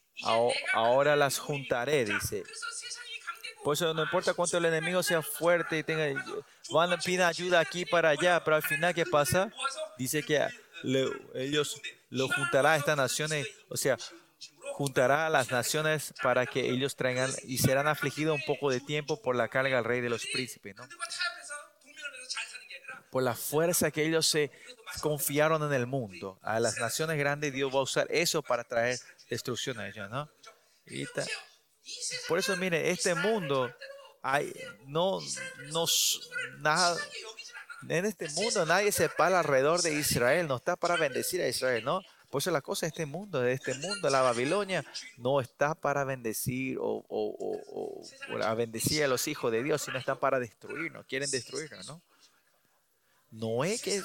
A: ahora las juntaré, dice. Por eso no importa cuánto el enemigo sea fuerte y tenga, van pedir ayuda aquí para allá, pero al final, ¿qué pasa? Dice que ellos lo juntará a estas naciones, o sea, juntará a las naciones para que ellos traigan y serán afligidos un poco de tiempo por la carga al rey de los príncipes. Por la fuerza que ellos se confiaron en el mundo. A las naciones grandes Dios va a usar eso para traer destrucción a ellos, ¿no? por eso, mire, este mundo, hay, no, no, nada, en este mundo nadie se para alrededor de Israel, no está para bendecir a Israel, ¿no? Por eso la cosa de este mundo, de este mundo, la Babilonia, no está para bendecir o, a bendecir a los hijos de Dios, sino está para destruirnos, quieren destruirnos, ¿no? No es que...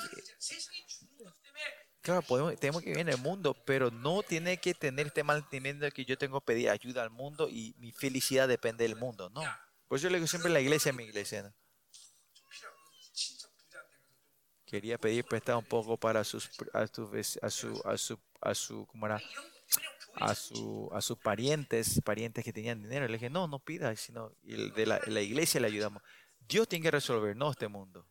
A: Claro, tenemos que vivir en el mundo, pero no tiene que tener este mantenimiento de que yo tengo que pedir ayuda al mundo y mi felicidad depende del mundo, no. Por eso yo le digo siempre la iglesia a mi iglesia, ¿no? Quería pedir prestado un poco para sus, a, su, a su, a su, ¿cómo era? A, su, a sus parientes, parientes que tenían dinero. Le dije, no, no pida, sino de la, iglesia le ayudamos. Dios tiene que resolver, no este mundo.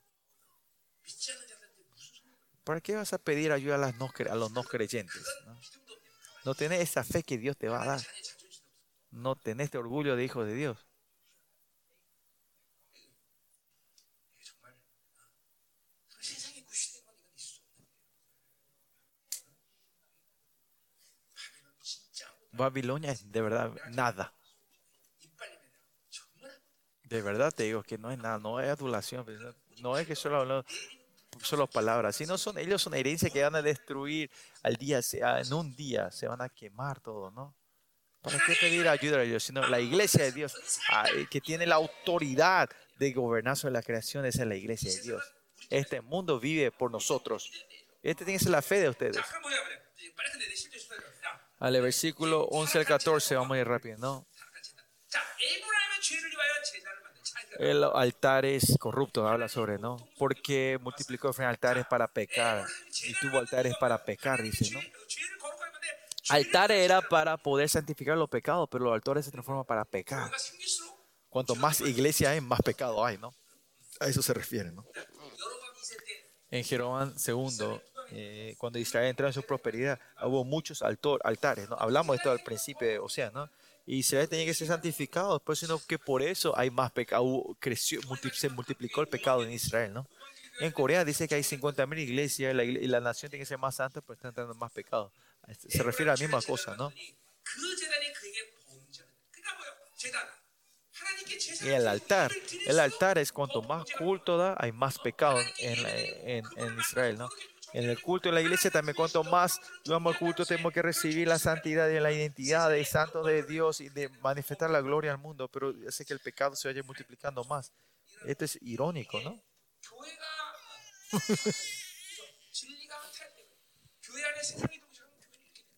A: ¿Para qué vas a pedir ayuda a los no creyentes? ¿no? no tenés esa fe que Dios te va a dar. No tenés este orgullo de hijo de Dios. Babilonia es de verdad nada. De verdad te digo que no es nada, no es adulación, no es que solo hablamos solo palabras, sino son ellos son herencia que van a destruir al día, en un día se van a quemar todo, ¿no? ¿Para qué pedir ayuda a Dios? Sino la iglesia de Dios, ah, eh, que tiene la autoridad de gobernar sobre la creación, esa es la iglesia de Dios. Este mundo vive por nosotros. Este tiene que ser la fe de ustedes al versículo 11 al 14, vamos a ir rápido, ¿no? El altar es corrupto, habla sobre, ¿no? Porque multiplicó altares para pecar y tuvo altares para pecar, dice, ¿no? Altar era para poder santificar los pecados, pero los altares se transforman para pecar. Cuanto más iglesia hay, más pecado hay, ¿no? A eso se refiere, ¿no? En Jeroboam II, eh, cuando Israel entró en su prosperidad, hubo muchos altor, altares, ¿no? Hablamos de esto al principio de Oceano, ¿no? Israel tenía que ser santificado, pero sino que por eso hay más pecado, creció, multi, se multiplicó el pecado en Israel, ¿no? En Corea dice que hay 50.000 iglesias la, y la nación tiene que ser más santa, pero está entrando más pecado. Este, se refiere a la misma cosa, ¿no? Y el altar, el altar es cuanto más culto da, hay más pecado en, en, en Israel, ¿no? En el culto de la iglesia también cuanto más vamos al culto tenemos que recibir la santidad y la identidad de santos de Dios y de manifestar la gloria al mundo, pero hace que el pecado se vaya multiplicando más. Esto es irónico, ¿no?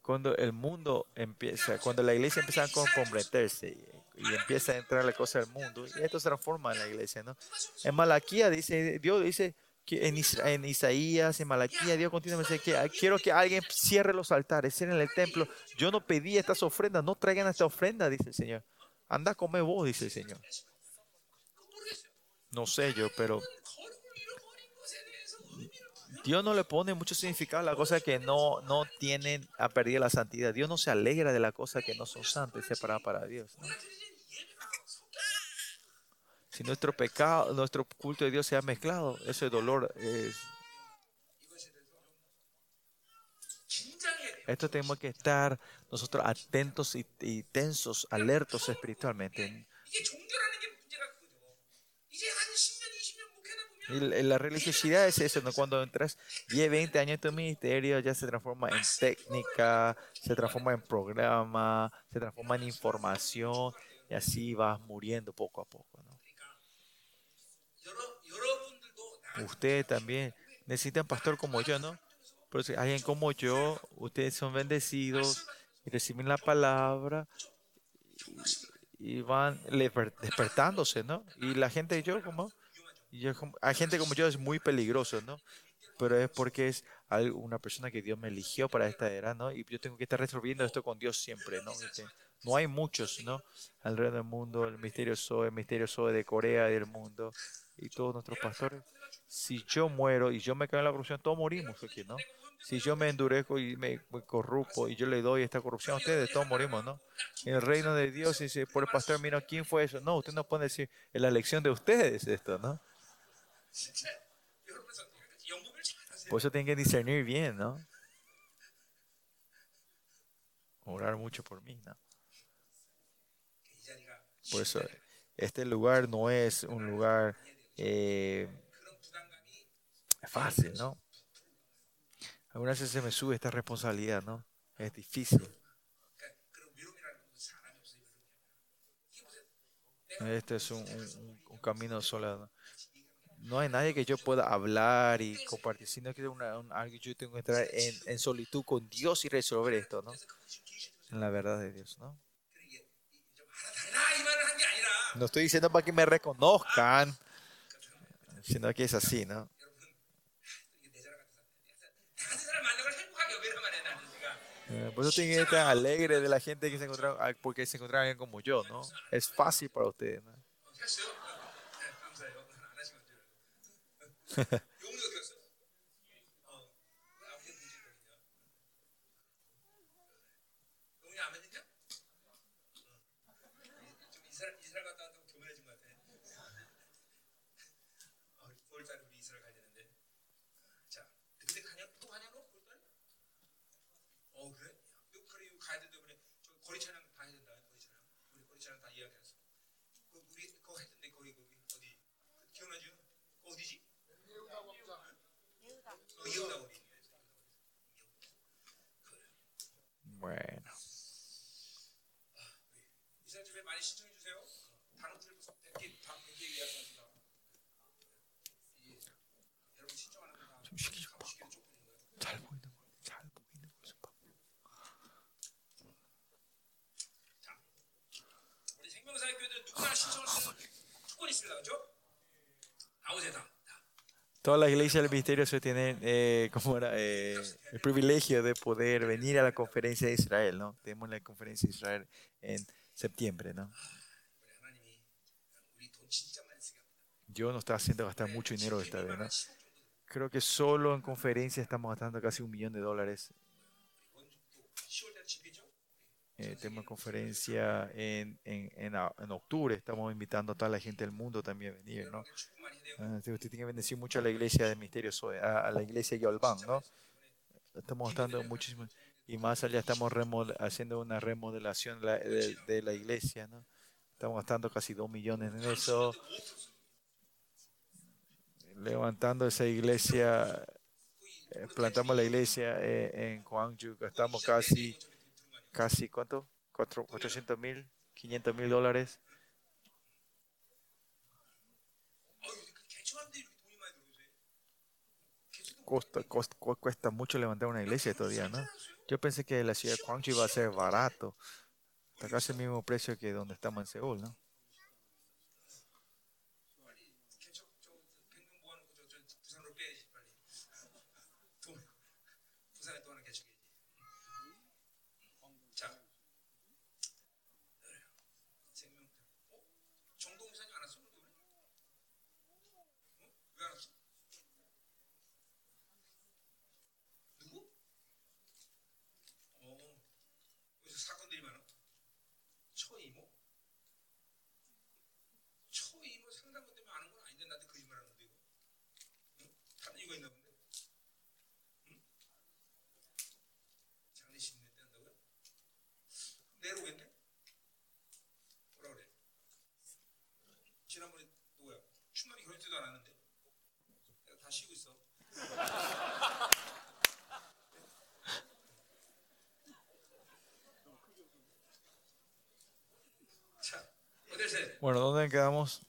A: cuando el mundo empieza, cuando la iglesia empieza a comprometerse y empieza a entrar la cosa del mundo, esto se transforma en la iglesia, ¿no? En Malaquía dice, Dios dice, en, Isra en Isaías, en Malaquía, Dios continuamente dice que ah, quiero que alguien cierre los altares, cierren el templo. Yo no pedí estas ofrendas, no traigan esta ofrenda, dice el Señor. Anda a comer vos, dice el Señor. No sé yo, pero Dios no le pone mucho significado a la cosa que no, no tienen a perder la santidad. Dios no se alegra de las cosas que no son santas separadas para Dios. ¿no? Si nuestro pecado, nuestro culto de Dios se ha mezclado, ese dolor es... Esto tenemos que estar nosotros atentos y, tensos, alertos espiritualmente. La religiosidad es eso, ¿no? cuando entras 10, 20 años en tu ministerio, ya se transforma en técnica, se transforma en programa, se transforma en información, y así vas muriendo poco a poco. Ustedes también necesitan pastor como yo, ¿no? Si alguien como yo, ustedes son bendecidos y reciben la palabra y, van despertándose, ¿no? Y la gente, yo como, yo como- gente como yo es muy peligroso, ¿no? Pero es porque es una persona que Dios me eligió para esta era, ¿no? Y yo tengo que estar resolviendo esto con Dios siempre, ¿no? No hay muchos, ¿no? Alrededor del mundo, el misterio Zoe, el misterio Zoe de Corea del mundo, y todos nuestros pastores si yo muero y yo me caigo en la corrupción, todos morimos aquí, ¿no? Si yo me endurezco y me, me y yo le doy esta corrupción a ustedes, todos morimos, ¿no? En el reino de Dios, y si por el pastor, mira, ¿quién fue eso? No, usted no puede decir, en la elección de ustedes esto, ¿no? Por eso tienen que discernir bien, ¿no? Orar mucho por mí, ¿no? Por eso, este lugar no es un lugar... Eh,
B: es
A: fácil, ¿no? Algunas veces se me sube esta responsabilidad, ¿no? Es difícil. Este es un, un, un camino solo. No hay nadie que yo pueda hablar y compartir, sino que una, un, algo yo tengo que entrar en, en, solitud con Dios y resolver esto, ¿no? En la verdad de Dios, ¿no? No estoy diciendo para que me reconozcan, sino que es así, ¿no? Por eso tienen que estar alegre de la gente que se encuentra, ah, porque se encuentra alguien como yo, ¿no? Es fácil para ustedes, ¿no? Todas las iglesias del ministerio se tienen eh, era, eh, el privilegio de poder venir a la conferencia de Israel, ¿no? Tenemos la conferencia de Israel en septiembre, ¿no? Dios nos está haciendo gastar mucho dinero esta vez, ¿no? Creo que solo en conferencia estamos gastando casi un millón de dólares eh, tenemos conferencia en, en, en, octubre. Estamos invitando a toda la gente del mundo también a venir, ¿no? Ah, uh, usted tiene que bendecir mucho a la iglesia de misterio, a, a la iglesia de Yolban, ¿no? Estamos dando muchísimo. Y más allá estamos haciendo una remodelación de, la iglesia, ¿no? Estamos gastando casi 2 millones en eso. Levantando esa iglesia, eh, plantamos la iglesia eh, en Gwangju, gastamos casi casi, ¿cuánto? 4, 800 mil, 500 mil dólares. Costa, cuesta mucho levantar una iglesia estos días, ¿no? Yo pensé que la ciudad de Gwangju iba a ser barato, hasta casi el mismo precio que donde estamos en Seúl, ¿no? Bueno, ¿dónde quedamos?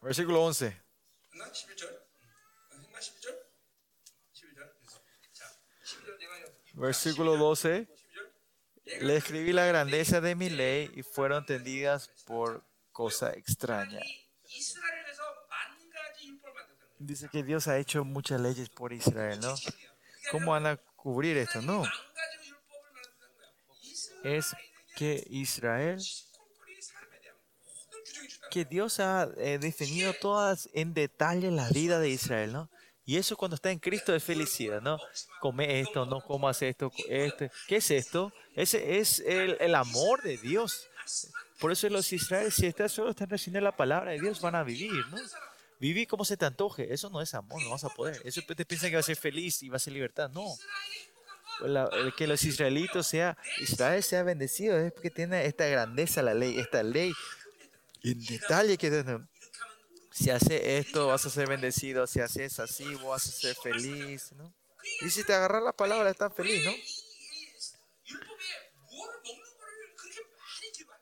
A: Versículo 11. Versículo 12. Le escribí la grandeza de mi ley y fueron entendidas por cosa extraña. Dice que Dios ha hecho muchas leyes por Israel, ¿no? ¿Cómo van a cubrir esto? No. Es que Israel que Dios ha eh, definido todas en detalle la vida de Israel, ¿no? Y eso cuando está en Cristo es felicidad, ¿no? Come esto, no comas esto, este. ¿Qué es esto? Ese es el, amor de Dios. Por eso los israelíes, si están solo están recibiendo la palabra de Dios, van a vivir, ¿no? Vivir como se te antoje. Eso no es amor, no vas a poder. Eso te piensa que va a ser feliz y va a ser libertad. No. La- que los israelitos sea, Israel sea bendecido es porque tiene esta grandeza la ley, esta ley en detalle que. Si haces esto, vas a ser bendecido. Si haces así, vas a ser feliz. ¿no? Y si te agarras la palabra, estás feliz, ¿no?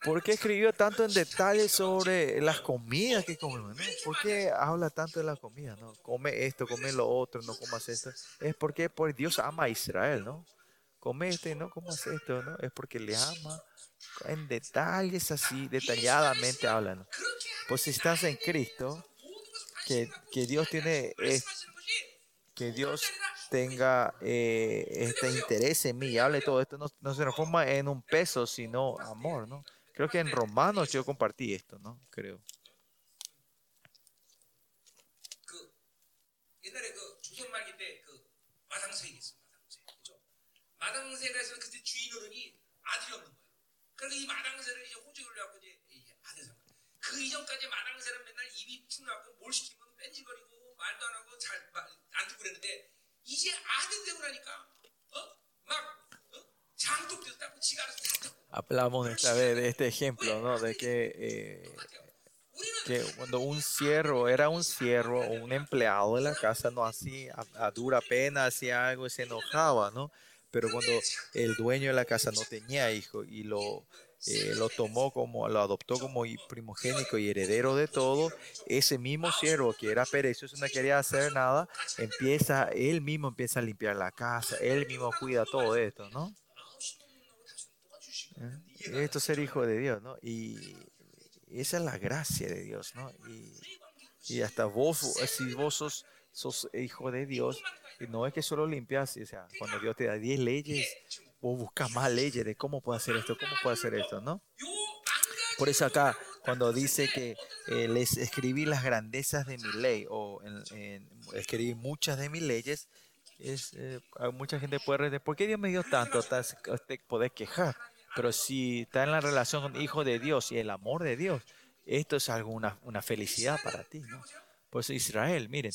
A: ¿Por qué escribió tanto en detalle sobre las comidas que comemos? ¿no? ¿Por qué habla tanto de las comidas? ¿no? Come esto, come lo otro, no comas esto. Es porque Dios ama a Israel, ¿no? Come esto y no comas esto, ¿no? Es porque le ama en detalles así, detalladamente
B: hablan.
A: Pues si estás en Cristo, que, que Dios tiene, que Dios tenga eh, este interés en mí y hable todo esto, no, no, se transforma en un peso, sino amor, ¿no? Creo que en Romanos yo compartí esto, ¿no? Creo.
B: 그 옛날에 그 조선 말기 때 그 마당새가 있어 마당새 그죠? 마당새가 있어 그때 주인 어른이 아들이 없는 거야. 그래서 이 마당새를 이제 호적을 갖고 이제 이게 아들 삼아. 그 이전까지 마당새는 맨날 입이 툭나고 뭘 시키면 뺀질거리고 말도 안 하고 잘안 듣고 그랬는데 이제 아들 되고 나니까 어막 어? 장독 됐다고 지가 알아서 다 듣고.
A: Hablamos esta vez de este ejemplo, ¿no? De que, eh,
B: 우리는
A: que cuando un siervo era un siervo o un empleado de la casa, no hacía a, a dura pena, hacía algo y se enojaba, ¿no? Pero cuando el dueño de la casa no tenía hijo y lo, eh, lo tomó como, lo adoptó como primogénico y heredero de todo, ese mismo siervo que era perezoso, no quería hacer nada, empieza, él mismo empieza a limpiar la casa, él mismo cuida todo esto, ¿no? ¿Eh? Esto es ser hijo de Dios, ¿no? Y esa es la gracia de Dios, ¿no? Y, y hasta vos, si vos sos, sos hijo de Dios, no es que solo limpias, o sea, cuando Dios te da 10 leyes, vos buscas más leyes de cómo puedo hacer esto, cómo puedo hacer esto, ¿no? Por eso acá, cuando dice que eh, les escribí las grandezas de mi ley, o escribí muchas de mis leyes, es, eh, mucha gente puede decir, ¿por qué Dios me dio tanto? Te podés quejar. Pero si está en la relación con Hijo de Dios y el amor de Dios, esto es alguna una felicidad para ti. ¿no? Por eso Israel, miren,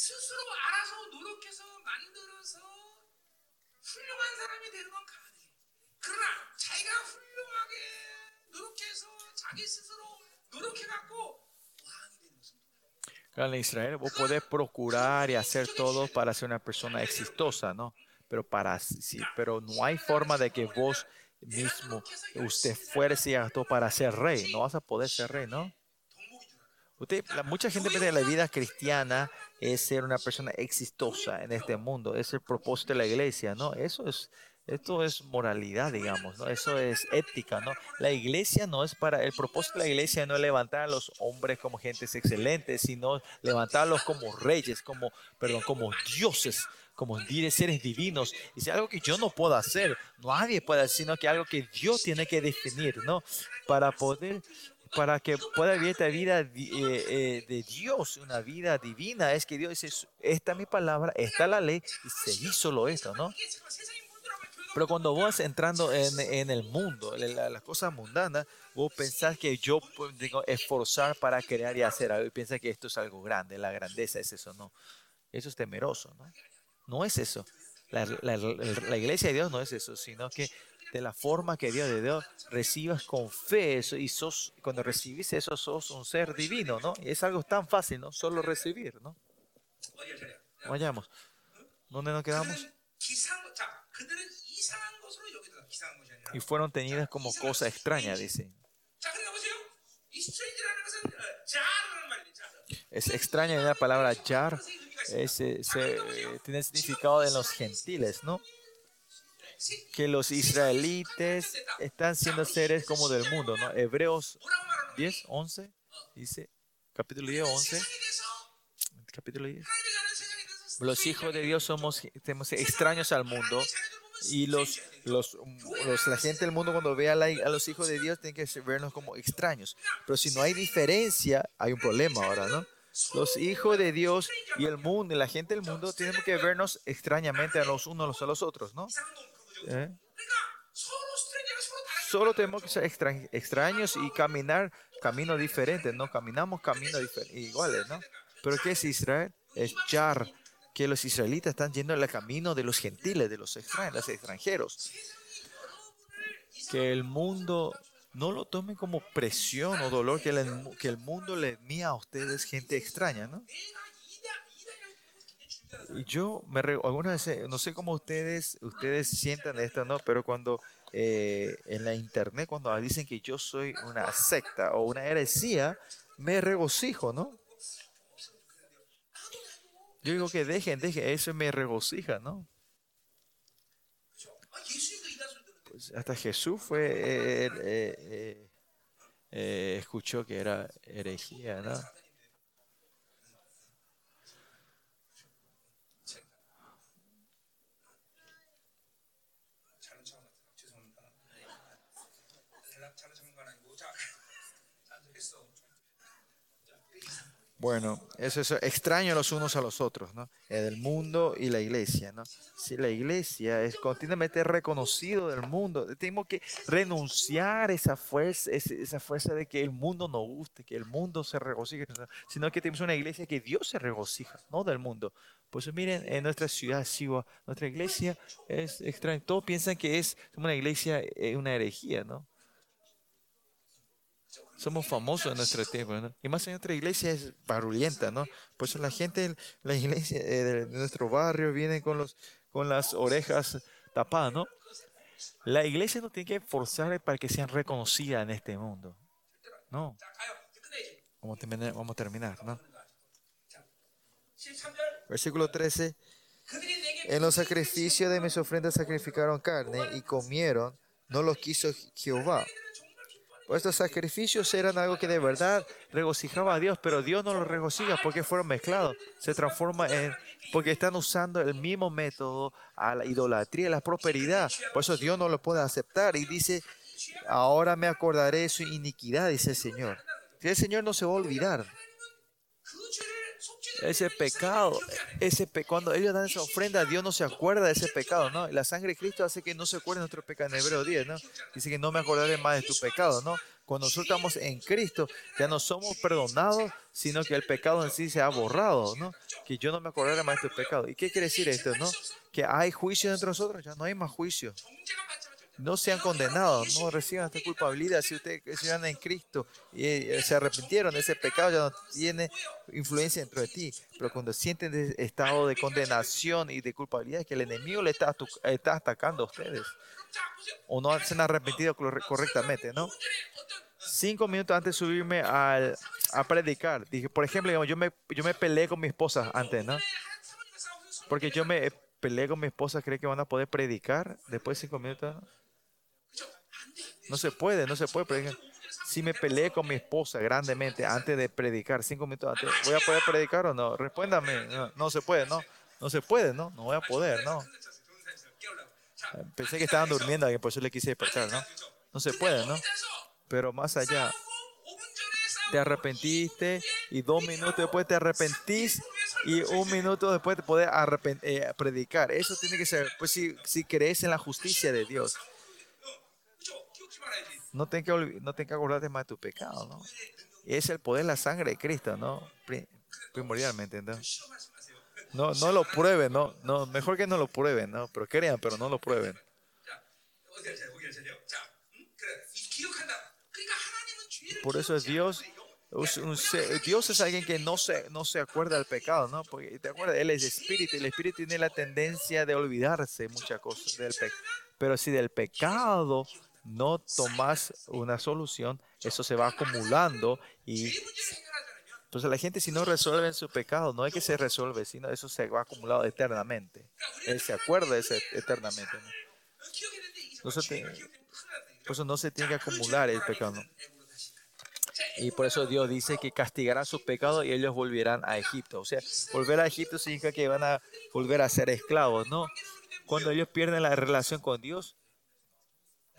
A: Claro, en Israel vos podés procurar y hacer todo para ser una persona exitosa, ¿no? Pero, para, sí, pero no hay forma de que vos mismo, usted fuerce y gastó para ser rey. No vas a poder ser rey, ¿no? Usted, la, mucha gente piensa que la vida cristiana es ser una persona exitosa en este mundo. Es el propósito de la iglesia, ¿no? Eso es esto es moralidad, digamos, ¿no? Eso es ética, ¿no? La iglesia no es para, el propósito de la iglesia no es levantar a los hombres como gentes excelentes, sino levantarlos como reyes, como, perdón, como dioses, como seres divinos. Y es algo que yo no puedo hacer, nadie puede hacer, sino que algo que Dios tiene que definir, ¿no? Para poder para que pueda vivir esta vida eh, eh, de Dios, una vida divina, es que Dios dice, esta es mi palabra, esta es la ley, y seguí solo esto, ¿no? Pero cuando vos entrando en, en el mundo, en la, las cosas mundanas, vos pensás que yo tengo esforzar para crear y hacer algo y piensas que esto es algo grande, la grandeza es eso, no. Eso es temeroso, ¿no? No es eso. La, la, la iglesia de Dios no es eso, sino que de la forma que Dios de Dios recibas con fe eso y sos, cuando recibís eso sos un ser divino, ¿no? Y es algo tan fácil, ¿no? Solo recibir, ¿no? Vayamos. ¿Dónde nos quedamos? Y fueron tenidas como cosa extraña, dice. Es extraña la palabra yar, es, tiene significado de los gentiles, ¿no? Que los israelites están siendo seres como del mundo, ¿no? Hebreos 10, 11, dice, capítulo 10, 11, capítulo 10. Los hijos de Dios somos, somos extraños al mundo y los, los, los, la gente del mundo cuando ve a, la, a, los hijos de Dios tiene que vernos como extraños. Pero si no hay diferencia, hay un problema ahora, ¿no? Los hijos de Dios y el mundo y la gente del mundo tienen que vernos extrañamente a los unos a los otros, ¿no? ¿Eh? Solo tenemos que ser extra, extraños y caminar caminos diferentes, ¿no? Caminamos caminos iguales, ¿no? Pero ¿qué es Israel? Echar que los israelitas están yendo en el camino de los gentiles, de los extranjeros. Que el mundo no lo tome como presión o dolor que, le, que el mundo le mía a ustedes gente extraña, ¿no? Yo me algunas veces, no sé cómo ustedes ustedes sientan esto, ¿no? Pero cuando eh, en la internet, cuando dicen que yo soy una secta o una heresía, me regocijo, ¿no? Yo digo que dejen, dejen, eso me regocija, ¿no? Pues hasta Jesús fue, eh, eh, eh, eh, escuchó que era herejía, ¿no? Bueno, eso es extraño los unos a los otros, ¿no? El mundo y la iglesia, ¿no? Si la iglesia es continuamente reconocido del mundo, tenemos que renunciar esa fuerza, esa fuerza de que el mundo no guste, que el mundo se regocije, sino que tenemos una iglesia que Dios se regocija, no del mundo. Por eso miren, en nuestra ciudad, Siwa, nuestra iglesia es extraña. Todos piensan que es una iglesia, eh, una herejía, ¿no? Somos famosos en nuestro tiempo, ¿no? Y más en nuestra iglesia es barulenta, ¿no? Por eso la gente, la iglesia eh, de nuestro barrio viene con, los, con las orejas tapadas, ¿no? La iglesia no tiene que forzar para que sean reconocidas en este mundo. No. Vamos a terminar, vamos a terminar ¿no? Versículo 13. En los sacrificios de mis ofrendas sacrificaron carne y comieron, no los quiso Jehová. Pues estos sacrificios eran algo que de verdad regocijaba a Dios, pero Dios no los regocija porque fueron mezclados. Se transforma en, porque están usando el mismo método a la idolatría, a la prosperidad. Por eso Dios no lo puede aceptar y dice, ahora me acordaré de su iniquidad, dice el Señor. el Señor no se va a olvidar ese pecado, ese pe cuando ellos dan esa ofrenda, Dios no se acuerda de ese pecado, ¿no? La sangre de Cristo hace que no se acuerde de nuestro pecado en Hebreo 10, ¿no? Dice que no me acordaré más de tu pecado, ¿no? Cuando nosotros estamos en Cristo, ya no somos perdonados, sino que el pecado en sí se ha borrado, ¿no? Que yo no me acordaré más de tu pecado. ¿Y qué quiere decir esto, no? Que hay juicio entre nosotros, ya no hay más juicio no sean condenados, no reciban esta culpabilidad. Si ustedes están en Cristo y eh, se arrepintieron, ese pecado ya no tiene influencia dentro de ti. Pero cuando sienten estado de condenación y de culpabilidad, es que el enemigo le está, está atacando a ustedes. O no se han arrepentido correctamente, ¿no? Cinco minutos antes de subirme a predicar, dije, por ejemplo, yo me, yo peleé con mi esposa antes, ¿no? Porque yo me peleé con mi esposa, ¿cree que van a poder predicar después de cinco minutos? Se puede, no se puede predicar. Si me peleé con mi esposa grandemente antes de predicar, cinco minutos antes, ¿voy a poder predicar o no? Respóndame. No, se puede, ¿no? No se puede, ¿no? No voy a poder, ¿no? Pensé que estaban durmiendo, por eso le quise despertar, ¿no? No se puede, ¿no? Pero más allá, te arrepentiste y dos minutos después te arrepentís y un minuto después te puedes eh, predicar. Eso tiene que ser, pues si, si crees en la justicia de Dios no tengas que, no que acordarte más de tu pecado, ¿no? es el poder de la sangre de Cristo, ¿no? Primordialmente, ¿no? No, no lo prueben, ¿no? no Mejor que no lo prueben, ¿no? Pero crean, pero no lo prueben. Por eso es Dios. Dios es alguien que no se, no se acuerda del pecado, ¿no? Porque te acuerdas, Él es espíritu y el espíritu tiene la tendencia de olvidarse muchas cosas del pecado. Pero si del pecado no tomas una solución, eso se va acumulando y entonces la gente si no resuelve su pecado, no es que se resuelve, sino eso se va acumulado eternamente. Él se acuerda eso eternamente. por eso no se tiene que acumular el pecado. Y por eso Dios dice que castigará sus pecados y ellos volverán a Egipto. O sea, volver a Egipto significa que van a volver a ser esclavos, ¿no? Cuando ellos pierden la relación con Dios,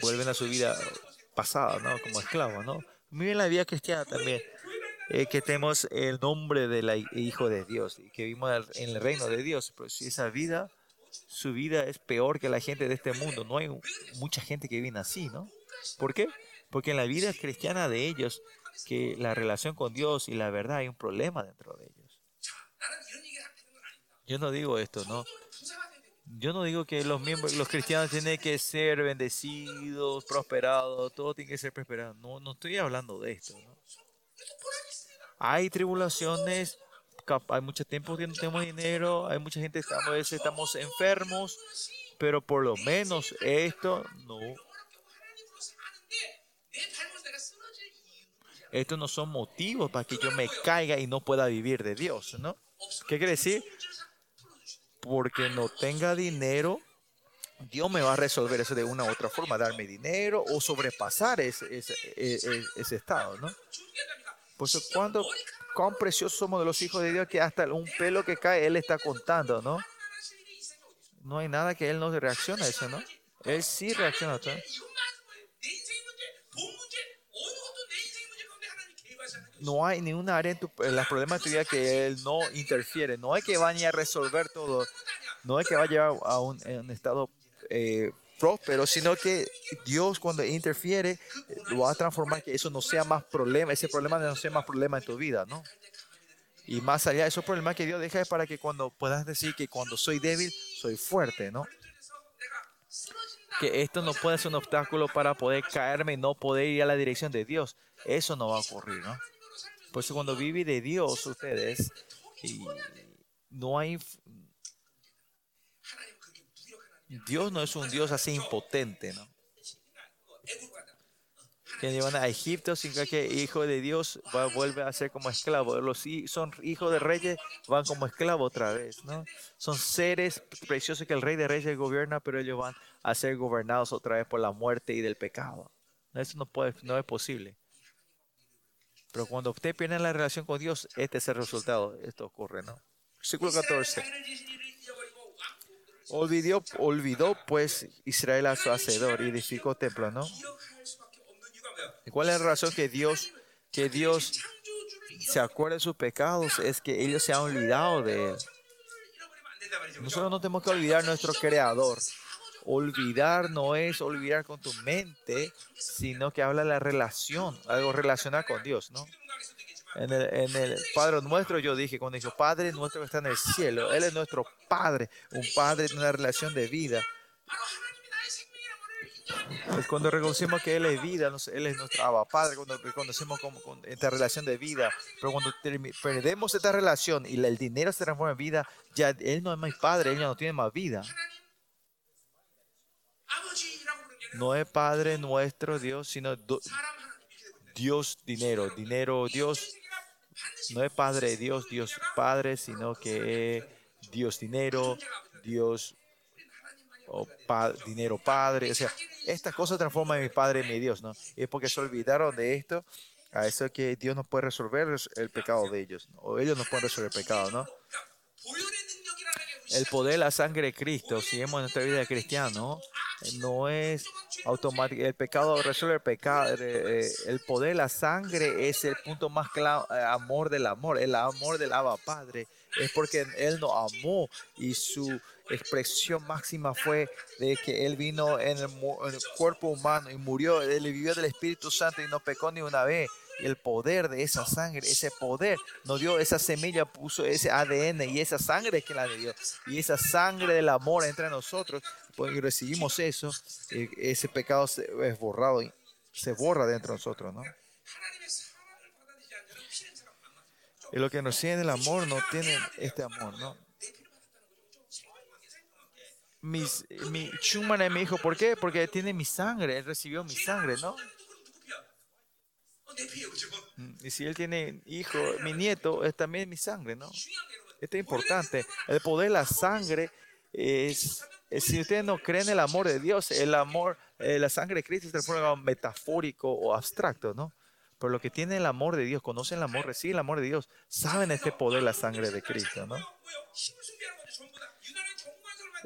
A: vuelven a su vida pasada, ¿no? Como esclavos, ¿no? Miren la vida cristiana también, eh, que tenemos el nombre del Hijo de Dios y que vivimos en el reino de Dios, pero si esa vida, su vida es peor que la gente de este mundo, no hay mucha gente que vive así, ¿no? ¿Por qué? Porque en la vida cristiana de ellos, que la relación con Dios y la verdad hay un problema dentro de ellos. Yo no digo esto, ¿no? Yo no digo que los miembros, los cristianos tienen que ser bendecidos, prosperados, todo tiene que ser prosperado. No, no estoy hablando de esto. Hay tribulaciones, hay mucho tiempo que no tenemos dinero, hay mucha gente que a veces estamos enfermos, pero por lo menos esto no. Estos no son motivos para que yo me caiga y no pueda vivir de Dios, ¿no? ¿Qué quiere decir? Porque no tenga dinero, Dios me va a resolver eso de una u otra forma, darme dinero o sobrepasar e, e, ese, estado, ¿no? Por eso, cuando, cuán preciosos somos de los hijos de Dios que hasta un pelo que cae, Él está contando, ¿no? No hay nada que Él no reaccione a eso, ¿no? Él sí reacciona a no hay ninguna área en, tu, en los problemas de tu vida que Él no interfiere. No es que vaya a resolver todo. No es que vaya a un, a un estado eh, próspero, sino que Dios cuando interfiere eh, lo va a transformar, que eso no sea más problema, ese problema no sea más problema en tu vida, ¿no? Y más allá, esos problemas que Dios deja es para que cuando puedas decir que cuando soy débil, soy fuerte, ¿no? Que esto no puede ser un obstáculo para poder caerme y no poder ir a la dirección de Dios. Eso no va a ocurrir, ¿no? Por eso cuando vive de Dios ustedes, no hay Dios no es un Dios así impotente, ¿no? Que llevan a Egipto sin que hijo de Dios va, vuelve a ser como esclavo. Los son hijos de reyes, van como esclavo otra vez, ¿no? Son seres preciosos que el rey de reyes gobierna, pero ellos van a ser gobernados otra vez por la muerte y del pecado. Eso no, puede, no es posible. Pero cuando usted pierde la relación con Dios, este es el resultado. Esto ocurre, ¿no? Versículo 14. Olvidó, olvidó pues Israel a su hacedor y edificó templo, ¿no? ¿Y cuál es la razón que Dios, que Dios se acuerda de sus pecados? Es que ellos se han olvidado de Él. Nosotros no tenemos que olvidar nuestro Creador. Olvidar no es olvidar con tu mente, sino que habla de la relación, algo relacionado con Dios, ¿no? En el, Padre nuestro yo dije, cuando dijo Padre nuestro que está en el cielo, Él es nuestro Padre, un Padre de una relación de vida. Es cuando reconocemos que Él es vida, Él es nuestro Abba Padre, cuando reconocemos como, con esta relación de vida. Pero cuando perdemos esta relación y el dinero se transforma en vida, ya Él no es más Padre, Él ya no tiene más vida. No es Padre nuestro Dios, sino Dios dinero, dinero Dios. No es Padre Dios, Dios Padre, sino que es Dios dinero, Dios o dinero Padre. O sea, estas cosas transforman en mi Padre y mi Dios, ¿no? Es porque se olvidaron de esto, a eso que Dios no puede resolver el pecado de ellos, o ellos no pueden resolver el pecado, ¿no? El poder, la sangre de Cristo, si vemos en nuestra vida de cristiano, no es automático. El pecado resuelve el pecado. Eh, el poder, la sangre es el punto más claro, eh, amor del amor, el amor del Abba Padre. Es porque Él nos amó y su expresión máxima fue de que Él vino en el, en el cuerpo humano y murió. Él vivió del Espíritu Santo y no pecó ni una vez el poder de esa sangre, ese poder nos dio esa semilla, puso ese ADN y esa sangre que la dio. Y esa sangre del amor entre nosotros, pues recibimos eso, eh, ese pecado es borrado, y se borra dentro de nosotros, ¿no? Y lo que nos tiene el amor no tiene este amor, ¿no? Mis, mi Schumann me dijo, ¿por qué? Porque tiene mi sangre, él recibió mi sangre, ¿no? Mm, y si él tiene hijo, mi nieto es también mi sangre, ¿no? Esto es importante. El poder de la sangre es, si ustedes no creen en el amor de Dios, el amor, eh, la sangre de Cristo es algo metafórico o abstracto, ¿no? Pero lo que tiene el amor de Dios, conocen el amor, reciben el amor de Dios, saben este poder, la sangre de Cristo, ¿no?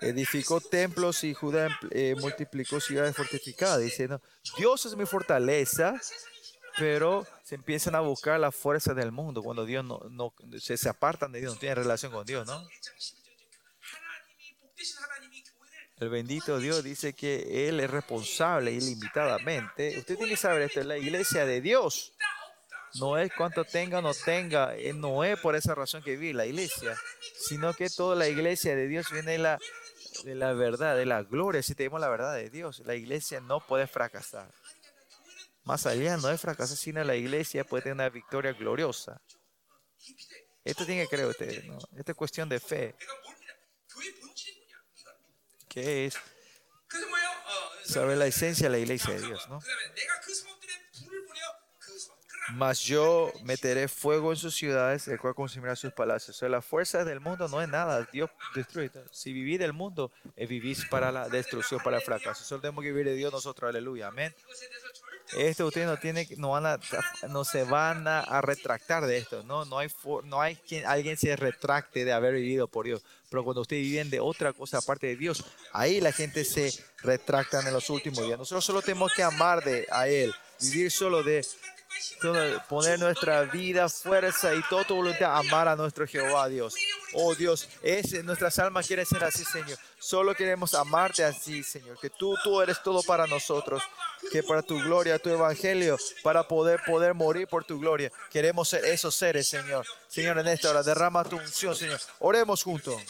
A: Edificó templos y Judá eh, multiplicó ciudades fortificadas, diciendo, Dios es mi fortaleza pero se empiezan a buscar la fuerza del mundo cuando Dios no, no se, se, apartan de Dios, no tienen relación con Dios, ¿no? El bendito Dios dice que Él es responsable ilimitadamente. Usted tiene que saber esto, es la iglesia de Dios. No es cuánto tenga o no tenga, no es por esa razón que vive la iglesia, sino que toda la iglesia de Dios viene de la, de la verdad, de la gloria. Si tenemos la verdad de Dios, la iglesia no puede fracasar. Más allá, no es fracaso, sino la iglesia puede tener una victoria gloriosa. Esto tiene que creer usted, ¿no? Esta es cuestión de fe. ¿Qué es? Saber la esencia de la iglesia de Dios, ¿no? Mas yo meteré fuego en sus ciudades, el cual consumirá sus palacios. O sea, la fuerza del mundo no es nada. Dios destruye. Si vivís del mundo, es vivís para la destrucción, para el fracaso. Solo tenemos que vivir de Dios nosotros. Aleluya. Amén. Esto ustedes no tienen, no no se van a, retractar de esto, no, no hay, no hay quien alguien se retracte de haber vivido por Dios. Pero cuando ustedes viven de otra cosa aparte de Dios, ahí la gente se retracta en los últimos días. Nosotros solo tenemos que amar de a Él, vivir solo de poner nuestra vida, fuerza y toda tu voluntad amar a nuestro Jehová Dios. Oh Dios, ese, nuestras almas quieren ser así, Señor. Solo queremos amarte así, Señor. Que tú, tú eres todo para nosotros. Que para tu gloria, tu evangelio, para poder, poder morir por tu gloria. Queremos ser esos seres, Señor. Señor, en esta hora, derrama tu unción, Señor. Oremos juntos.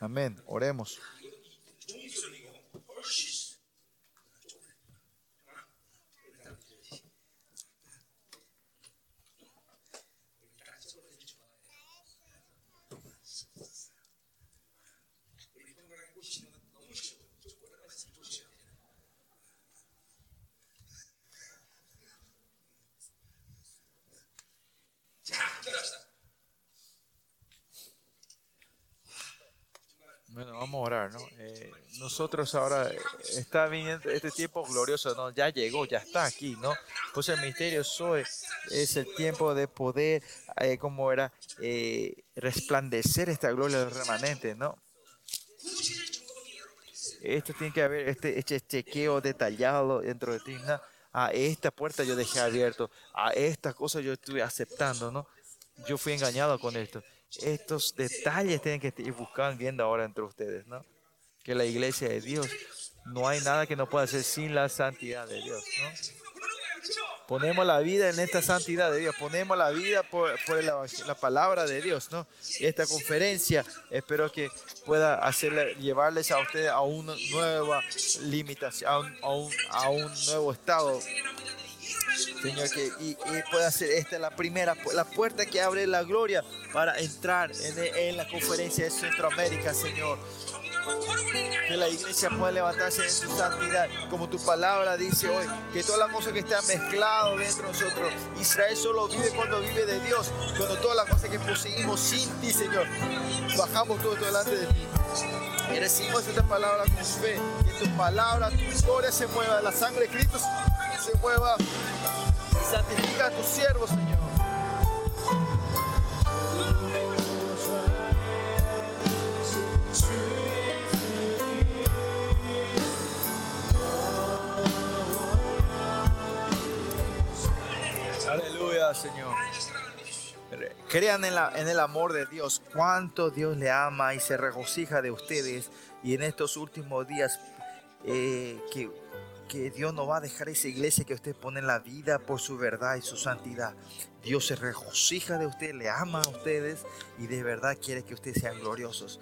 A: Amén. Oremos. Bueno, vamos a orar, ¿no? Eh, nosotros ahora eh, está viniendo este tiempo glorioso, ¿no? Ya llegó, ya está aquí, ¿no? Pues el misterio soy es el tiempo de poder, eh, como era, eh, resplandecer esta gloria del remanente, ¿no? Esto tiene que haber este, este chequeo detallado dentro de ti, ¿no? A esta puerta yo dejé abierto, a esta cosa yo estuve aceptando, ¿no? Yo fui engañado con esto. Estos detalles tienen que ir buscando, viendo ahora entre ustedes, ¿no? Que la iglesia de Dios, no hay nada que no pueda hacer sin la santidad de Dios, ¿no? Ponemos la vida en esta santidad de Dios, ponemos la vida por, por evangel- la palabra de Dios, ¿no? Esta conferencia espero que pueda hacerle, llevarles a ustedes a una nueva limitación, a un, a un, a un nuevo estado Señor, que y, y ser esta la primera, la puerta que abre la gloria para entrar en, en la conferencia de Centroamérica, Señor. Que la iglesia pueda levantarse en su santidad, como tu palabra dice hoy, que todas las cosas que están mezcladas dentro de nosotros, Israel solo vive cuando vive de Dios, cuando todas las cosas que poseímos sin ti, Señor, bajamos todo esto delante de ti. Y recibimos esta palabra con fe, que tu palabra, tu gloria se mueva, la sangre de Cristo se mueva santifica a tus siervos, Señor. Señor. Crean en, el amor de Dios, cuánto Dios le ama y se regocija de ustedes. Y en estos últimos días, eh, que, Dios no va a dejar esa iglesia que usted pone en la vida por su verdad y su santidad. Dios se regocija de ustedes, le ama a ustedes y de verdad quiere que ustedes sean gloriosos.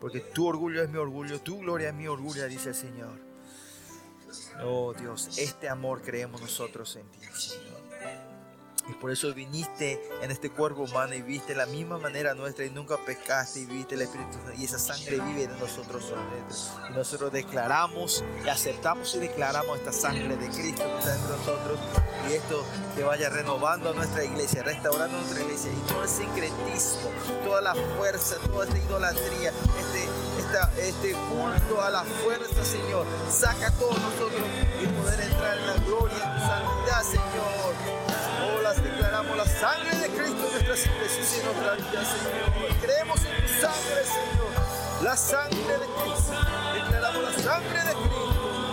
A: Porque tu orgullo es mi orgullo, tu gloria es mi orgullo, dice el Señor. Oh Dios, este amor creemos nosotros en ti. Y por eso viniste en este cuerpo humano y viste la misma manera nuestra y nunca pecaste y viste el Espíritu Santo. Y esa sangre vive de nosotros. Y nosotros declaramos y aceptamos y declaramos esta sangre de Cristo que está entre nosotros. Y esto que vaya renovando nuestra iglesia, restaurando nuestra iglesia. Y todo el sincretismo, toda la fuerza, toda esta idolatría, este, este culto a la fuerza, Señor. Saca a todos nosotros y poder entrar en la gloria y tu santidad, Señor. Declaramos la sangre de Cristo en nuestras iglesias y en nuestra vida, Señor. Creemos en tu sangre, Señor. La sangre de Cristo. Declaramos la sangre de Cristo.